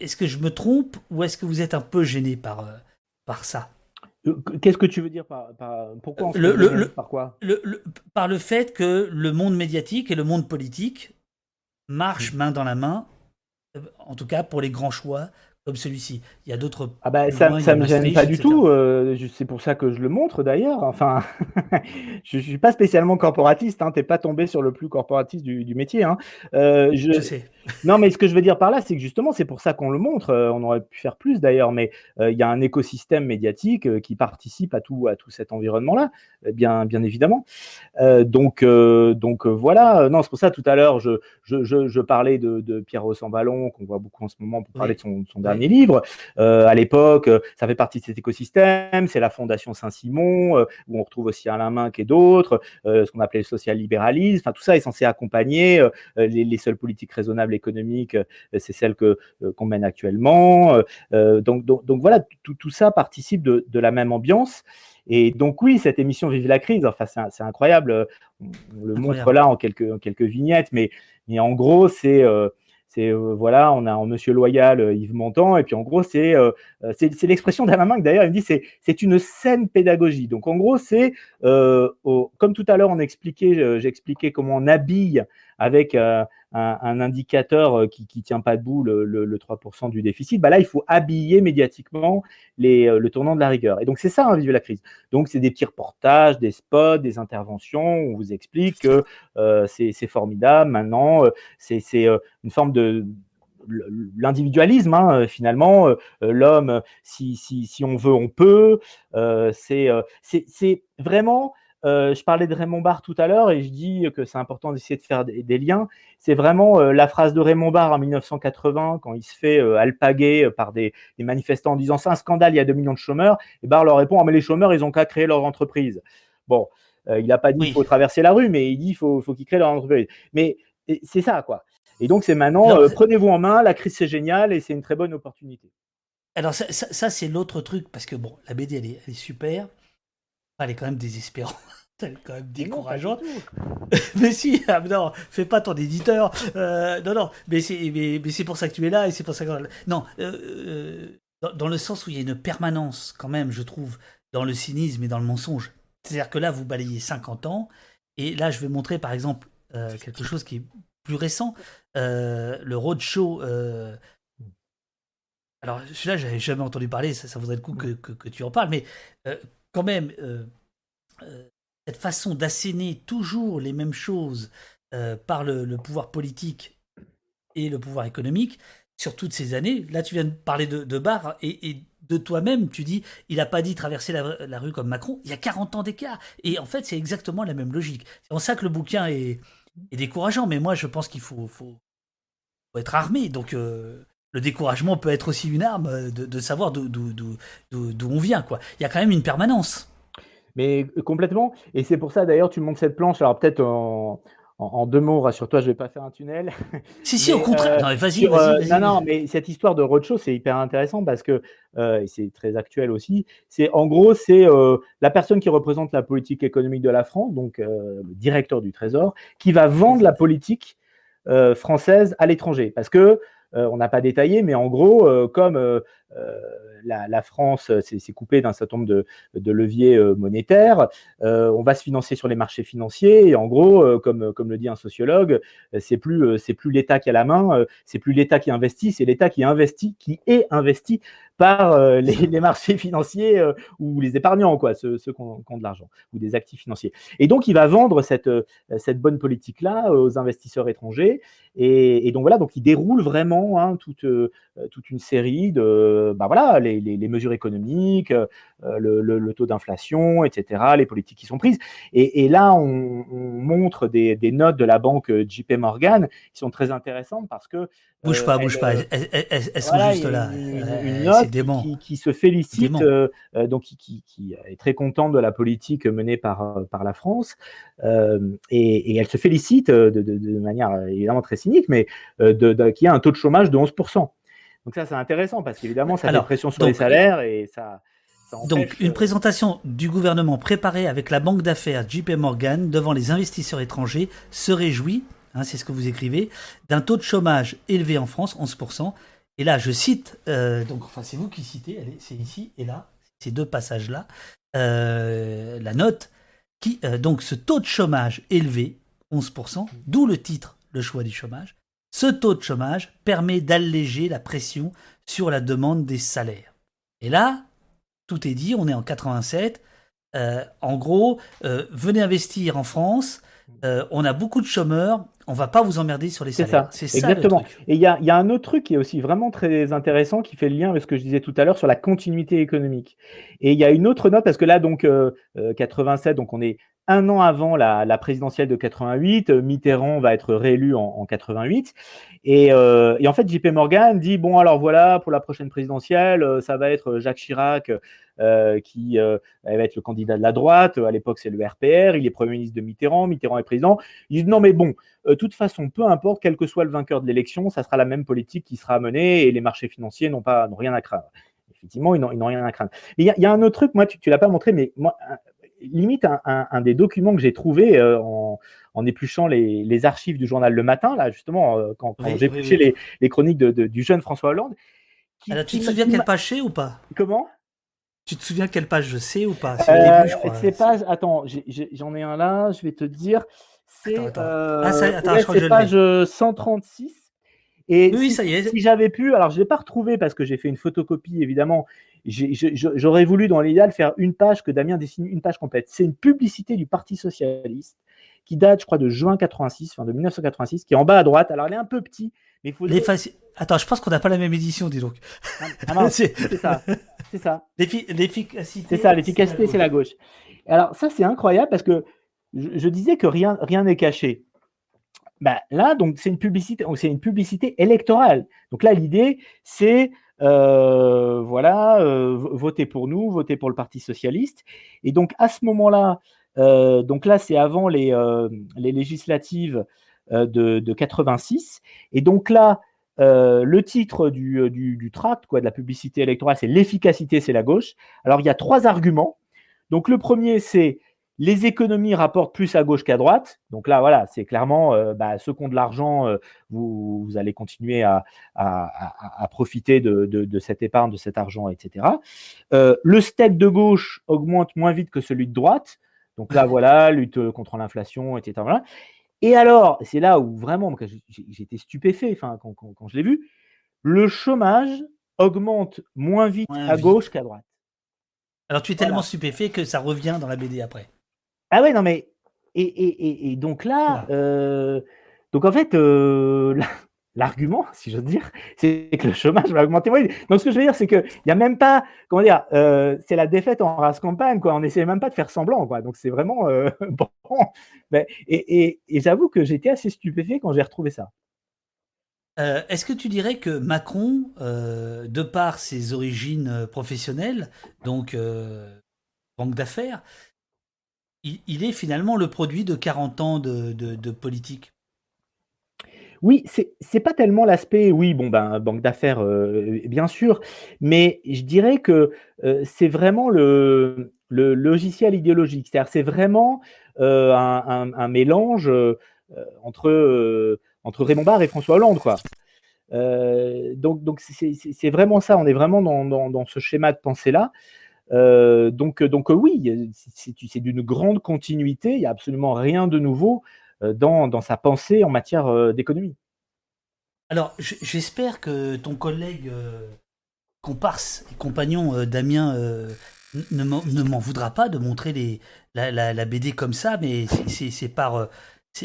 Est-ce que je me trompe ou est-ce que vous êtes un peu gêné par, euh, par ça? Qu'est-ce que tu veux dire par, pourquoi le, par quoi? Par le fait que le monde médiatique et le monde politique marchent main dans la main, euh, en tout cas pour les grands choix comme celui-ci. Il y a d'autres. Ah bah ça, ne me gêne pas du tout. Euh, c'est pour ça que je le montre d'ailleurs. Enfin, je, ne suis pas spécialement corporatiste. Hein, T'es pas tombé sur le plus corporatiste du, métier. Hein. Euh, je... sais. Non, mais ce que je veux dire par là, c'est que justement, c'est pour ça qu'on le montre. Euh, on aurait pu faire plus d'ailleurs, mais il y a un écosystème médiatique qui participe à tout à tout cet environnement-là, bien bien évidemment. donc donc voilà. Non, c'est pour ça tout à l'heure, je, je, je, parlais de, de Pierre Ballon qu'on voit beaucoup en ce moment pour parler de son, son dernier livre. Euh, à l'époque, euh, ça fait partie de cet écosystème. C'est la Fondation Saint-Simon, euh, où on retrouve aussi Alain Minck et d'autres, ce qu'on appelait le social-libéralisme. Enfin, tout ça est censé accompagner les, seules politiques raisonnables économiques, c'est celles que qu'on mène actuellement. donc, donc, voilà, tout, tout, ça participe de, de la même ambiance. Et donc oui, cette émission Vive la crise, enfin c'est incroyable, on, le montre là en quelques, quelques vignettes, mais, mais en gros c'est c'est euh, voilà, on a en Monsieur Loyal euh, Yves Montand, et puis en gros, c'est euh, c'est l'expression d'Alain Minck d'ailleurs, il me dit c'est c'est une saine pédagogie. Donc en gros, c'est comme tout à l'heure on expliquait, j'expliquais comment on habille avec un, indicateur euh, qui ne tient pas debout, le, le, 3% du déficit, bah là, il faut habiller médiatiquement les, euh, le tournant de la rigueur. Et donc, c'est ça, hein, la crise. Donc, c'est des petits reportages, des spots, des interventions, on vous explique que euh, c'est formidable. Maintenant, c'est une forme de l'individualisme, hein, finalement, l'homme, si, si, si, on veut, on peut. c'est vraiment euh, je parlais de Raymond Barre tout à l'heure et je dis que c'est important d'essayer de faire des, liens. C'est vraiment euh, la phrase de Raymond Barre en 1980 quand il se fait euh, alpaguer par des, manifestants en disant c'est un scandale, il y a 2 millions de chômeurs. Et Barre leur répond ah, mais les chômeurs ils ont qu'à créer leur entreprise. Bon, il n'a pas dit qu'il faut traverser la rue, mais il dit qu'il faut, faut qu'ils créent leur entreprise. Mais c'est ça quoi. Et donc c'est maintenant prenez-vous en main, la crise c'est génial et c'est une très bonne opportunité. Alors ça, c'est l'autre truc parce que bon la BD elle est super elle est quand même désespérante. Elle est quand même décourageante. mais si, ah, non, fais pas ton éditeur. Euh, non, non, mais c'est, mais, c'est pour ça que tu es là et c'est pour ça que. Non, euh, euh, dans, le sens où il y a une permanence, quand même, je trouve, dans le cynisme et dans le mensonge. C'est-à-dire que là, vous balayez 50 ans, et là, je vais montrer, par exemple, quelque chose qui est plus récent le roadshow. alors, celui-là, j'avais jamais entendu parler, ça, ça vaudrait le coup que, que tu en parles, mais quand même, euh, euh, cette façon d'asséner toujours les mêmes choses euh, par le, pouvoir politique et le pouvoir économique sur toutes ces années. Là, tu viens de parler de, de Barre et, de toi-même, tu dis, il n'a pas dit traverser la, rue comme Macron. Il y a 40 ans d'écart. Et en fait, c'est exactement la même logique. C'est pour ça que le bouquin est, décourageant. Mais moi, je pense qu'il faut, être armé. Donc, le découragement peut être aussi une arme de, savoir d'où on vient. Quoi. Il y a quand même une permanence. mais complètement. Et c'est pour ça d'ailleurs, tu montes cette planche. Alors peut-être en, en, deux mots, rassure-toi, je vais pas faire un tunnel. Si, si, au contraire. Euh, vas-y, vas-y, vas-y. non, non, mais cette histoire de roadshow, c'est hyper intéressant parce que, euh, et c'est très actuel aussi, c'est en gros, c'est euh, la personne qui représente la politique économique de la France, donc le directeur du Trésor, qui va vendre la politique française à l'étranger. Parce que, on n'a pas détaillé, mais en gros, comme la, France s'est coupée d'un certain nombre de, leviers euh, monétaires. Euh, on va se financer sur les marchés financiers. Et en gros, euh, comme, comme le dit un sociologue, c'est plus, c'est plus l'État qui a la main, c'est plus l'État qui investit, c'est l'État qui investit, qui est investi par les, marchés financiers ou les épargnants, quoi, ceux, qui ont, de l'argent, ou des actifs financiers. Et donc, il va vendre cette, cette bonne politique-là aux investisseurs étrangers. Et, donc voilà, donc il déroule vraiment hein, toute, toute une série de, bah voilà, les, les, mesures économiques, euh, le, taux d'inflation, etc., les politiques qui sont prises. Et, là, on, montre des, notes de la banque JP Morgan qui sont très intéressantes parce que Bouge pas, euh, bouge pas. Elles, sont juste là. Une, note qui, se félicite, euh, donc qui, est très contente de la politique menée par, par la France. et, elle se félicite de, manière évidemment très cynique, mais de, qui a un taux de chômage de 11%. Donc ça, c'est intéressant parce qu'évidemment, ça met pression sur les salaires et ça. donc, une présentation du gouvernement préparée avec la banque d'affaires JP Morgan devant les investisseurs étrangers se réjouit, hein, c'est ce que vous écrivez, d'un taux de chômage élevé en France, 11%. Et là, je cite, euh, donc, enfin, c'est vous qui citez, c'est ici et là, ces deux passages-là, euh, la note, qui, euh, donc, ce taux de chômage élevé, 11%, d'où le titre, le choix du chômage, ce taux de chômage permet d'alléger la pression sur la demande des salaires. Et là, tout est dit, on est en 87. Euh, en gros, euh, venez investir en France. Euh, on a beaucoup de chômeurs. On va pas vous emmerder sur les salaires. C'est ça. Exactement. Et il y a, un autre truc qui est aussi vraiment très intéressant, qui fait le lien avec ce que je disais tout à l'heure sur la continuité économique. Et il y a une autre note parce que là, donc 87, donc on est un an avant la, présidentielle de 88. Euh, Mitterrand va être réélu en, 88. Euh, et, en fait, JP Morgan dit bon, alors voilà, pour la prochaine présidentielle, euh, ça va être Jacques Chirac qui va être le candidat de la droite. À l'époque, c'est le RPR. Il est Premier ministre de Mitterrand. Mitterrand est président. Il dit non, mais bon, de toute façon, peu importe, quel que soit le vainqueur de l'élection, ça sera la même politique qui sera menée et les marchés financiers n'ont pas rien à craindre effectivement, ils n'ont rien à craindre. Il y, a un autre truc, moi, tu ne l'as pas montré, mais moi, limite un, des documents que j'ai trouvé euh, en, épluchant les, archives du journal Le Matin, là justement, euh, quand, j'ai épluché les, chroniques du jeune François Hollande. tu te souviens quelle page c'est ou pas? Comment? Tu te souviens quelle page je sais ou pas? C'est euh, Attends, j'en ai, un là, je vais te dire. C'est ah, page 136. Et oui, si, ça y est. Si j'avais pu, alors je l'ai pas retrouvé parce que j'ai fait une photocopie, évidemment. J'aurais voulu, dans l'idéal, faire une page que Damien dessine, une page complète. C'est une publicité du Parti Socialiste qui date, je crois, de juin 86, enfin de 1986, qui est en bas à droite. Alors, elle est un peu petite, mais il faut. Les Attends, je pense qu'on n'a pas la même édition, dis donc. Ah, ah c'est ça. C'est ça. L'efficacité. C'est ça, l'efficacité, c'est la gauche. Alors, ça, c'est incroyable parce que je, disais que rien n'est caché. Bah, là, donc, c'est une publicité, c'est une publicité électorale. Donc là, l'idée, c'est euh, voilà, euh, votez pour nous, votez pour le Parti socialiste. Et donc à ce moment-là, euh, donc là, c'est avant les, les législatives de, de, 86. Et donc là, le titre du, du, du, tract, quoi, de la publicité électorale, c'est l'efficacité, c'est la gauche. Alors il y a trois arguments. Donc le premier, c'est les économies rapportent plus à gauche qu'à droite. Donc là, voilà, c'est clairement euh, bah, ceux qui ont de l'argent, euh, vous, allez continuer à, profiter de, cette épargne, de cet argent, etc. Euh, le steak de gauche augmente moins vite que celui de droite. Donc là, voilà, lutte contre l'inflation, etc. Et alors, c'est là où vraiment j'étais stupéfait enfin, quand, je l'ai vu, le chômage augmente moins vite à gauche qu'à droite. Alors tu es tellement stupéfait que ça revient dans la BD après. Ah ouais, non, mais. Et, donc là, euh, donc en fait, euh, l'argument, si j'ose dire, c'est que le chômage va augmenter. Donc ce que je veux dire, c'est qu'il n'y a même pas, comment dire, euh, c'est la défaite en race campagne, quoi. On n'essaie même pas de faire semblant, quoi. Donc c'est vraiment bon. et, j'avoue que j'étais assez stupéfait quand j'ai retrouvé ça. Est-ce que tu dirais que Macron, de par ses origines professionnelles, donc banque d'affaires, il, est finalement le produit de 40 ans de, politique? Oui, c'est pas tellement l'aspect, oui, bon, ben, banque d'affaires, euh, bien sûr, mais je dirais que euh, c'est vraiment le, logiciel idéologique. C'est-à-dire, c'est vraiment euh, un, mélange entre, Raymond Barre et François Hollande, quoi. donc, donc c'est vraiment ça. On est vraiment dans ce schéma de pensée-là. Donc, donc oui, c'est d'une grande continuité. Il n'y a absolument rien de nouveau dans, dans sa pensée en matière euh, d'économie. Alors, j'espère que ton collègue comparse et compagnon Damien ne m'en voudra pas de montrer les, la, la, BD comme ça, mais c'est par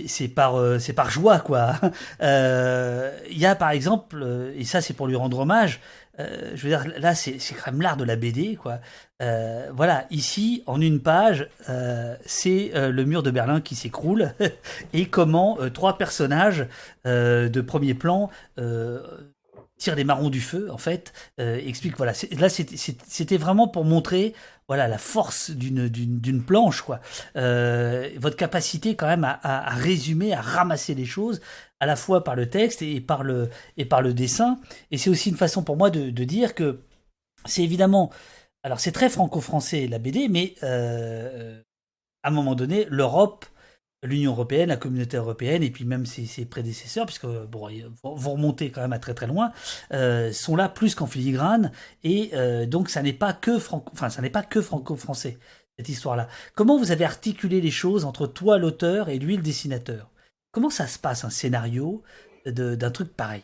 c'est par c'est par joie quoi. Il y a par exemple et ça c'est pour lui rendre hommage euh, je veux dire, là, c'est quand même l'art de la BD, quoi. Euh, voilà, ici, en une page, euh, c'est le mur de Berlin qui s'écroule et comment trois personnages de premier plan tirent des marrons du feu, en fait, expliquent. Voilà, là, c'était vraiment pour montrer voilà la force d'une planche quoi votre capacité quand même à, à, résumer à ramasser les choses à la fois par le texte et par le, et par le dessin. Et c'est aussi une façon pour moi de, dire que c'est évidemment. Alors, c'est très franco-français la BD, mais euh, à un moment donné, l'Europe, l'Union européenne, la communauté européenne, et puis même ses, prédécesseurs, puisque bon, vont remonter quand même à très très loin, euh, sont là plus qu'en filigrane. Et euh, donc, ça n'est pas que franco, enfin, ça n'est pas que franco-français cette histoire-là. Comment vous avez articulé les choses entre toi, l'auteur, et lui, le dessinateur? Comment ça se passe un scénario d'un truc pareil?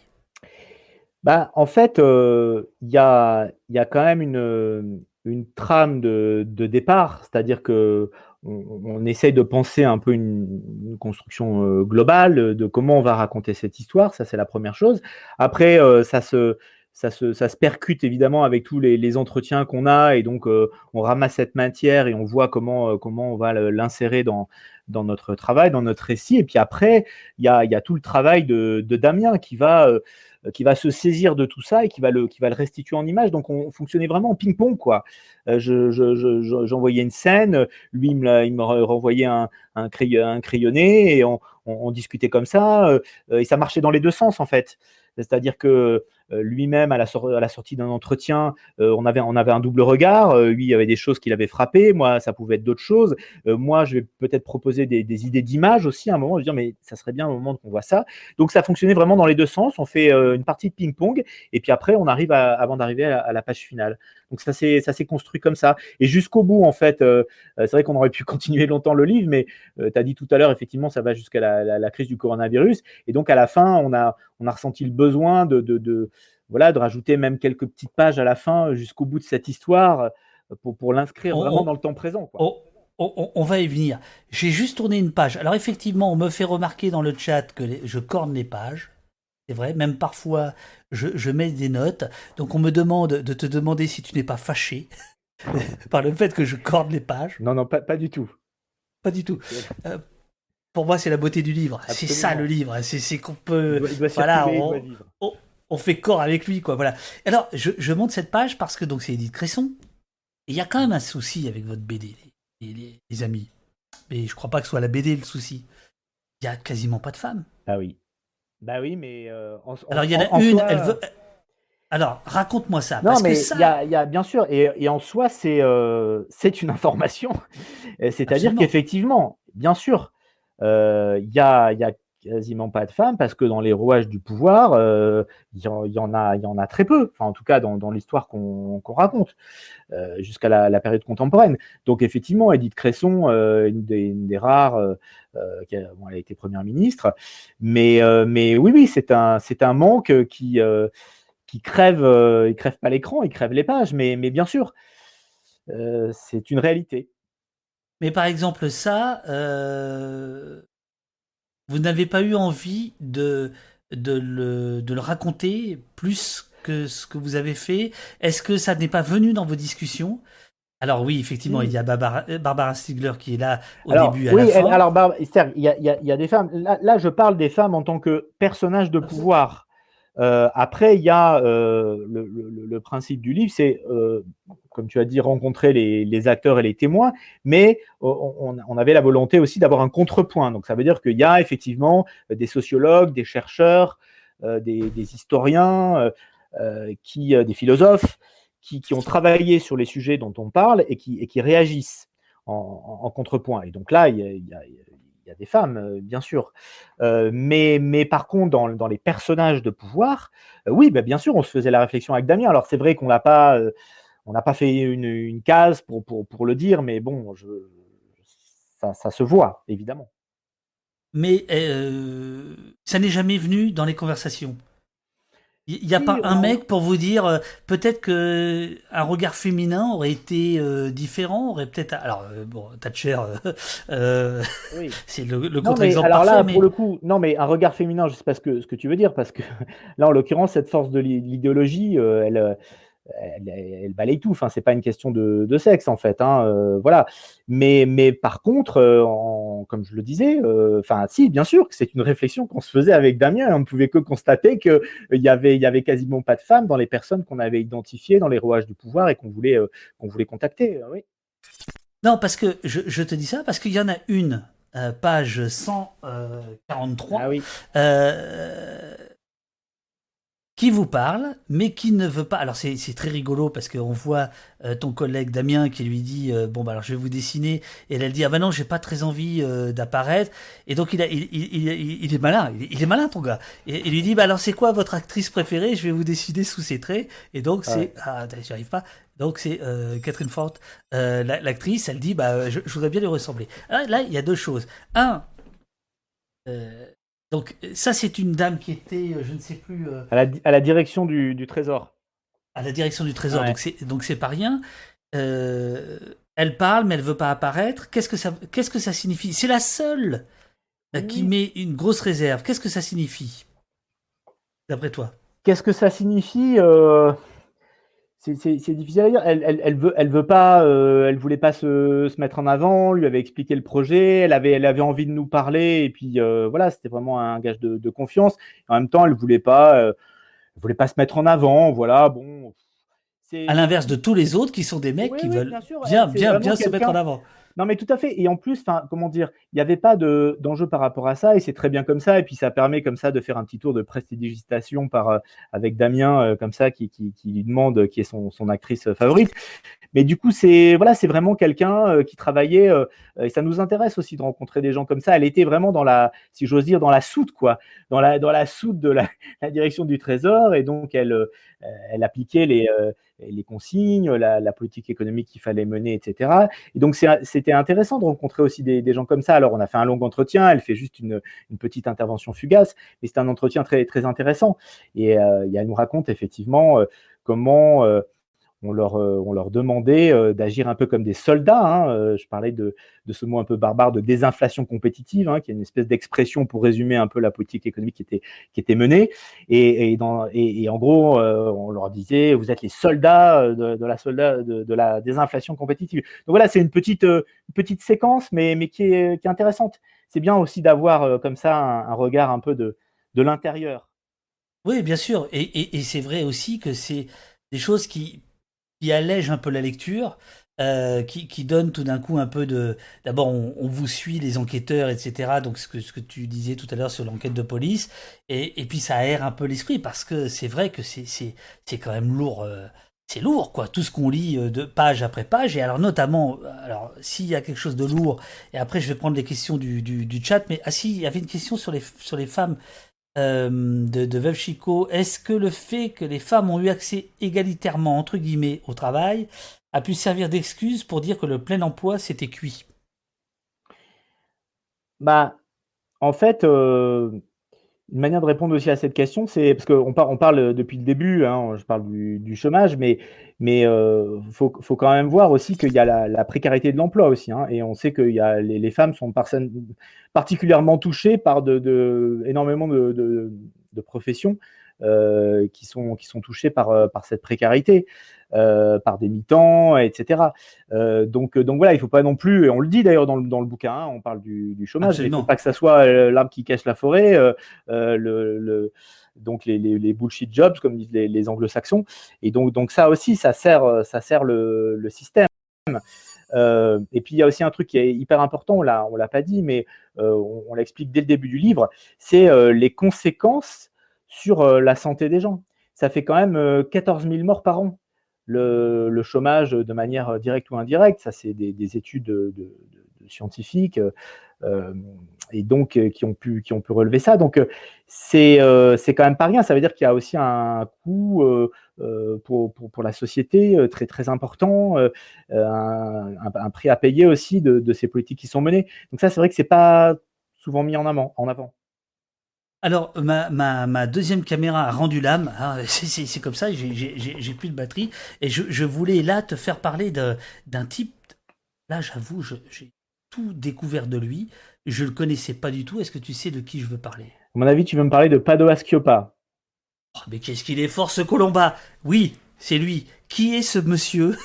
Bah, En fait, euh, il y, a, y, a, quand même une, une trame de départ, c'est-à-dire que on, essaye de penser un peu une, construction euh, globale de comment on va raconter cette histoire, ça c'est la première chose. Après, euh, ça se ça se, ça se, percute évidemment avec tous les, les entretiens qu'on a et donc on ramasse cette matière et on voit comment, comment on va l'insérer dans, dans notre travail, dans notre récit. Et puis après, il y a, y a, tout le travail de, de Damien qui va, euh, qui va se saisir de tout ça et qui va le, qui va le restituer en image. Donc on fonctionnait vraiment en ping-pong. quoi. Euh, J'envoyais une scène, lui il me, renvoyait un, un, un crayonné et on, on, discutait comme ça. Euh, et ça marchait dans les deux sens en fait. C'est-à-dire que lui-même, à, la sortie d'un entretien, euh, on, avait, on avait un double regard. Euh, lui, il y avait des choses qui l'avaient frappé. Moi, ça pouvait être d'autres choses. moi, je vais peut-être proposer des, idées d'image aussi à un moment. Je dire, mais ça serait bien au moment qu'on voit ça. Donc, ça fonctionnait vraiment dans les deux sens. On fait une partie de ping-pong et puis après, on arrive avant d'arriver à, la page finale. Donc, ça s'est construit comme ça. Et jusqu'au bout, en fait, c'est vrai qu'on aurait pu continuer longtemps le livre, mais tu as dit tout à l'heure, effectivement, ça va jusqu'à la, crise du coronavirus. Et donc, à la fin, on a, on a ressenti le besoin de voilà, de rajouter même quelques petites pages à la fin jusqu'au bout de cette histoire euh, pour, pour l'inscrire vraiment dans le temps présent. On, va y venir. J'ai juste tourné une page. Alors effectivement, on me fait remarquer dans le chat que je corne les pages. C'est vrai, même parfois, je, mets des notes. Donc on me demande de te demander si tu n'es pas fâché par le fait que je corne les pages. Non, non, pas, pas du tout. Pas du tout. Euh, pour moi, c'est la beauté du livre. C'est ça le livre. C'est qu'on peut. voilà, on fait corps avec lui, quoi. Voilà. Alors, je, monte cette page parce que donc c'est Edith Cresson. Et il y a quand même un souci avec votre BD, les, amis. Mais je crois pas que ce soit la BD le souci. Il y a quasiment pas de femmes. Ah oui. Bah oui, mais euh, alors il y en a une, elle veut. Alors raconte-moi ça. Non, mais il y, a, bien sûr, et, en soi c'est euh, c'est une information. C'est-à-dire qu'effectivement, bien sûr, euh, il y, a, y a quasiment pas de femmes parce que dans les rouages du pouvoir, euh, il y, en a, y en a très peu. Enfin, en tout cas, dans, l'histoire qu'on raconte euh, jusqu'à la, période contemporaine. Donc, effectivement, Edith Cresson, euh, une, des, rares, qui a, elle a été première ministre, mais, mais oui, oui, c'est un, c'est un manque qui, qui crève, il crève pas l'écran, il crève les pages, mais, mais bien sûr, c'est une réalité. Mais par exemple, ça, vous n'avez pas eu envie de, de, le, de le raconter plus que ce que vous avez fait Est-ce que ça n'est pas venu dans vos discussions? Alors oui, effectivement, il y a Barbara, euh, Barbara, Stigler qui est là au début à oui, la fin. Alors, il y, a, il, y a, des femmes. Là, je parle des femmes en tant que personnages de pouvoir. Euh, après, il y a euh, le, le, principe du livre, c'est comme tu as dit, rencontrer les, acteurs et les témoins, mais on, avait la volonté aussi d'avoir un contrepoint. Donc ça veut dire qu'il y a effectivement des sociologues, des chercheurs, des, historiens, qui, des philosophes qui, ont travaillé sur les sujets dont on parle et qui, réagissent en, contrepoint. Et donc là, il y a, des femmes, euh, bien sûr. Euh, mais, par contre, dans, les personnages de pouvoir, euh, oui, bah, bien sûr, on se faisait la réflexion avec Damien. Alors c'est vrai qu'on n'a pas, on n'a pas fait une, case pour, pour, le dire, mais bon, je, ça, ça, se voit, évidemment. Mais ça n'est jamais venu dans les conversations. Il n'y a pas un mec pour vous dire euh, peut-être que un regard féminin aurait été euh, différent, aurait peut-être alors euh, bon Thatcher c'est le, contre-exemple alors là pour le coup non mais un regard féminin je sais pas ce que ce que tu veux dire parce que là en l'occurrence cette force de l'idéologie elle elle, balaye tout. Enfin, c'est pas une question de, sexe en fait. Hein, euh, voilà. Mais, mais par contre, euh, comme je le disais, euh, enfin, si, bien sûr, que c'est une réflexion qu'on se faisait avec Damien. On ne pouvait que constater y avait, il y avait quasiment pas de femmes dans les personnes qu'on avait identifiées dans les rouages du pouvoir et qu'on voulait, qu'on voulait contacter. Oui. Non, parce que je, te dis ça parce qu'il y en a une, page 143. Ah oui qui vous parle, mais qui ne veut pas. Alors c'est très rigolo parce qu'on voit euh, ton collègue Damien qui lui dit euh, bon bah alors je vais vous dessiner. Et elle, dit ah bah non j'ai pas très envie euh, d'apparaître. Et donc il, a, il, il, il, est malin. Il, est malin ton gars. Et il lui dit bah alors c'est quoi votre actrice préférée? Je vais vous dessiner sous ses traits. Et donc c'est ah j'y arrive pas. Donc c'est Catherine Ford l'actrice elle dit bah je, je, voudrais bien lui ressembler. Là, là il y a deux choses. Un donc ça, c'est une dame qui était, euh, je ne sais plus... Euh, à, la, direction du, Trésor. À la direction du Trésor, donc c'est pas rien. Euh, elle parle, mais elle veut pas apparaître. Qu'est-ce que ça, qu'est-ce que ça signifie? C'est la seule qui met une grosse réserve. Qu'est-ce que ça signifie, d'après toi? Qu'est-ce que ça signifie c'est difficile à dire. Elle, elle, elle, veut, elle veut pas, euh, elle voulait pas se, se, mettre en avant. Lui avait expliqué le projet. Elle avait, elle avait envie de nous parler. Et puis euh, voilà, c'était vraiment un gage de, de, confiance. En même temps, elle voulait pas, euh, elle voulait pas se mettre en avant. Voilà, bon. À l'inverse de tous les autres qui sont des mecs qui veulent bien, bien, bien se mettre en avant. Non, mais tout à fait. Et en plus, comment dire, il n'y avait pas d'enjeu par rapport à ça, et c'est très bien comme ça. Et puis ça permet comme ça de faire un petit tour de prestidigitation par euh, avec Damien, euh, comme ça, qui, qui, lui demande qui est son, son actrice favorite. Mais du coup, c'est voilà, vraiment quelqu'un euh, qui travaillait, et ça nous intéresse aussi de rencontrer des gens comme ça. Elle était vraiment dans la, si j'ose dire, dans la soute, quoi, dans la dans la soute de la, direction du Trésor, et donc elle elle appliquait les les consignes, la, politique économique qu'il fallait mener, etc. Et donc c'était intéressant de rencontrer aussi des, gens comme ça. Alors on a fait un long entretien, elle fait juste une, petite intervention fugace, mais c'est un entretien très, très intéressant. Et euh, elle nous raconte effectivement euh, comment euh, on leur, euh, on leur demandait euh, d'agir un peu comme des soldats. Hein, euh, je parlais de, ce mot un peu barbare de désinflation compétitive, hein, qui est une espèce d'expression pour résumer un peu la politique économique qui était, qui était menée. Et, et, en gros, on leur disait, vous êtes les soldats de, la, soldat, de, la désinflation compétitive. Donc voilà, c'est une petite, petite séquence, mais, mais qui, est, qui est intéressante. C'est bien aussi d'avoir comme ça un, regard un peu de, de l'intérieur. Oui, bien sûr. Et, et c'est vrai aussi que c'est des choses qui qui allège un peu la lecture, euh, qui, qui, donne tout d'un coup un peu de. D'abord, on, on, vous suit, les enquêteurs, etc. Donc, ce que, ce que tu disais tout à l'heure sur l'enquête de police. Et, et, puis, ça aère un peu l'esprit parce que c'est vrai que c'est quand même lourd. Euh, c'est lourd, quoi, tout ce qu'on lit euh, de page après page. Et alors, notamment, alors, s'il y a quelque chose de lourd, et après, je vais prendre les questions du, du, du chat, mais ah si, il y avait une question sur les, sur les femmes euh, de, Veuve Chico, est-ce que le fait que les femmes ont eu accès égalitairement, entre guillemets, au travail, a pu servir d'excuse pour dire que le plein emploi s'était cuit? Bah, en fait, euh, une manière de répondre aussi à cette question, c'est parce qu'on on parle depuis le début, hein, je parle du, chômage, mais mais euh, faut, quand même voir aussi qu'il y a la, précarité de l'emploi aussi, hein, et on sait que y a, les, femmes sont particulièrement touchées par énormément de, professions qui, sont, qui sont touchés par, par cette précarité. Par des mi-temps, etc. donc, donc voilà, il ne faut pas non plus, et on le dit d'ailleurs dans, le, dans le bouquin, hein, on parle du, du chômage, il ne faut pas que ça soit l'arbre qui cache la forêt, le, le, donc les, les, bullshit jobs, comme disent les, anglo-saxons. Et donc, donc ça aussi, ça sert, ça sert le, le système. Euh, et puis il y a aussi un truc qui est hyper important, on l'a, on l'a pas dit, mais euh, on, l'explique dès le début du livre, c'est euh, les conséquences sur la santé des gens. Ça fait quand même 14 000 morts par an. Le, le, chômage de manière directe ou indirecte, ça c'est des, études de, de, de scientifiques et donc qui ont pu qui ont pu relever ça. Donc c'est c'est quand même pas rien. Ça veut dire qu'il y a aussi un coût euh, pour, pour, la société euh, très très important, euh, un, prix à payer aussi de, ces politiques qui sont menées. Donc ça, c'est vrai que c'est pas souvent mis en avant. En avant. Alors, ma, ma, ma, deuxième caméra a rendu l'âme. Ah, c'est comme ça, j'ai plus de batterie. Et je, je, voulais là te faire parler d'un type. Là, j'avoue, j'ai tout découvert de lui. Je le connaissais pas du tout. Est-ce que tu sais de qui je veux parler? À mon avis, tu veux me parler de Pado Asciopa. Oh, mais qu'est-ce qu'il est fort ce Colomba Oui, c'est lui. Qui est ce monsieur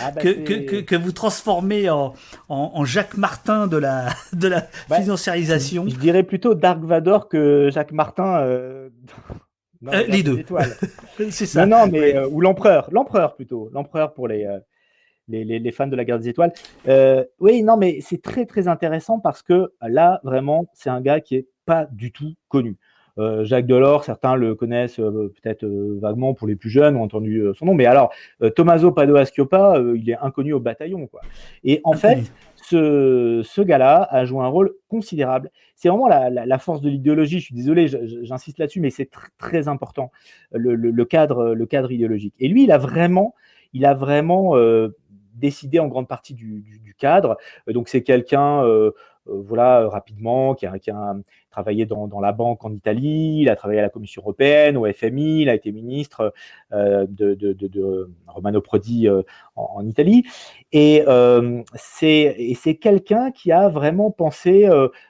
ah, bah, que, que, vous transformez en, en, Jacques Martin de la, de la bah, financiarisation je, dirais plutôt Dark Vador que Jacques Martin. Euh, euh, les deux. c'est ça. Non, non, mais euh, ou l'empereur, l'empereur plutôt, l'empereur pour les, les, les, les, fans de la guerre des étoiles. oui, non, mais c'est très très intéressant parce que là, vraiment, c'est un gars qui est pas du tout connu. Euh, Jacques Delors, certains le connaissent euh, peut-être euh, vaguement pour les plus jeunes, ont entendu son nom. Mais alors, Tommaso Pado Asciopa, il est inconnu au bataillon. Quoi. Et en fait, ce, ce gars-là a joué un rôle considérable. C'est vraiment la, la, force de l'idéologie. Je suis désolé, j'insiste là-dessus, mais c'est très important le, le, cadre, le cadre idéologique. Et lui, il a vraiment, il a vraiment décidé en grande partie du, du, du cadre. Donc c'est quelqu'un, voilà, rapidement, qui a, qui a, travaillé dans, la banque en Italie, il a travaillé à la Commission européenne, au FMI, il a été ministre euh, de, Romano Prodi euh, en, Italie. Et euh, c'est quelqu'un qui a vraiment pensé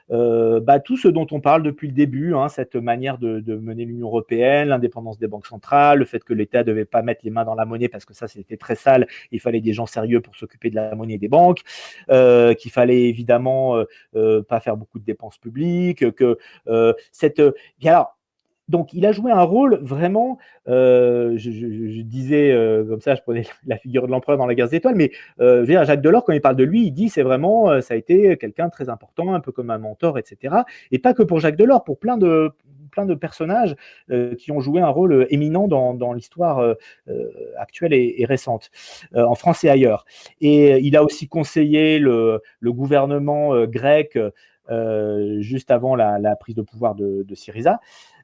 bah, tout ce dont on parle depuis le début, hein, cette manière de, mener l'Union européenne, l'indépendance des banques centrales, le fait que l'État ne devait pas mettre les mains dans la monnaie parce que ça c'était très sale, il fallait des gens sérieux pour s'occuper de la monnaie des banques, qu'il fallait évidemment pas faire beaucoup de dépenses publiques, que euh, cette. Euh, alors, donc, il a joué un rôle vraiment, euh, je, disais comme ça, je prenais la figure de l'empereur dans la guerre des étoiles, mais Jacques Delors, quand il parle de lui, il dit c'est vraiment, ça a été quelqu'un très important, un peu comme un mentor, etc. Et pas que pour Jacques Delors, pour plein de, personnages qui ont joué un rôle éminent dans, l'histoire actuelle et, récente, en France et ailleurs. Et il a aussi conseillé le, gouvernement grec euh, juste avant la, prise de pouvoir de, Syriza.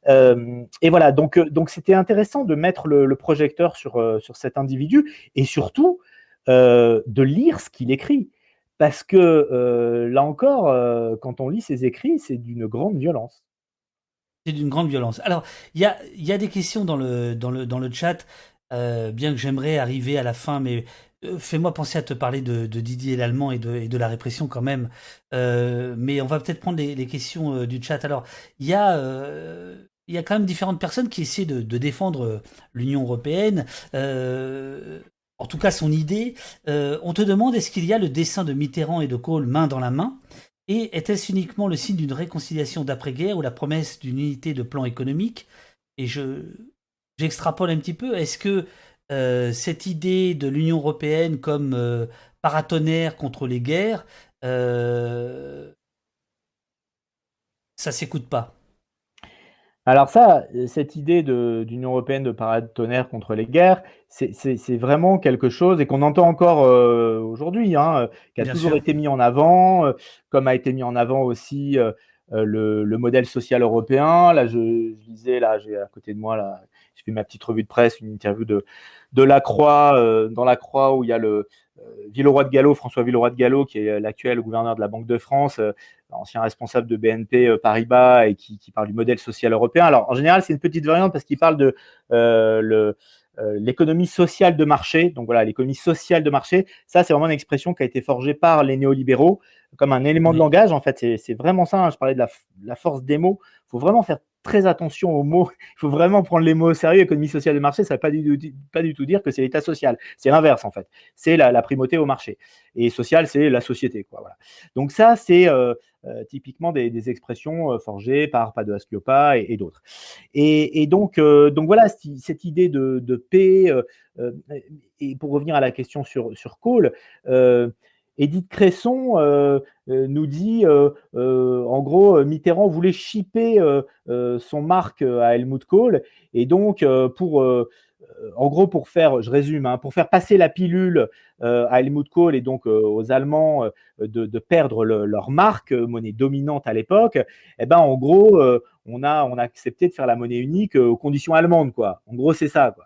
Euh, et voilà, donc euh, donc c'était intéressant de mettre le, projecteur sur, sur cet individu et surtout de lire ce qu'il écrit. Parce que là encore, quand on lit ses écrits, c'est d'une grande violence. C'est d'une grande violence. Alors, il y a, y a, des questions dans le, dans le, dans le chat, bien que j'aimerais arriver à la fin, mais euh, fais-moi penser à te parler de, Didier l'Allemand et de, la répression quand même. Euh, mais on va peut-être prendre les, questions euh, du chat. Alors, il y a... quand même différentes personnes qui essaient de, défendre l'Union européenne, en tout cas son idée. on te demande est-ce qu'il y a le dessin de Mitterrand et de Kohl main dans la main? Et était-ce uniquement le signe d'une réconciliation d'après-guerre ou la promesse d'une unité de plan économique? Et je j'extrapole un petit peu. Est-ce que euh, cette idée de l'Union européenne comme euh, paratonnerre contre les guerres, euh, ça s'écoute pas. Alors ça, cette idée d'Union européenne de paratonnerre contre les guerres, c'est vraiment quelque chose et qu'on entend encore aujourd'hui, hein, qui a toujours été mis en avant, comme a été mis en avant aussi le, modèle social européen. Là, je, je disais, là, j'ai à côté de moi là, je fais ma petite revue de presse, une interview de, de la Croix, euh, dans la Croix où il y a le euh, Villeroy de Gallo, François Villeroy de Gallo, qui est l'actuel gouverneur de la Banque de France, euh, ancien responsable de BNP Paribas et qui, parle du modèle social européen. Alors en général, c'est une petite variante parce qu'il parle de le l'économie sociale de marché. Donc voilà, l'économie sociale de marché, ça c'est vraiment une expression qui a été forgée par les néolibéraux comme un élément de langage. En fait, c'est vraiment ça. Hein. je parlais de la, la, force des mots. Il faut vraiment faire très attention aux mots. Il faut vraiment prendre les mots au sérieux. Économie sociale de marché, ça ne veut pas du, tout dire que c'est l'État social. C'est l'inverse, en fait. C'est la, primauté au marché. Et social, c'est la société. Donc ça, c'est euh, euh, typiquement des, expressions forgées par Padoa Schioppa et, et d'autres. Et, donc, voilà, cette idée de, de paix, et pour revenir à la question sur, sur Cole, Edith Cresson euh, euh, nous dit, euh, en gros, Mitterrand voulait chipper son marque à Helmut Kohl, et donc pour, en gros, pour faire, je résume, hein, pour faire passer la pilule à Helmut Kohl et donc aux Allemands de, perdre leur marque, monnaie dominante à l'époque, eh ben, en gros, on a, on a accepté de faire la monnaie unique aux conditions allemandes, quoi. En gros, c'est ça, quoi.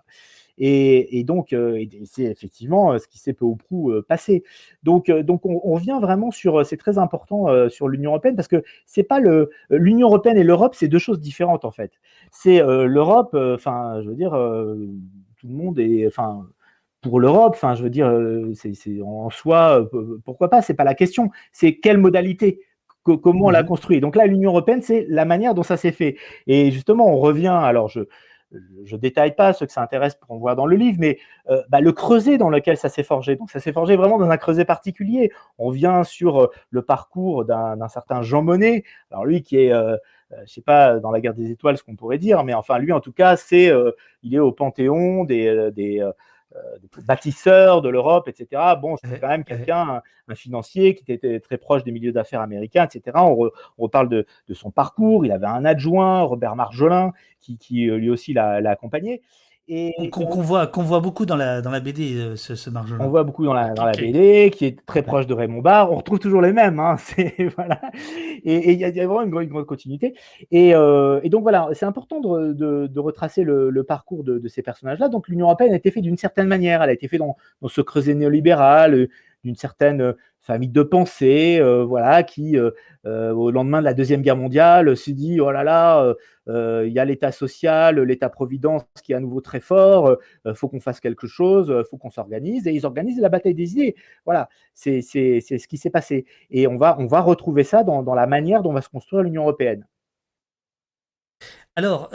Et, donc, euh, c'est effectivement euh, ce qui s'est peu ou prou euh, passé. Donc, donc on, vient vraiment sur, c'est très important sur l'Union européenne parce que c'est pas le l'Union européenne et l'Europe, c'est deux choses différentes en fait. C'est l'Europe, enfin, je veux dire, tout le monde est, enfin pour l'Europe, enfin, je veux dire, c'est en soi, pourquoi pas, c'est pas la question, c'est quelle modalité, comment on l'a mmh construit. Donc là, l'Union européenne, c'est la manière dont ça s'est fait. Et justement, on revient, alors je, je détaille pas ceux que ça intéresse pour en voir dans le livre, mais euh, bah, le creuset dans lequel ça s'est forgé. Donc ça s'est forgé vraiment dans un creuset particulier. On vient sur euh, le parcours d'un certain Jean Monnet, alors lui qui est, euh, je sais pas, dans la guerre des étoiles, ce qu'on pourrait dire, mais enfin lui en tout cas, c'est, il est au panthéon des euh, bâtisseur de l'Europe, etc. Bon, c'était quand même quelqu'un, un, financier qui était très proche des milieux d'affaires américains, etc. On, reparle de, son parcours. Il avait un adjoint, Robert Marjolin, qui, qui lui aussi l'a accompagné. Qu'on voit, qu'on voit beaucoup dans la, dans la BD, euh, ce, ce Marjolin. On voit beaucoup dans la, dans la BD, qui est très proche de Raymond Barre. On retrouve toujours les mêmes. Hein, voilà. Et il y, a vraiment une, grande continuité. Et, euh, et donc voilà, c'est important de, de, de, retracer le, le parcours de, de ces personnages-là. Donc l'Union européenne a été faite d'une certaine manière. Elle a été faite dans, dans ce creuset néolibéral, d'une certaine famille de pensée, euh, voilà, qui, euh, euh, au lendemain de la Deuxième Guerre mondiale, s'est dit, oh là là, il y a l'État social, l'État-providence qui est à nouveau très fort, il faut qu'on fasse quelque chose, faut qu'on s'organise, et ils organisent la bataille des idées. Voilà, c'est ce qui s'est passé. Et on va, on va retrouver ça dans, dans, la manière dont va se construire l'Union européenne. Alors,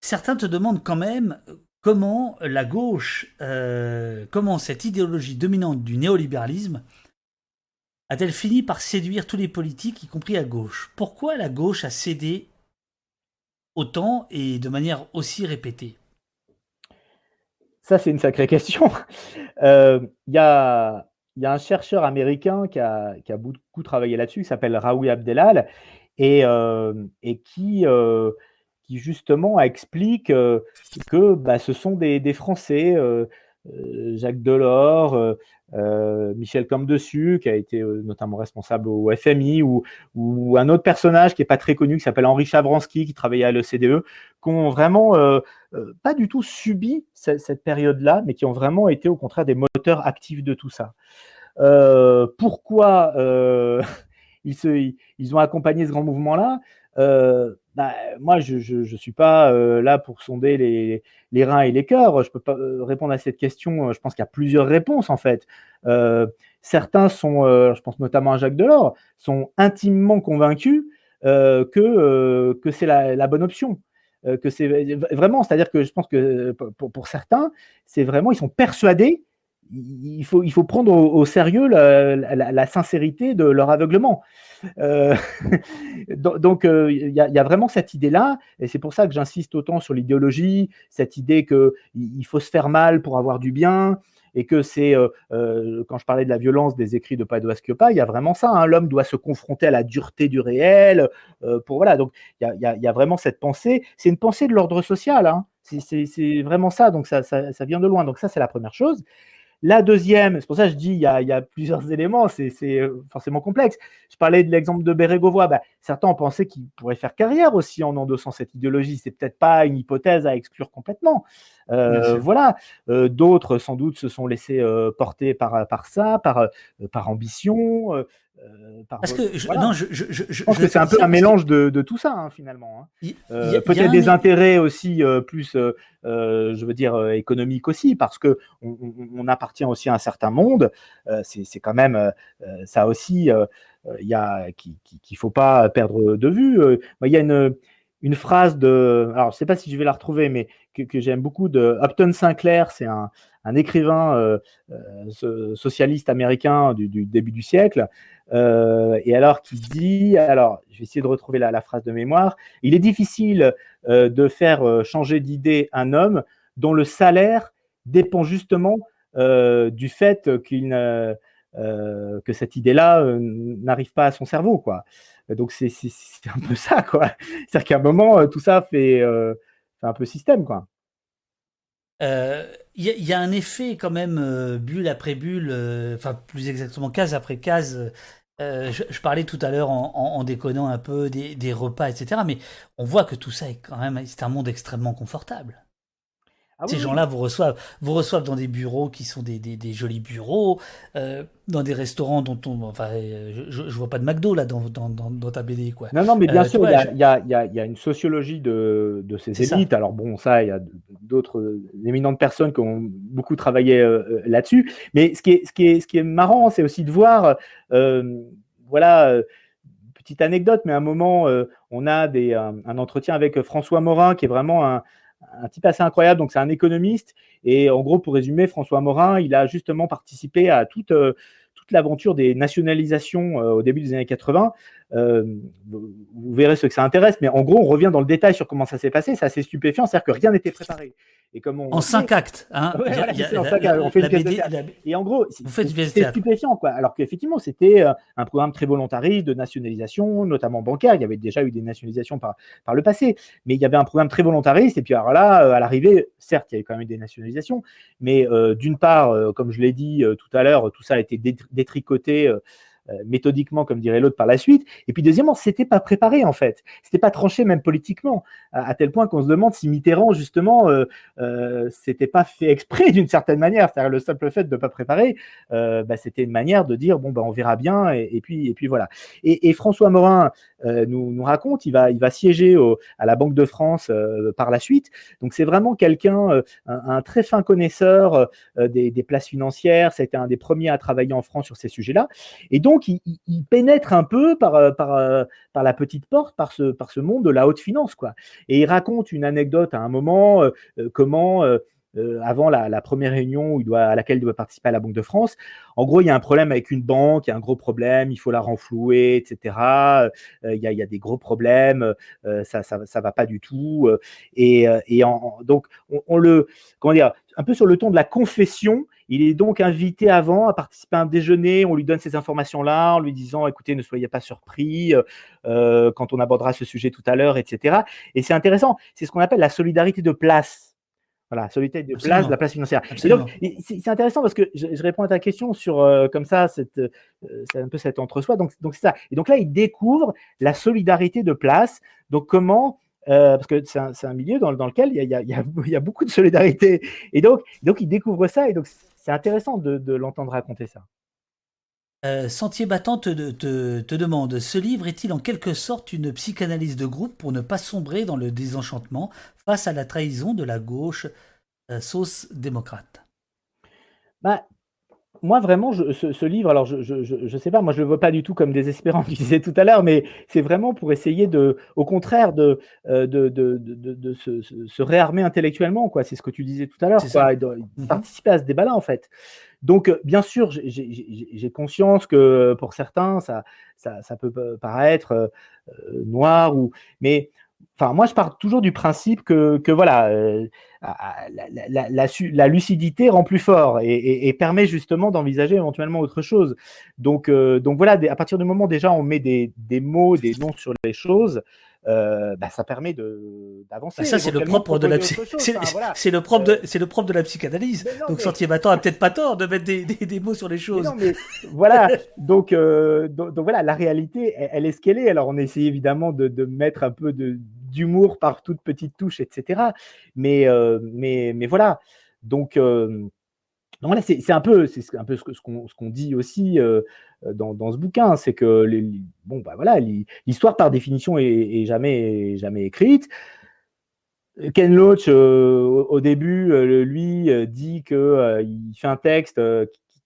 certains te demandent quand même comment la gauche, euh, comment cette idéologie dominante du néolibéralisme a-t-elle fini par séduire tous les politiques, y compris à gauche? Pourquoi la gauche a cédé autant et de manière aussi répétée? Ça, c'est une sacrée question. Euh, il y, a, un chercheur américain qui a, beaucoup travaillé là-dessus, qui s'appelle Raoui Abdelal, et, euh, et qui justement explique euh, que bah, ce sont des, Français, euh, euh, Jacques Delors, Michel Comdessus, qui a été notamment responsable au FMI, ou, un autre personnage qui n'est pas très connu, qui s'appelle Henri Chavransky, qui travaillait à l'ECDE, qui ont vraiment pas du tout subi cette, période-là, mais qui ont vraiment été au contraire des moteurs actifs de tout ça. pourquoi ils, ils, ont accompagné ce grand mouvement-là? Bah, moi, je ne suis pas euh, là pour sonder les, reins et les cœurs. Je ne peux pas euh, répondre à cette question. Euh, je pense qu'il y a plusieurs réponses, en fait. certains sont, je pense notamment à Jacques Delors, sont intimement convaincus que, que c'est la, la, bonne option. que c'est vraiment, c'est-à-dire que je pense que pour, pour certains, c'est vraiment, ils sont persuadés il faut, il faut prendre au, sérieux la, sincérité de leur aveuglement. Euh, donc, euh, il y, a vraiment cette idée-là, et c'est pour ça que j'insiste autant sur l'idéologie, cette idée qu'il faut se faire mal pour avoir du bien, et que c'est, euh, quand je parlais de la violence des écrits de Padoa Schioppa, il y a vraiment ça, hein. l'homme doit se confronter à la dureté du réel, pour voilà, donc il y, a, vraiment cette pensée, c'est une pensée de l'ordre social, hein. c'est vraiment ça, donc ça, ça, vient de loin, donc ça c'est la première chose. La deuxième, c'est pour ça que je dis il y a, plusieurs éléments, c'est euh, forcément complexe. Je parlais de l'exemple de Bérégovoy. Ben, certains ont pensé qu'il pourrait faire carrière aussi en endossant cette idéologie. C'est peut-être pas une hypothèse à exclure complètement. Euh, voilà. Euh, d'autres, sans doute, se sont laissés porter par, par ça, par, par ambition. Parce que je, non, je, je, je, pense que c'est un peu un mélange de, de, tout ça hein, finalement. Hein. Peut-être des intérêts aussi plus, je veux dire, économiques aussi, parce que on, on, appartient aussi à un certain monde. c'est quand même ça aussi, il y a qu'il ne faut pas perdre de vue. Il y a une une phrase de, alors je ne sais pas si je vais la retrouver, mais que, j'aime beaucoup de Upton Sinclair, c'est un, écrivain euh, euh, socialiste américain du, début du siècle, euh, et alors qui dit, alors je vais essayer de retrouver la, phrase de mémoire, il est difficile de faire changer d'idée un homme dont le salaire dépend justement du fait qu'il que cette idée-là n'arrive pas à son cerveau, quoi. Donc c'est un peu ça, quoi. C'est-à-dire qu'à un moment, euh, tout ça fait, euh, fait, un peu système, quoi. Il euh, y, a un effet quand même bulle après bulle, enfin plus exactement case après case. Je, parlais tout à l'heure en, déconnant un peu des, des, repas, etc. Mais on voit que tout ça est quand même, c'est un monde extrêmement confortable. Ah Ces gens-là vous reçoivent, vous reçoivent dans des bureaux qui sont des, des, jolis bureaux, euh, dans des restaurants dont on. Enfin, euh, je, je vois pas de McDo là dans, dans, dans, ta BD. Quoi. Non, non, mais bien euh, sûr, il y, a, y, a, y, a, une sociologie de, de ces élites. Alors, bon, ça, il y a d'autres éminentes personnes qui ont beaucoup travaillé là-dessus. Mais ce qui est, ce qui est, ce qui est marrant, c'est aussi de voir. voilà petite anecdote, mais à un moment, on a des, un, entretien avec François Morin, qui est vraiment un, un type assez incroyable. Donc, c'est un économiste. Et en gros, pour résumer, François Morin, il a justement participé à toute, euh, toute l'aventure des nationalisations euh, au début des années 80. Euh, vous verrez ce que ça intéresse. Mais en gros, on revient dans le détail sur comment ça s'est passé. C'est assez stupéfiant. C'est-à-dire que rien n'était préparé. Et comme on en cinq actes. Hein. on fait une pièce de Et en gros, c'était stupéfiant. Quoi. Alors qu'effectivement, c'était un programme très volontariste de nationalisation, notamment bancaire. Il y avait déjà eu des nationalisations par, par le passé. Mais il y avait un programme très volontariste. Et puis alors là, à l'arrivée, certes, il y avait quand même eu des nationalisations. Mais d'une part, comme je l'ai dit tout à l'heure, tout ça a été détricoté euh, méthodiquement, comme dirait l'autre par la suite. Et puis deuxièmement, c'était pas préparé en fait, c'était pas tranché même politiquement, à, tel point qu'on se demande si Mitterrand justement, euh, euh, c'était pas fait exprès d'une certaine manière. C'est-à-dire le simple fait de ne pas préparer, euh, bah, c'était une manière de dire bon bah on verra bien et, puis et puis voilà. Et, François Morin nous, raconte, il va il va siéger à la Banque de France par la suite. Donc c'est vraiment quelqu'un, un, un, très fin connaisseur des, des places financières. C'était un des premiers à travailler en France sur ces sujets-là. Et donc donc, il, pénètre un peu par, euh, euh, la petite porte, par ce, monde de la haute finance. Quoi. Et il raconte une anecdote à un moment, euh, comment, avant la, première réunion à laquelle il doit participer à la Banque de France, en gros, il y a un problème avec une banque, il y a un gros problème, il faut la renflouer, etc. il, y a, des gros problèmes, ça, ça, va pas du tout. et, donc, on, le, comment dire, un peu sur le ton de la confession, il est donc invité avant à participer à un déjeuner. On lui donne ces informations-là en lui disant écoutez, ne soyez pas surpris euh, euh, quand on abordera ce sujet tout à l'heure, etc. Et c'est intéressant. C'est ce qu'on appelle la solidarité de place. Voilà, solidarité de place, la place financière. c'est intéressant parce que je, réponds à ta question sur euh, comme ça, c'est un peu cet entre-soi. Donc, donc c'est ça. Et donc là, il découvre la solidarité de place. Donc comment parce que c'est un, milieu dans, lequel il y, a, il y, a, beaucoup de solidarité. Et donc, donc il découvre ça. Et donc, c'est intéressant de, l'entendre raconter ça. Euh, Sentier Battant te, te, demande Ce livre est-il en quelque sorte une psychanalyse de groupe pour ne pas sombrer dans le désenchantement face à la trahison de la gauche euh, sauce démocrate? Bah, moi, vraiment, ce, livre, alors je ne sais pas, moi je ne le vois pas du tout comme désespérant, tu disais tout à l'heure, mais c'est vraiment pour essayer de, au contraire, de, euh, de, de, de, se, réarmer intellectuellement, quoi. C'est ce que tu disais tout à l'heure, quoi, de, mmh participer à ce débat-là, en fait. Donc, euh, bien sûr, j'ai conscience que pour certains, ça, ça, ça peut paraître euh, noir, ou, mais Enfin, moi, je pars toujours du principe que, que voilà, euh, la, la, lucidité rend plus fort et, permet justement d'envisager éventuellement autre chose. Donc, euh, donc voilà, à partir du moment déjà on met des, des mots, des noms sur les choses, euh, bah, ça permet d'avancer. Bah, ça, c'est le propre de la c'est le propre de c'est le propre de la psychanalyse. donc Sentier Battant a peut-être pas tort de mettre des, des, mots sur les choses. Mais voilà. donc, donc, voilà, la réalité, elle, est ce qu'elle est. Alors on essaie évidemment de, de mettre un peu de d'humour par toute petite touche, etc. Mais, euh, mais, mais voilà. Donc, euh, Donc voilà, c'est un peu, c'est un peu ce qu'on ce qu'on dit aussi euh, dans, dans, ce bouquin, c'est que bon bah voilà, l'histoire par définition est, jamais jamais écrite. Ken Loach, euh, au début, euh, lui dit que il fait un texte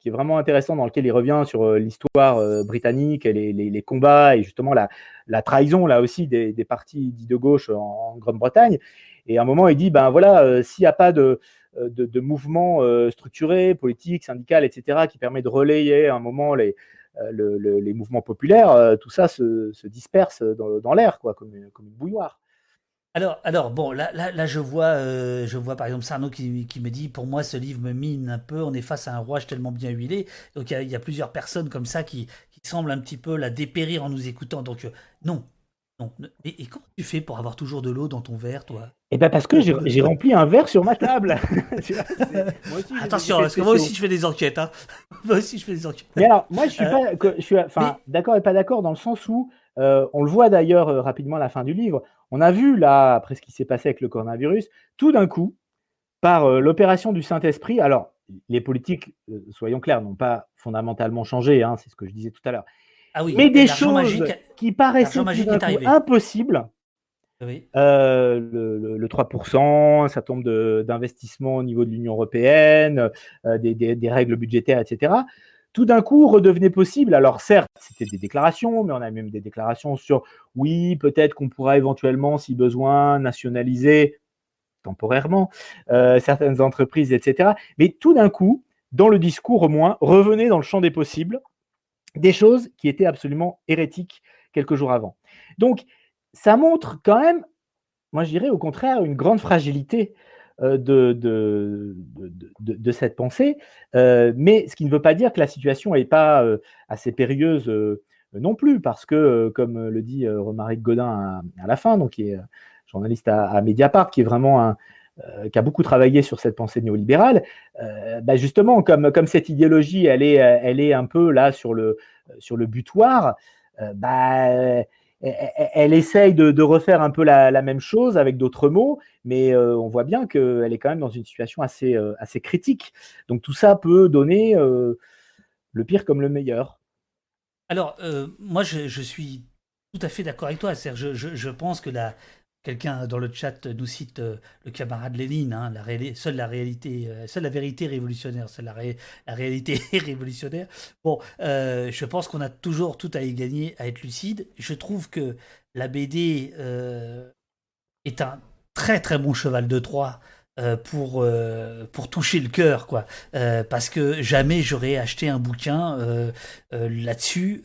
qui, est vraiment intéressant dans lequel il revient sur l'histoire britannique, les, les, les, combats et justement la, la trahison là aussi des, des partis dits de gauche en, en Grande-Bretagne. Et à un moment, il dit ben voilà, s'il n'y a pas de euh, de, mouvements euh, structurés, politiques, syndicaux, etc., qui permet de relayer à un moment les, euh, les mouvements populaires, tout ça se, disperse dans, l'air, quoi, comme, une, bouilloire. Alors, alors bon, là, là, je vois, je vois par exemple Sarno qui, qui, me dit, pour moi, ce livre me mine un peu. On est face à un rouage tellement bien huilé. Donc, il y, a plusieurs personnes comme ça qui, qui semblent un petit peu la dépérir en nous écoutant. Donc, non, et, comment tu fais pour avoir toujours de l'eau dans ton verre, toi? Eh ben parce que j'ai rempli un verre sur ma table. Attention, parce que moi aussi je fais des enquêtes. Hein. moi aussi je fais des enquêtes. Mais alors, moi je suis euh, pas, je suis, enfin, d'accord et pas d'accord dans le sens où euh, on le voit d'ailleurs euh, rapidement à la fin du livre. On a vu là, après ce qui s'est passé avec le coronavirus, tout d'un coup, par l'opération du Saint-Esprit. Alors, les politiques, soyons clairs, n'ont pas fondamentalement changé. Hein, c'est ce que je disais tout à l'heure. Ah mais des choses qui paraissaient impossibles. Euh, le, 3%, un certain nombre d'investissements au niveau de l'Union européenne, euh, des, règles budgétaires, etc. Tout d'un coup, redevenait possible. Alors certes, c'était des déclarations, mais on a même des déclarations sur oui, peut-être qu'on pourra éventuellement, si besoin, nationaliser temporairement euh, certaines entreprises, etc. Mais tout d'un coup, dans le discours au moins, revenait dans le champ des possibles des choses qui étaient absolument hérétiques quelques jours avant. Donc, ça montre quand même, moi je dirais au contraire, une grande fragilité euh, de, cette pensée, euh, mais ce qui ne veut pas dire que la situation n'est pas euh, assez périlleuse non plus, parce que, comme le dit Romaric Godin à, la fin, donc qui est journaliste à Mediapart, qui est vraiment un, euh, qui a beaucoup travaillé sur cette pensée néolibérale, euh, bah justement, comme, comme cette idéologie, elle est, elle est un peu là sur le, sur le butoir, euh, bah, elle, essaye de, refaire un peu la, même chose avec d'autres mots, mais on voit bien qu'elle est quand même dans une situation assez, assez critique. Donc tout ça peut donner le pire comme le meilleur. Alors, moi, je, je, suis tout à fait d'accord avec toi. Je, je, je, pense que la, Quelqu'un dans le chat nous cite euh, le camarade Lénine, hein, la seule la réalité, euh, seule la vérité révolutionnaire, seule la, réalité révolutionnaire. Bon, euh, je pense qu'on a toujours tout à y gagner à être lucide. Je trouve que la BD est un très très bon cheval de Troie pour, pour toucher le cœur, quoi. parce que jamais j'aurais acheté un bouquin là-dessus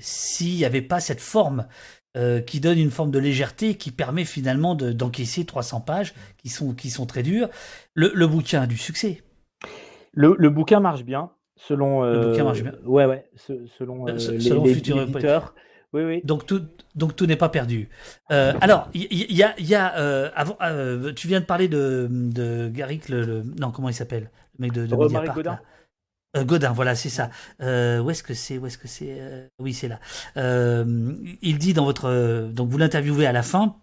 s'il n'y avait pas cette forme euh, qui donne une forme de légèreté qui permet finalement d'encaisser 300 pages qui sont, qui sont très dures. Le, bouquin a du succès. Le, bouquin marche bien, selon. le bouquin marche bien. Ouais, ouais, selon, euh, les, selon éditeurs. Oui, oui. Donc tout, donc tout n'est pas perdu. Euh, alors, il y, a, y a avant, tu viens de parler de, de Garrick, le, non, comment il s'appelle, le mec de, de Mediapart. Euh, Godin, voilà, c'est ça. Euh, où est-ce que c'est Où est-ce que c'est euh, Oui, c'est là. il dit dans votre, donc vous l'interviewez à la fin.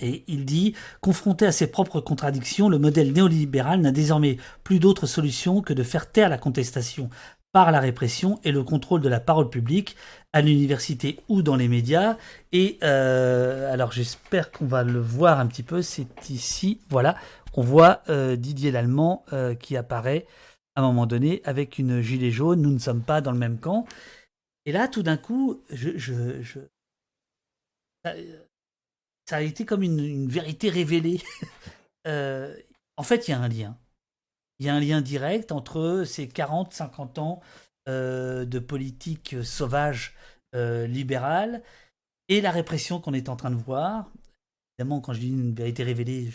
Et il dit, confronté à ses propres contradictions, le modèle néolibéral n'a désormais plus d'autre solution que de faire taire la contestation par la répression et le contrôle de la parole publique à l'université ou dans les médias. Et alors j'espère qu'on va le voir un petit peu. C'est ici, voilà, on voit Didier Lallemand qui apparaît un moment donné, avec une gilet jaune, nous ne sommes pas dans le même camp. Et là, tout d'un coup, je, je, Ça, a été comme une, vérité révélée. Euh, en fait, il y a un lien. Il y a un lien direct entre ces 40-50 ans euh, de politique sauvage euh, libérale et la répression qu'on est en train de voir. Évidemment, quand je dis une vérité révélée,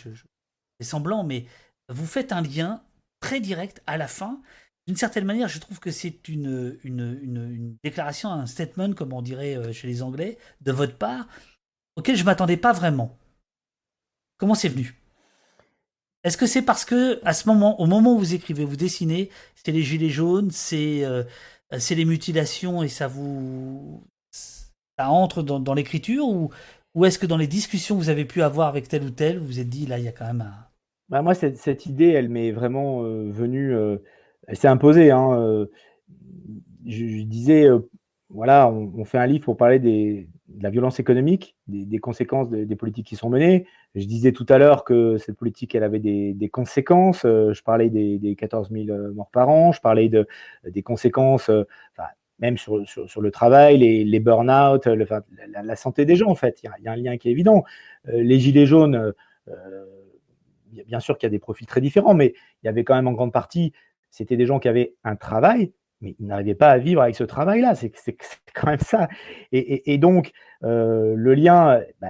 c'est semblant, mais vous faites un lien très direct à la fin. D'une certaine manière, je trouve que c'est une, une, déclaration, un statement, comme on dirait euh, chez les Anglais, de votre part, auquel je m'attendais pas vraiment. Comment c'est venu? Est-ce que c'est parce que, à ce moment, au moment où vous écrivez, vous dessinez, c'est les gilets jaunes, c'est euh, les mutilations et ça vous. ça entre dans, l'écriture ou, ou est-ce que dans les discussions que vous avez pu avoir avec tel ou tel, vous vous êtes dit, là, il y a quand même un bah, moi, cette, idée, elle m'est vraiment venue, elle s'est imposée. Hein, je, disais, voilà, on, fait un livre pour parler de la violence économique, des, conséquences des politiques qui sont menées. Je disais tout à l'heure que cette politique, elle avait des, conséquences. Euh, je parlais des, 14 000 euh, morts par an, je parlais de, des conséquences, euh, même sur, le travail, les burn-out, la, santé des gens, en fait. Il y, a, un lien qui est évident. les gilets jaunes, bien sûr qu'il y a des profils très différents, mais il y avait quand même en grande partie, c'était des gens qui avaient un travail, mais ils n'arrivaient pas à vivre avec ce travail-là. C'est quand même ça. Et, donc, euh, le lien, bah,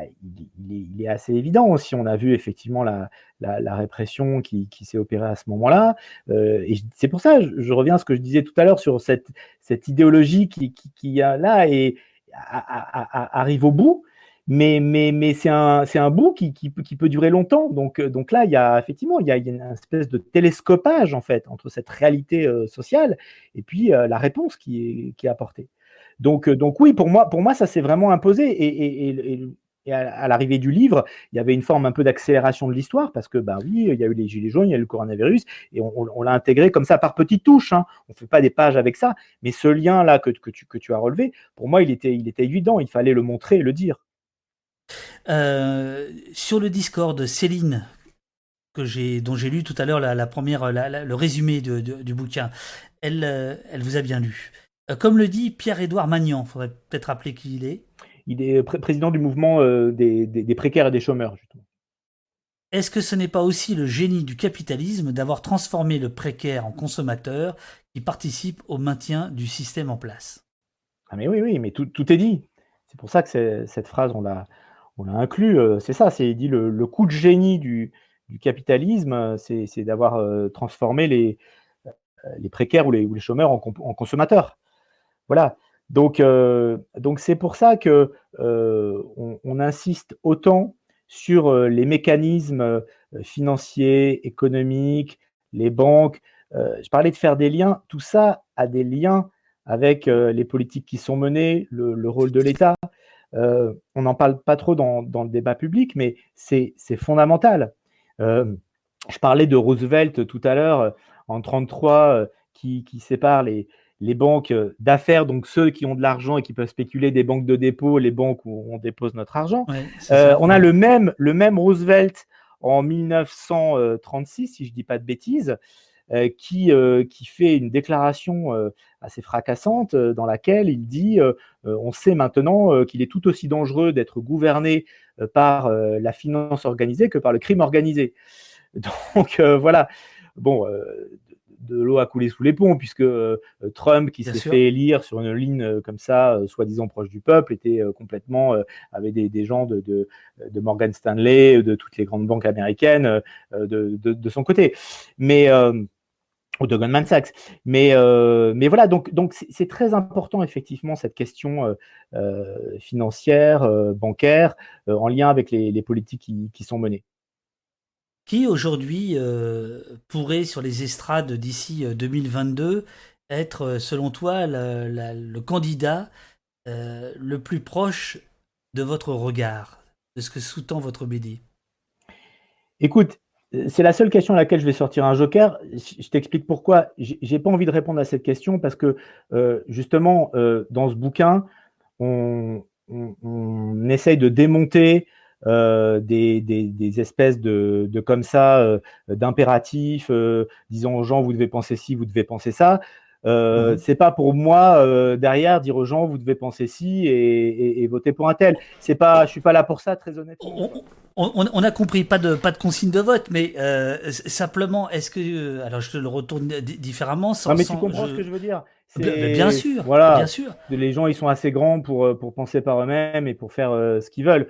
il, est, assez évident. Si on a vu effectivement la, répression qui, s'est opérée à ce moment-là, euh, et c'est pour ça, je, reviens à ce que je disais tout à l'heure sur cette, idéologie qui, qui, a là et arrive au bout mais, c'est un, bout qui, peut durer longtemps. Donc, euh, donc là, il y a effectivement il y a, une espèce de télescopage entre cette réalité euh, sociale et puis euh, la réponse qui est, apportée. Donc, oui, pour moi, ça s'est vraiment imposé. Et, à, l'arrivée du livre, il y avait une forme un peu d'accélération de l'histoire parce que, bah oui, il y a eu les gilets jaunes, il y a eu le coronavirus et on, l'a intégré comme ça par petites touches. Hein. On ne fait pas des pages avec ça, mais ce lien-là que, que, tu, que tu as relevé, pour moi, il était, il était évident. Il fallait le montrer et le dire. Euh, sur le Discord, Céline, que j'ai, dont j'ai lu tout à l'heure la, première, le résumé du bouquin, elle, euh, elle vous a bien lu. Euh, comme le dit Pierre-Édouard Magnan, il faudrait peut-être rappeler qui il est. Il est président du mouvement des, précaires et des chômeurs, justement. Est-ce que ce n'est pas aussi le génie du capitalisme d'avoir transformé le précaire en consommateur qui participe au maintien du système en place? Ah mais oui, oui, mais tout, tout est dit. C'est pour ça que cette phrase, on l'a, on l'a inclus, euh, c'est ça, c'est dit le, coup de génie du, capitalisme, euh, c'est d'avoir euh, transformé les, précaires ou les, chômeurs en, consommateurs. Voilà. Donc, donc c'est pour ça que on, insiste autant sur les mécanismes financiers, économiques, les banques. je parlais de faire des liens. Tout ça a des liens avec les politiques qui sont menées, le rôle de l'État, euh, on n'en parle pas trop dans, le débat public, mais c'est fondamental. Euh, je parlais de Roosevelt tout à l'heure, euh, en 1933, qui, sépare les, banques d'affaires, donc ceux qui ont de l'argent et qui peuvent spéculer, des banques de dépôt, les banques où on dépose notre argent. on a le même, le même Roosevelt en 1936, si je ne dis pas de bêtises, qui, euh, qui fait une déclaration euh, assez fracassante dans laquelle il dit on sait maintenant qu'il est tout aussi dangereux d'être gouverné par la finance organisée que par le crime organisé. Donc voilà. Bon, de l'eau a coulé sous les ponts, puisque Trump, qui s'est fait élire sur une ligne comme ça, soi-disant proche du peuple, était complètement avec des, gens de, de, Morgan Stanley, de toutes les grandes banques américaines de, de son côté. Mais ou de Goldman Sachs. Mais, euh, mais voilà, donc donc c'est très important effectivement cette question euh, euh, financière, bancaire, en lien avec les, politiques qui, sont menées. Qui aujourd'hui pourrait sur les estrades d'ici 2022 être, selon toi, le candidat le plus proche de votre regard, de ce que sous-tend votre BD Écoute, c'est la seule question à laquelle je vais sortir un joker. Je t'explique pourquoi. J'ai pas envie de répondre à cette question parce que euh, justement, euh, dans ce bouquin, on, essaye de démonter euh, des, espèces de, comme ça d'impératifs, disant aux gens vous devez penser ci, vous devez penser ça. Euh, C'est pas pour moi derrière dire aux gens vous devez penser ci et, voter pour un tel. C'est pas, je suis pas là pour ça très honnêtement on, a compris, pas de, pas de consigne de vote, mais euh, simplement, est-ce que. Euh, alors, je te le retourne différemment. Sans, non, mais tu comprends ce que je veux dire. Bien, sûr, voilà, bien sûr. Les gens, ils sont assez grands pour, euh, pour penser par eux-mêmes et pour faire ce qu'ils veulent.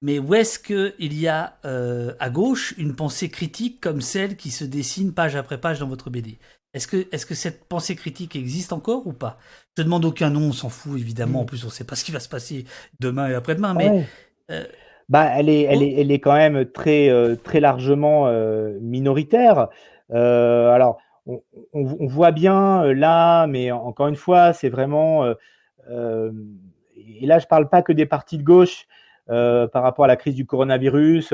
Mais où est-ce qu'il y a à gauche une pensée critique comme celle qui se dessine page après page dans votre BD Est-ce que, est que cette pensée critique existe encore ou pas? Je te demande aucun nom, on s'en fout évidemment. Mm. En plus, on ne sait pas ce qui va se passer demain et après-demain. Mais euh, bah, elle, est, elle, est, elle est quand même très, euh, très largement euh, minoritaire. alors, on, voit bien là, mais encore une fois, c'est vraiment. et là, je ne parle pas que des partis de gauche par rapport à la crise du coronavirus.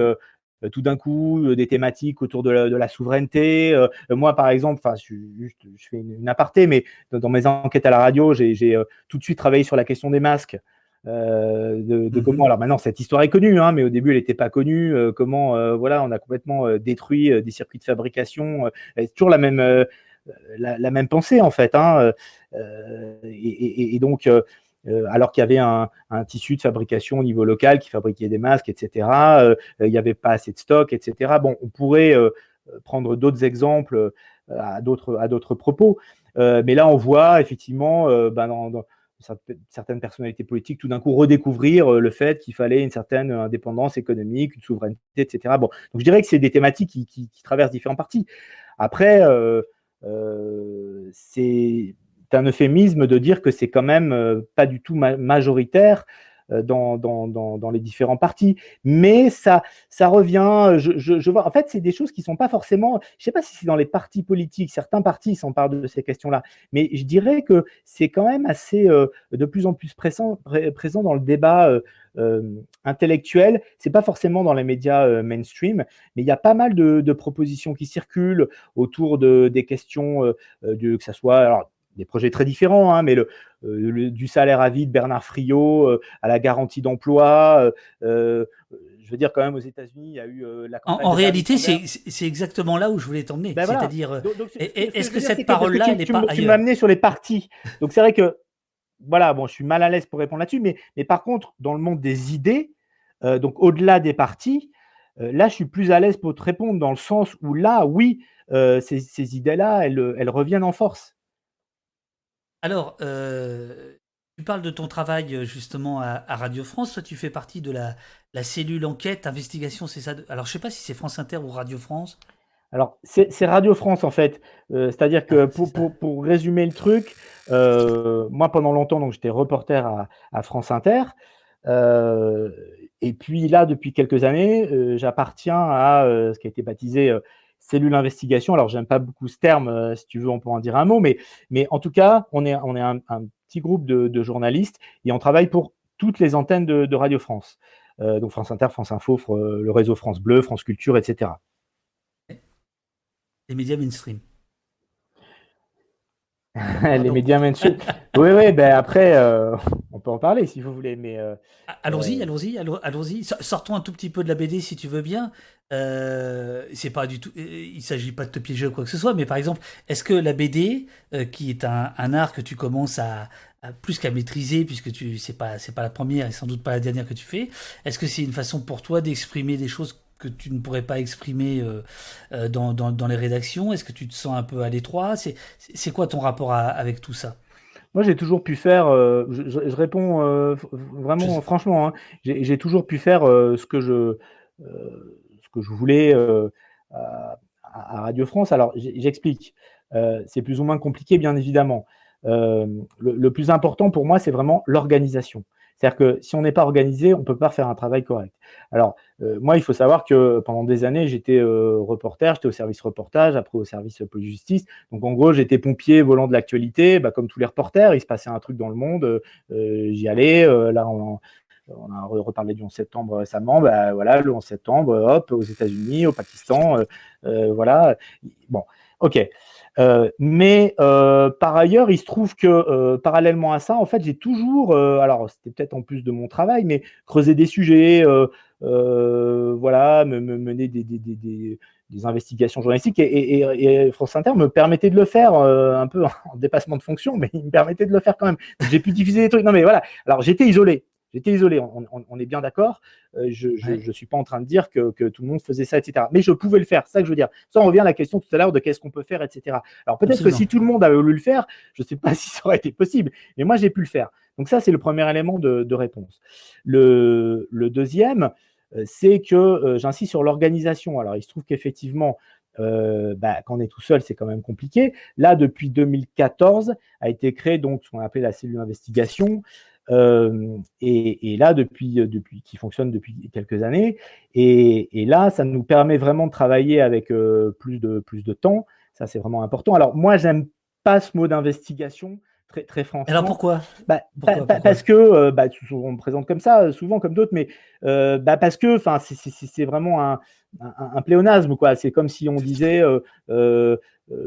Tout d'un coup des thématiques autour de la, souveraineté. moi, par exemple, enfin, je, je, fais une, aparté, mais dans, mes enquêtes à la radio, j'ai tout de suite travaillé sur la question des masques. de, mmh comment alors maintenant cette histoire est connue hein, mais au début elle n'était pas connue comment voilà on a complètement détruit des circuits de fabrication c'est toujours la même la, même pensée en fait hein, et, et, donc euh, alors qu'il y avait un, tissu de fabrication au niveau local qui fabriquait des masques, etc. Euh, il n'y avait pas assez de stock, etc. Bon, on pourrait euh, prendre d'autres exemples à d'autres propos. mais là, on voit effectivement dans, certaines personnalités politiques tout d'un coup redécouvrir le fait qu'il fallait une certaine indépendance économique, une souveraineté, etc. Bon, donc je dirais que c'est des thématiques qui, traversent différents partis. Après, c'est un euphémisme de dire que c'est quand même euh, pas du tout majoritaire euh, dans, les différents partis. Mais ça, ça revient, en fait, c'est des choses qui sont pas forcément, je sais pas si c'est dans les partis politiques, certains partis s'emparent de ces questions-là, mais je dirais que c'est quand même assez, euh, de plus en plus présent, dans le débat euh, intellectuel. C'est pas forcément dans les médias mainstream, mais il y a pas mal de, propositions qui circulent autour de, des questions, de, que ça soit, des projets très différents, hein, mais euh, le, du salaire à vie de Bernard Friot euh, à la garantie d'emploi. Euh, je veux dire, quand même, aux États-Unis, il y a eu la En, réalité, c'est exactement là où je voulais t'emmener. Ben C'est-à-dire, est-ce que, cette parole-là n'est pas. Tu m'as amené sur les partis. Donc, c'est vrai que, voilà, bon, je suis mal à l'aise pour répondre là-dessus, mais, mais par contre, dans le monde des idées, donc au-delà des partis, là, je suis plus à l'aise pour te répondre dans le sens où là, oui, ces, ces idées-là, elles, elles reviennent en force. Alors, euh, tu parles de ton travail euh, justement à, Radio France. Toi, tu fais partie de la, cellule enquête, investigation, c'est ça Alors, je ne sais pas si c'est France Inter ou Radio France. Alors, c'est Radio France en fait. Euh, c'est-à-dire que ah, pour, résumer le truc, moi pendant longtemps, donc j'étais reporter à, France Inter. et puis là, depuis quelques années, j'appartiens à ce qui a été baptisé cellule investigation. Alors, j'aime pas beaucoup ce terme, euh, si tu veux, on peut en dire un mot, mais, en tout cas, on est, on est un, petit groupe de, journalistes et on travaille pour toutes les antennes de, Radio France. Euh, donc France Inter, France Info, le réseau France Bleu, France Culture, etc. Les médias mainstream. les médias mainstream. oui, oui, ben après, euh, on peut en parler si vous voulez, mais. allons-y, allons-y, allons-y. Sortons un tout petit peu de la BD si tu veux bien. Euh, c'est pas du tout. Euh, il s'agit pas de te piéger ou quoi que ce soit, mais par exemple, est-ce que la BD, euh, qui est un, art que tu commences à, plus qu'à maîtriser, puisque tu c'est pas c'est pas la première et sans doute pas la dernière que tu fais, est-ce que c'est une façon pour toi d'exprimer des choses que tu ne pourrais pas exprimer dans, dans, les rédactions? Est-ce que tu te sens un peu à l'étroit? C'est quoi ton rapport avec tout ça? Moi, j'ai toujours pu faire, je, réponds vraiment franchement, hein, j'ai toujours pu faire ce que je, que je voulais euh, à, Radio France. Alors, j'explique. Euh, c'est plus ou moins compliqué, bien évidemment. Euh, le, plus important pour moi, c'est vraiment l'organisation. C'est-à-dire que si on n'est pas organisé, on ne peut pas faire un travail correct. Alors, moi, il faut savoir que pendant des années, j'étais reporter, j'étais au service reportage, après au service police-justice. Donc, en gros, j'étais pompier volant de l'actualité, bah, comme tous les reporters. Il se passait un truc dans le monde, j'y allais. là, on, a reparlé du 11 septembre récemment, bah, voilà, le 11 septembre, hop, aux États-Unis, au Pakistan, euh, euh, voilà. Bon, ok. Euh, mais par ailleurs, il se trouve que parallèlement à ça, en fait, j'ai toujours, alors c'était peut-être en plus de mon travail, mais creuser des sujets, voilà, me, mener des, investigations journalistiques et, France Inter me permettait de le faire un peu en dépassement de fonction, mais il me permettait de le faire quand même. J'ai pu diffuser des trucs. Non, mais voilà. Alors j'étais isolé. J'étais isolé, on, est bien d'accord. Euh, je ne suis pas en train de dire que, tout le monde faisait ça, etc. Mais je pouvais le faire, c'est ça que je veux dire. Ça, on revient à la question tout à l'heure de qu'est-ce qu'on peut faire, etc. Alors peut-être que si tout le monde avait voulu le faire, je ne sais pas si ça aurait été possible, mais moi, j'ai pu le faire. Donc ça, c'est le premier élément de, réponse. Le, deuxième, euh, c'est que euh, j'insiste sur l'organisation. Alors il se trouve qu'effectivement, bah, quand on est tout seul, c'est quand même compliqué. Là, depuis 2014, a été créé donc ce qu'on appelait la cellule d'investigation. Euh, et, là, depuis, euh, depuis, qui fonctionne depuis quelques années. Et, là, ça nous permet vraiment de travailler avec euh, plus, de, plus de temps. Ça, c'est vraiment important. Alors, moi, j'aime pas ce mot d'investigation. Très, très franchement. Alors pourquoi, bah, Parce que, bah, on me présente comme ça, souvent comme d'autres, mais bah, parce que c'est vraiment un, un, pléonasme, quoi. C'est comme si on disait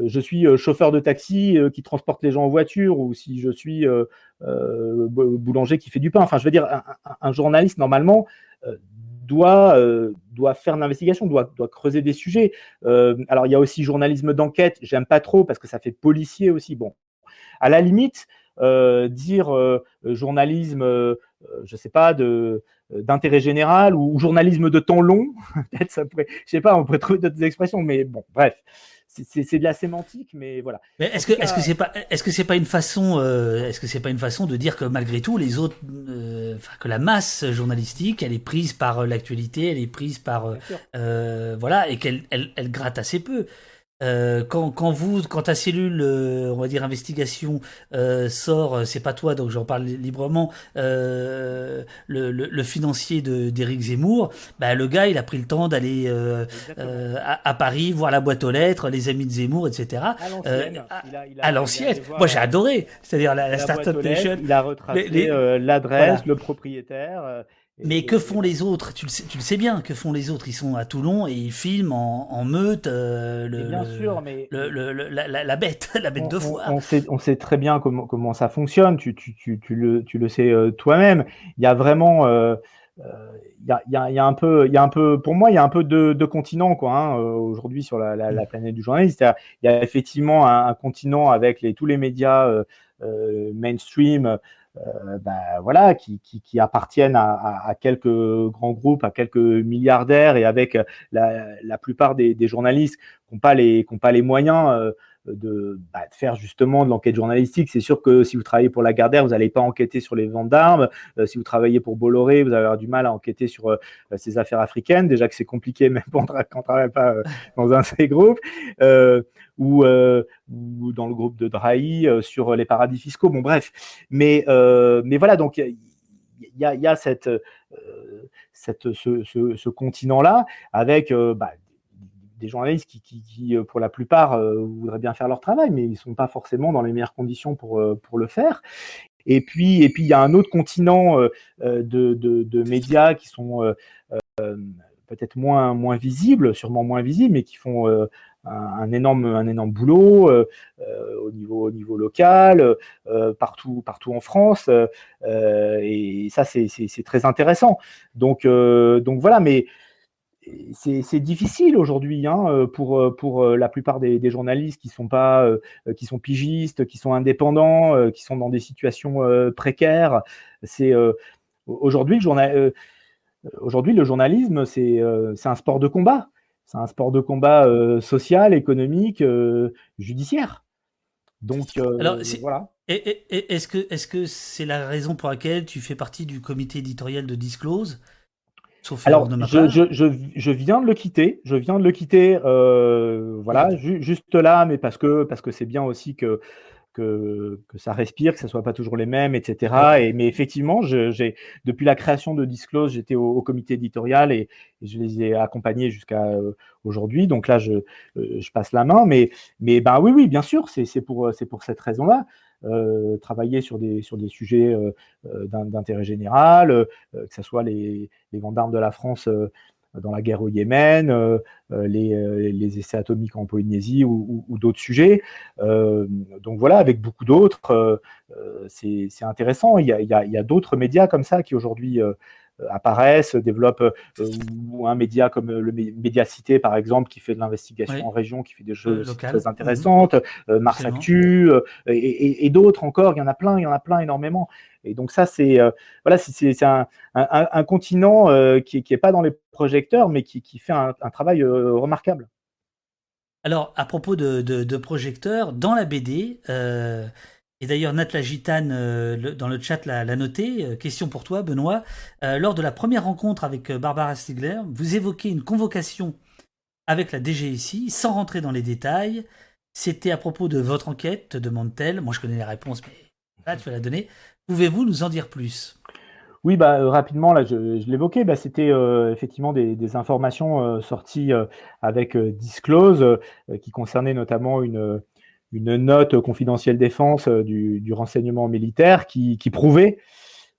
je suis chauffeur de taxi qui transporte les gens en voiture, ou si je suis boulanger qui fait du pain. Enfin, je veux dire, un, journaliste, normalement, doit, doit faire l'investigation, doit, doit creuser des sujets. alors, il y a aussi journalisme d'enquête, j'aime pas trop parce que ça fait policier aussi. Bon, à la limite, dire journalisme, je sais pas, d'intérêt général ou, journalisme de temps long, peut-être ça pourrait, je sais pas, on pourrait trouver d'autres expressions, mais bon, bref c'est de la sémantique, mais voilà. Mais est-ce que est-ce que c'est pas est-ce que c'est pas une façon est-ce que c'est pas une façon de dire que malgré tout les autres que la masse journalistique elle est prise par l'actualité elle est prise par voilà et qu'elle elle, elle, gratte assez peu euh, quand, quand, vous, quand ta cellule, euh, on va dire investigation euh, sort, c'est pas toi, donc j'en parle librement, le, le, le, financier d'Éric Zemmour, bah, le gars, il a pris le temps d'aller à, à, Paris voir la boîte aux lettres, les amis de Zemmour, etc. À l'ancienne. Moi, j'ai adoré. C'est-à-dire la, la, Startup Nation. Il a retracé l'adresse, le propriétaire. Mais que font les autres? Tu le, sais, tu le sais bien, que font les autres? Ils sont à Toulon et ils filment en, meute euh, le, bien sûr, mais la, bête, la bête de foire. On, sait, on, sait, très bien comment, comment ça fonctionne, tu, tu, tu, tu le, le, sais euh, toi-même. Il y a vraiment... Euh, il y, a, y, y, a, un peu, il y a un peu, pour moi, il y a un peu de, de continents quoi. Hein, aujourd'hui sur la, la, planète du journaliste, il y a, effectivement un, continent avec les, tous les médias mainstream euh, bah, voilà, qui, qui, qui appartiennent à, à, quelques grands groupes, à quelques milliardaires et avec la, la plupart des, journalistes qui n'ont pas, pas les moyens euh, de, bah, de, faire justement de l'enquête journalistique. C'est sûr que si vous travaillez pour la Gardère, vous n'allez pas enquêter sur les ventes d'armes. Euh, si vous travaillez pour Bolloré, vous allez avoir du mal à enquêter sur euh, ces affaires africaines. Déjà que c'est compliqué même quand on ne travaille pas euh, dans un de ces groupes. Ou, dans le groupe de Drahi sur les paradis fiscaux. Bon, bref. Mais, mais voilà, donc il y a, y a, cette, cette, ce, ce, ce continent-là avec bah, des journalistes qui, euh, pour la plupart, euh, voudraient bien faire leur travail, mais ils ne sont pas forcément dans les meilleures conditions pour, euh, pour le faire. Et puis, et puis, il y a un autre continent de, médias qui sont peut-être moins, moins visibles, sûrement moins visibles, mais qui font un, énorme, un énorme boulot au, niveau, au niveau local, partout, partout en France. et ça, c'est très intéressant. Donc, donc voilà, mais c'est difficile aujourd'hui hein, euh, pour, euh, pour euh, la plupart des, journalistes qui sont pas qui sont pigistes, qui sont indépendants, qui sont dans des situations précaires. C'est aujourd'hui le journal aujourd'hui le journalisme c'est un sport de combat. C'est un sport de combat social, économique, judiciaire. Donc Alors, voilà. Est-ce que est-ce que c'est la raison pour laquelle tu fais partie du comité éditorial de Disclose? Alors, je, je, je, viens de le quitter. Je viens de le quitter, euh, voilà, juste là, mais parce que parce que c'est bien aussi que, que, que ça respire, que ce soit pas toujours les mêmes, etc. Et, mais effectivement, j'ai depuis la création de Disclose, j'étais au, comité éditorial et, je les ai accompagnés jusqu'à euh, aujourd'hui. Donc là, je, euh, je passe la main, mais mais ben oui, oui, bien sûr, c'est pour c'est pour cette raison-là. Euh, travailler sur des, sur des sujets euh, euh, d'intérêt général, que ce soit les, les gendarmes de la France dans la guerre au Yémen, les, les, essais atomiques en Polynésie ou, d'autres sujets. donc voilà, avec beaucoup d'autres, c'est intéressant. Il y a, a d'autres médias comme ça qui aujourd'hui apparaissent, développent, euh, ou un média comme le Média Cité, par exemple, qui fait de l'investigation en région, qui fait des choses très intéressantes, mhm. Mars Actu, et, d'autres encore, il y en a plein, il y en a plein énormément. Et donc ça, c'est voilà, c'est un, un, continent qui n'est pas dans les projecteurs, mais qui, qui fait un, travail remarquable. Alors, à propos de, de, projecteurs, dans la BD, et d'ailleurs, Nat Gitane, euh, dans le chat, l'a, noté. Euh, question pour toi, Benoît. Euh, lors de la première rencontre avec Barbara Stigler, vous évoquez une convocation avec la DGSI, sans rentrer dans les détails. C'était à propos de votre enquête, te demande-t-elle. Moi, je connais les réponses, mais là, tu vas la donner. Pouvez-vous nous en dire plus? Oui, bah, rapidement, là, je, l'évoquais, bah, c'était effectivement des, informations sorties avec Disclose, qui concernaient notamment une, une note confidentielle défense euh, du, renseignement militaire qui, prouvait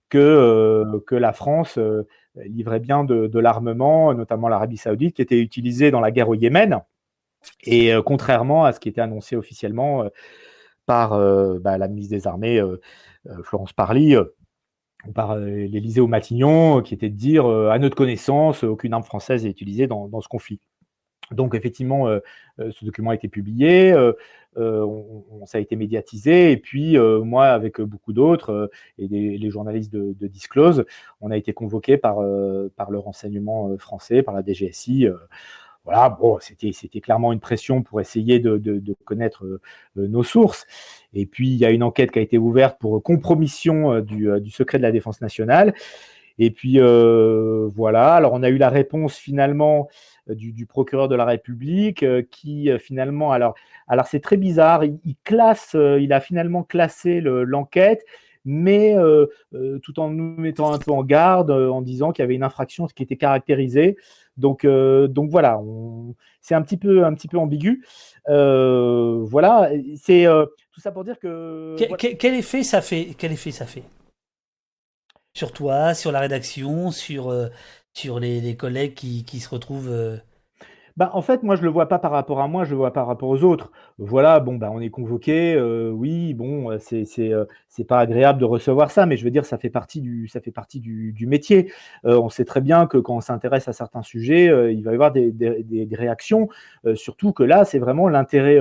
que, euh, que la France euh, livrait bien de, l'armement, notamment l'Arabie Saoudite, qui était utilisé dans la guerre au Yémen. Et contrairement à ce qui était annoncé officiellement par bah, la ministre des Armées, Florence Parly, par l'Élysée au Matignon, qui était de dire, à notre connaissance, aucune arme française est utilisée dans, ce conflit. Donc effectivement, ce document a été publié, ça a été médiatisé, et puis moi, avec beaucoup d'autres, et les, journalistes de, Disclose, on a été convoqués par, le renseignement français, par la DGSI. voilà, bon, c'était clairement une pression pour essayer de, connaître nos sources. Et puis, il y a une enquête qui a été ouverte pour compromission du secret de la défense nationale. Et puis, voilà, alors on a eu la réponse finalement euh, du, procureur de la République euh, qui euh, finalement, alors, alors c'est très bizarre, il, classe, il a finalement classé l'enquête, mais tout en nous mettant un peu en garde, en disant qu'il y avait une infraction qui était caractérisée. Donc, donc voilà, c'est un petit peu, un petit peu ambigu. voilà, c'est tout ça pour dire que. Quel, effet ça fait Quel effet ça fait? Sur toi, sur la rédaction, sur sur les, collègues qui, se retrouvent euh, bah, en fait, moi, je le vois pas par rapport à moi, je le vois par rapport aux autres. Voilà, bon, bah, on est convoqué, euh, oui, bon, euh, c'est c'est pas agréable de recevoir ça, mais je veux dire, ça fait partie du ça fait partie du, métier. on sait très bien que quand on s'intéresse à certains sujets, il va y avoir des, des, réactions. surtout que là, c'est vraiment l'intérêt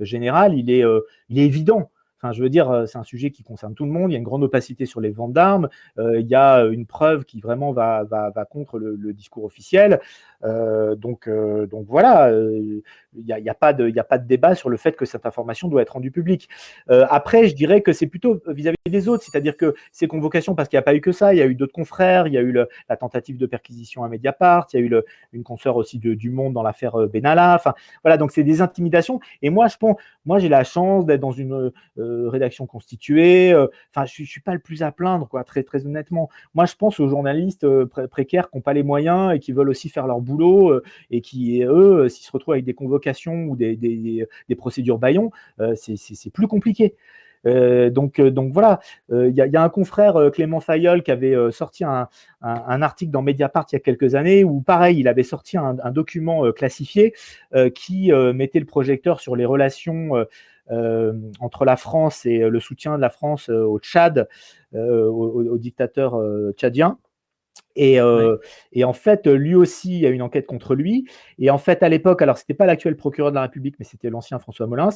général, il est il est évident. Enfin, je veux dire, euh, c'est un sujet qui concerne tout le monde. Il y a une grande opacité sur les ventes d'armes. Euh, il y a une preuve qui vraiment va, va, va contre le, discours officiel. Euh, donc, euh, donc voilà, il n'y a, a, pas de, a pas de débat sur le fait que cette information doit être rendue publique. après, je dirais que c'est plutôt vis-à-vis des autres, c'est-à-dire que ces convocations, parce qu'il n'y a pas eu que ça, il y a eu d'autres confrères, il y a eu la tentative de perquisition à Mediapart, il y a eu une consoeur aussi du Monde dans l'affaire Benalla. Enfin, voilà, donc c'est des intimidations. Et moi, je pense, moi, j'ai la chance d'être dans une euh, rédaction constituée. Euh, enfin, je, ne suis pas le plus à plaindre, quoi, très très honnêtement. Moi, je pense aux journalistes euh, précaires qui n'ont pas les moyens et qui veulent aussi faire leur boulot et qui, eux, s'ils se retrouvent avec des convocations ou des, des, procédures baillons, c'est plus compliqué. donc, donc voilà, il y, a un confrère, Clément Fayol, qui avait sorti un, article dans Mediapart il y a quelques années où, pareil, il avait sorti un, un document classifié qui mettait le projecteur sur les relations euh, entre la France et le soutien de la France euh, au Tchad, euh, au, dictateur tchadien. Et, et, en fait, lui aussi, il y a une enquête contre lui. Et en fait, à l'époque, alors c'était pas l'actuel procureur de la République, mais c'était l'ancien François Molins.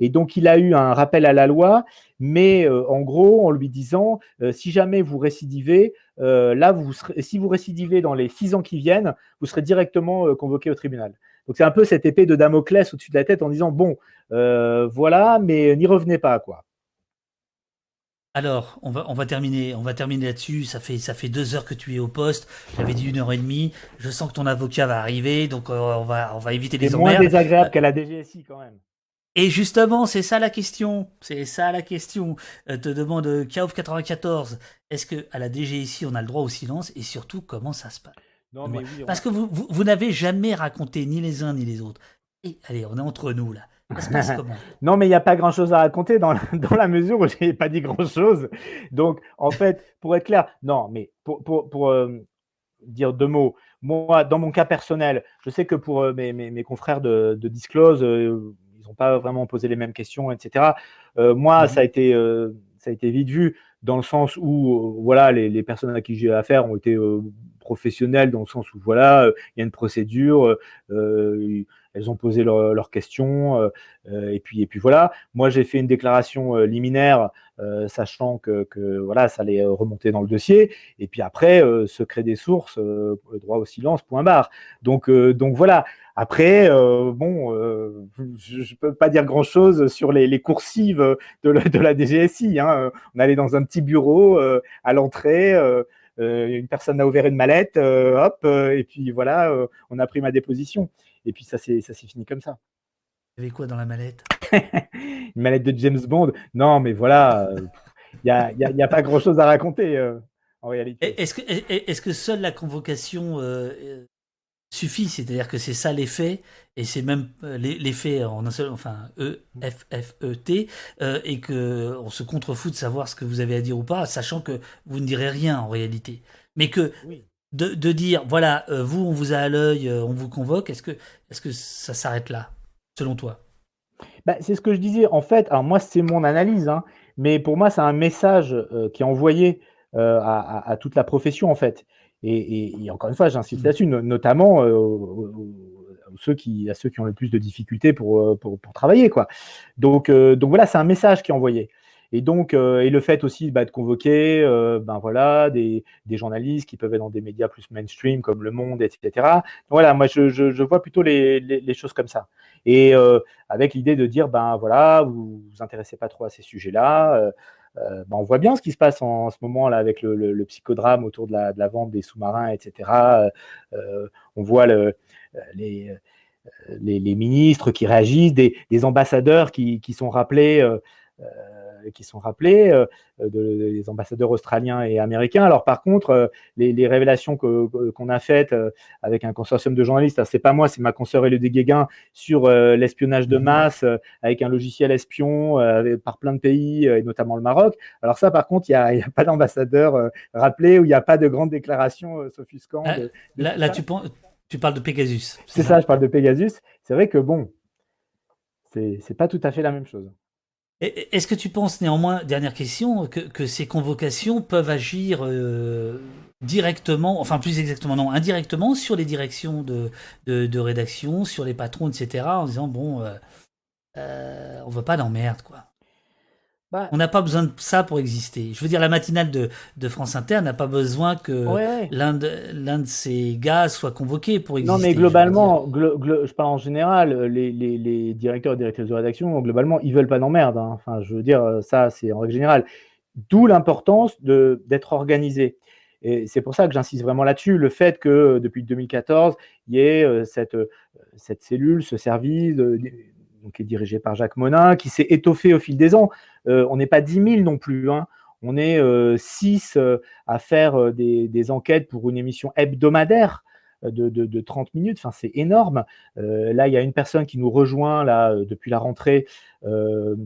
Et donc, il a eu un rappel à la loi, mais en gros, en lui disant, si jamais vous récidivez, là, vous serez, si vous récidivez dans les six ans qui viennent, vous serez directement convoqué au tribunal. Donc c'est un peu cette épée de Damoclès au-dessus de la tête en disant bon, euh, voilà, mais n'y revenez pas quoi. Alors, on va, on va terminer, on va terminer là-dessus. Ça fait, ça fait deux heures que tu es au poste. J'avais dit une heure et demie. Je sens que ton avocat va arriver, donc euh, on va, on va éviter les emmerdes. C'est moins désagréable qu'à la DGSI quand même. Et justement, c'est ça la question. C'est ça la question. Euh, te demande Kaof 94. Est-ce que à la DGSI on a le droit au silence? Et surtout comment ça se passe? Parce que vous, vous, n'avez jamais raconté ni les uns ni les autres. Et allez, on est entre nous là. non, mais il n'y a pas grand chose à raconter dans la, dans la mesure où je n'ai pas dit grand chose. Donc, en fait, pour être clair, non, mais pour, pour, pour euh, dire deux mots, moi, dans mon cas personnel, je sais que pour euh, mes, mes, mes, confrères de, de Disclose, euh, ils n'ont pas vraiment posé les mêmes questions, etc. moi, mhm. ça, a été, ça a été vite vu dans le sens où, voilà, les, personnes à qui j'ai affaire ont été professionnelles dans le sens où voilà, euh, il y a une procédure, euh, euh, elles ont posé leurs questions et puis et puis voilà. Moi, j'ai fait une déclaration liminaire, sachant que, voilà, ça allait remonter dans le dossier. Et puis après, secret des sources, droit au silence, point barre. Donc donc voilà. Après, bon, je ne peux pas dire grand-chose sur les, coursives de la, DGSI. Hein. On allait dans un petit bureau à l'entrée. Euh, une personne a ouvert une mallette, euh, hop, euh, et puis voilà, on a pris ma déposition. Et puis ça s'est fini comme ça. Il y avait quoi dans la mallette? Une mallette de James Bond. Non, mais voilà, il n'y a, y a, pas grand-chose à raconter en réalité. Est-ce que, est que seule la convocation suffit, c'est-à-dire que c'est ça l'effet, et c'est même euh, l'effet en un seul, enfin E, F, F, E, T, euh, et que on se contrefout de savoir ce que vous avez à dire ou pas, sachant que vous ne direz rien en réalité. Mais que de, dire voilà, vous, on vous a à l'œil, on vous convoque, est-ce que, est que ça s'arrête là, selon toi? Bah, C'est ce que je disais. En fait, alors moi, c'est mon analyse, hein, mais pour moi, c'est un message qui est envoyé à, toute la profession, en fait. Et, encore une fois, j'insiste mmh. là-dessus, notamment ceux qui, à ceux qui ont le plus de difficultés pour, pour, travailler. Quoi. Donc, donc voilà, c'est un message qui est envoyé. Et donc, euh, et le fait aussi bah, de convoquer euh, ben voilà, des, journalistes qui peuvent être dans des médias plus mainstream comme Le Monde, etc. voilà, moi, je, vois plutôt les, choses comme ça. Et euh, avec l'idée de dire, ben voilà, vous vous intéressez pas trop à ces sujets-là. Euh, ben on voit bien ce qui se passe en, ce moment là avec le, psychodrame autour de la, vente des sous-marins, etc. on voit le, les, ministres qui réagissent, des, ambassadeurs qui sont rappelés qui sont rappelés, euh, des ambassadeurs australiens et américains. Alors par contre, euh, les, révélations qu'on a faites euh, avec un consortium de journalistes, c'est pas moi, c'est ma consoeur Elodie Guéguin sur l'espionnage de mhm. masse avec un logiciel espion par plein de pays et notamment le Maroc. Alors ça, par contre, il n'y a, pas d'ambassadeur rappelé ou il n'y a pas de grande déclaration s'offusquant. là, tu, tu parles de Pegasus. C'est ça, je parle de Pegasus. C'est vrai que bon, c'est pas tout à fait la même chose. Est-ce que tu penses néanmoins, dernière question, que, ces convocations peuvent agir euh, directement, enfin plus exactement non, indirectement sur les directions de, rédaction, sur les patrons, etc., en disant bon, euh, euh, on veut pas d'emmerde, quoi. Bah on n'a pas besoin de ça pour exister. Je veux dire, la matinale de, de France Inter n'a pas besoin que l'un de, l'un de ces gars soit convoqué pour exister. Non, mais globalement, je, parle en général, les, les, les, directeurs et directrices de rédaction, globalement, ils veulent pas d'emmerde. Hein. Enfin, je veux dire, ça, c'est en règle générale. D'où l'importance d'être organisé. Et c'est pour ça que j'insiste vraiment là-dessus, le fait que depuis 2014, il y ait euh, cette, euh, cette cellule, ce service, de, qui est dirigé par Jacques Monin, qui s'est étoffé au fil des ans. Euh, on n'est pas 10 000 non plus. Hein. On est 6 euh, euh, à faire des, enquêtes pour une émission hebdomadaire. De, 30 minutes, enfin, c'est énorme. là, il y a une personne qui nous rejoint là, depuis la rentrée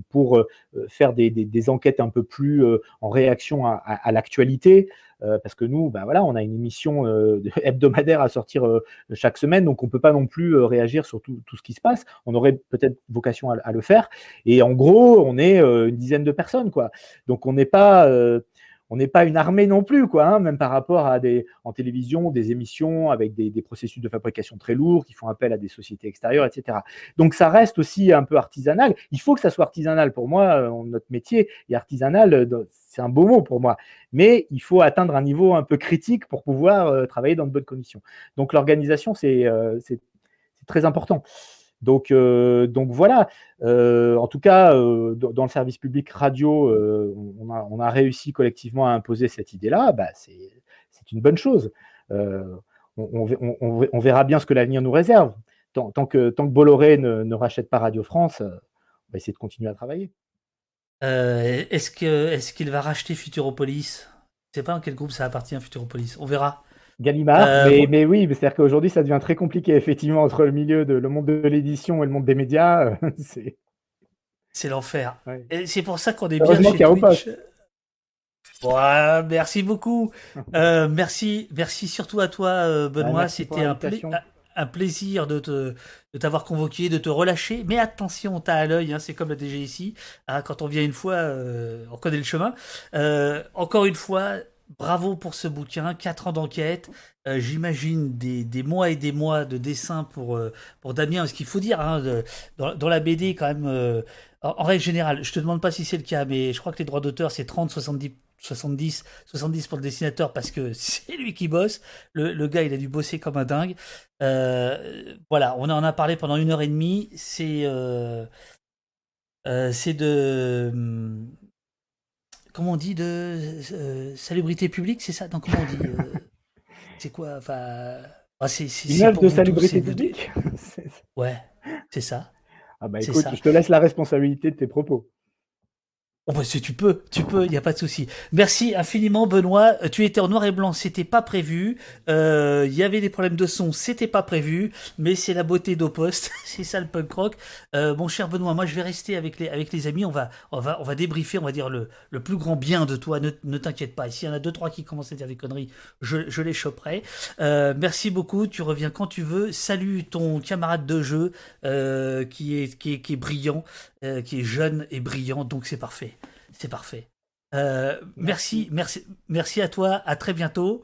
pour faire des, enquêtes un peu plus en réaction à l'actualité. Euh, parce que nous, ben voilà, on a une émission euh, hebdomadaire à sortir euh, chaque semaine, donc on ne peut pas non plus réagir sur tout, ce qui se passe. On aurait peut-être vocation à, le faire. Et en gros, on est une dizaine de personnes, quoi. Donc on n'est pas on n'est pas une armée non plus, hein, même par rapport à des en télévision, des émissions avec des, processus de fabrication très lourds qui font appel à des sociétés extérieures, etc. Donc ça reste aussi un peu artisanal. Il faut que ça soit artisanal. Pour moi, notre métier est artisanal c'est un beau mot pour moi, mais il faut atteindre un niveau un peu critique pour pouvoir euh, travailler dans de bonnes conditions. Donc l'organisation, c'est euh, très important. Donc, euh, donc voilà, en tout cas, dans le service public radio, on a, réussi collectivement à imposer cette idée-là, bah, c'est une bonne chose. On, verra bien ce que l'avenir nous réserve. Tant, que, Bolloré ne, ne, rachète pas Radio France, on va essayer de continuer à travailler. Euh, est-ce qu'il va racheter Futuropolis? Je sais pas en quel groupe ça appartient Futuropolis. On verra. Gallimard, euh, mais, oui, c'est-à-dire qu'aujourd'hui ça devient très compliqué effectivement entre le milieu de le monde de l'édition et le monde des médias. c'est c'est l'enfer. Et c'est pour ça qu'on est bien chez Twitch. merci beaucoup. Euh, merci, merci surtout à toi, Benoît. C'était un, plaisir un plaisir de te de t'avoir convoqué, de te relâcher. Mais attention, t'as à l'œil, hein, c'est comme la DGIC. Hein, quand on vient une fois, euh, on connaît le chemin. Euh, encore une fois, bravo pour ce bouquin, quatre ans d'enquête. Euh, j'imagine des, mois et des mois de dessin pour, pour Damien. Ce qu'il faut dire, hein, dans, la BD, quand même, en, règle générale, je te demande pas si c'est le cas, mais je crois que les droits d'auteur, c'est 30-70 70, 70 pour le dessinateur parce que c'est lui qui bosse. Le, gars, il a dû bosser comme un dingue. Euh, voilà, on en a parlé pendant une heure et demie. C'est euh, euh, c'est de comment on dit de salubrité publique, c'est ça? Non, comment on dit C'est quoi Enfin, ah, c'est une œuvre de salubrité publique. ouais, c'est ça. Ah bah écoute, je te laisse la responsabilité de tes propos. Oh bah si tu peux, tu peux, il n'y a pas de souci. Merci infiniment Benoît. Euh, tu étais en noir et blanc, c'était pas prévu. Euh, Il y avait des problèmes de son, c'était pas prévu. Mais c'est la beauté d'Opost, c'est ça le punk rock. Euh, mon cher Benoît, moi je vais rester avec les, amis. On va, on va, on va débriefer, on va dire le, plus grand bien de toi. Ne, t'inquiète pas. S'il y en a deux trois qui commencent à dire des conneries, je, les choperai. Merci beaucoup. Tu reviens quand tu veux. Salut ton camarade de jeu qui est brillant, euh, qui est jeune et brillant. Donc c'est parfait. C'est parfait. Euh, merci. merci, merci, à toi. À très bientôt.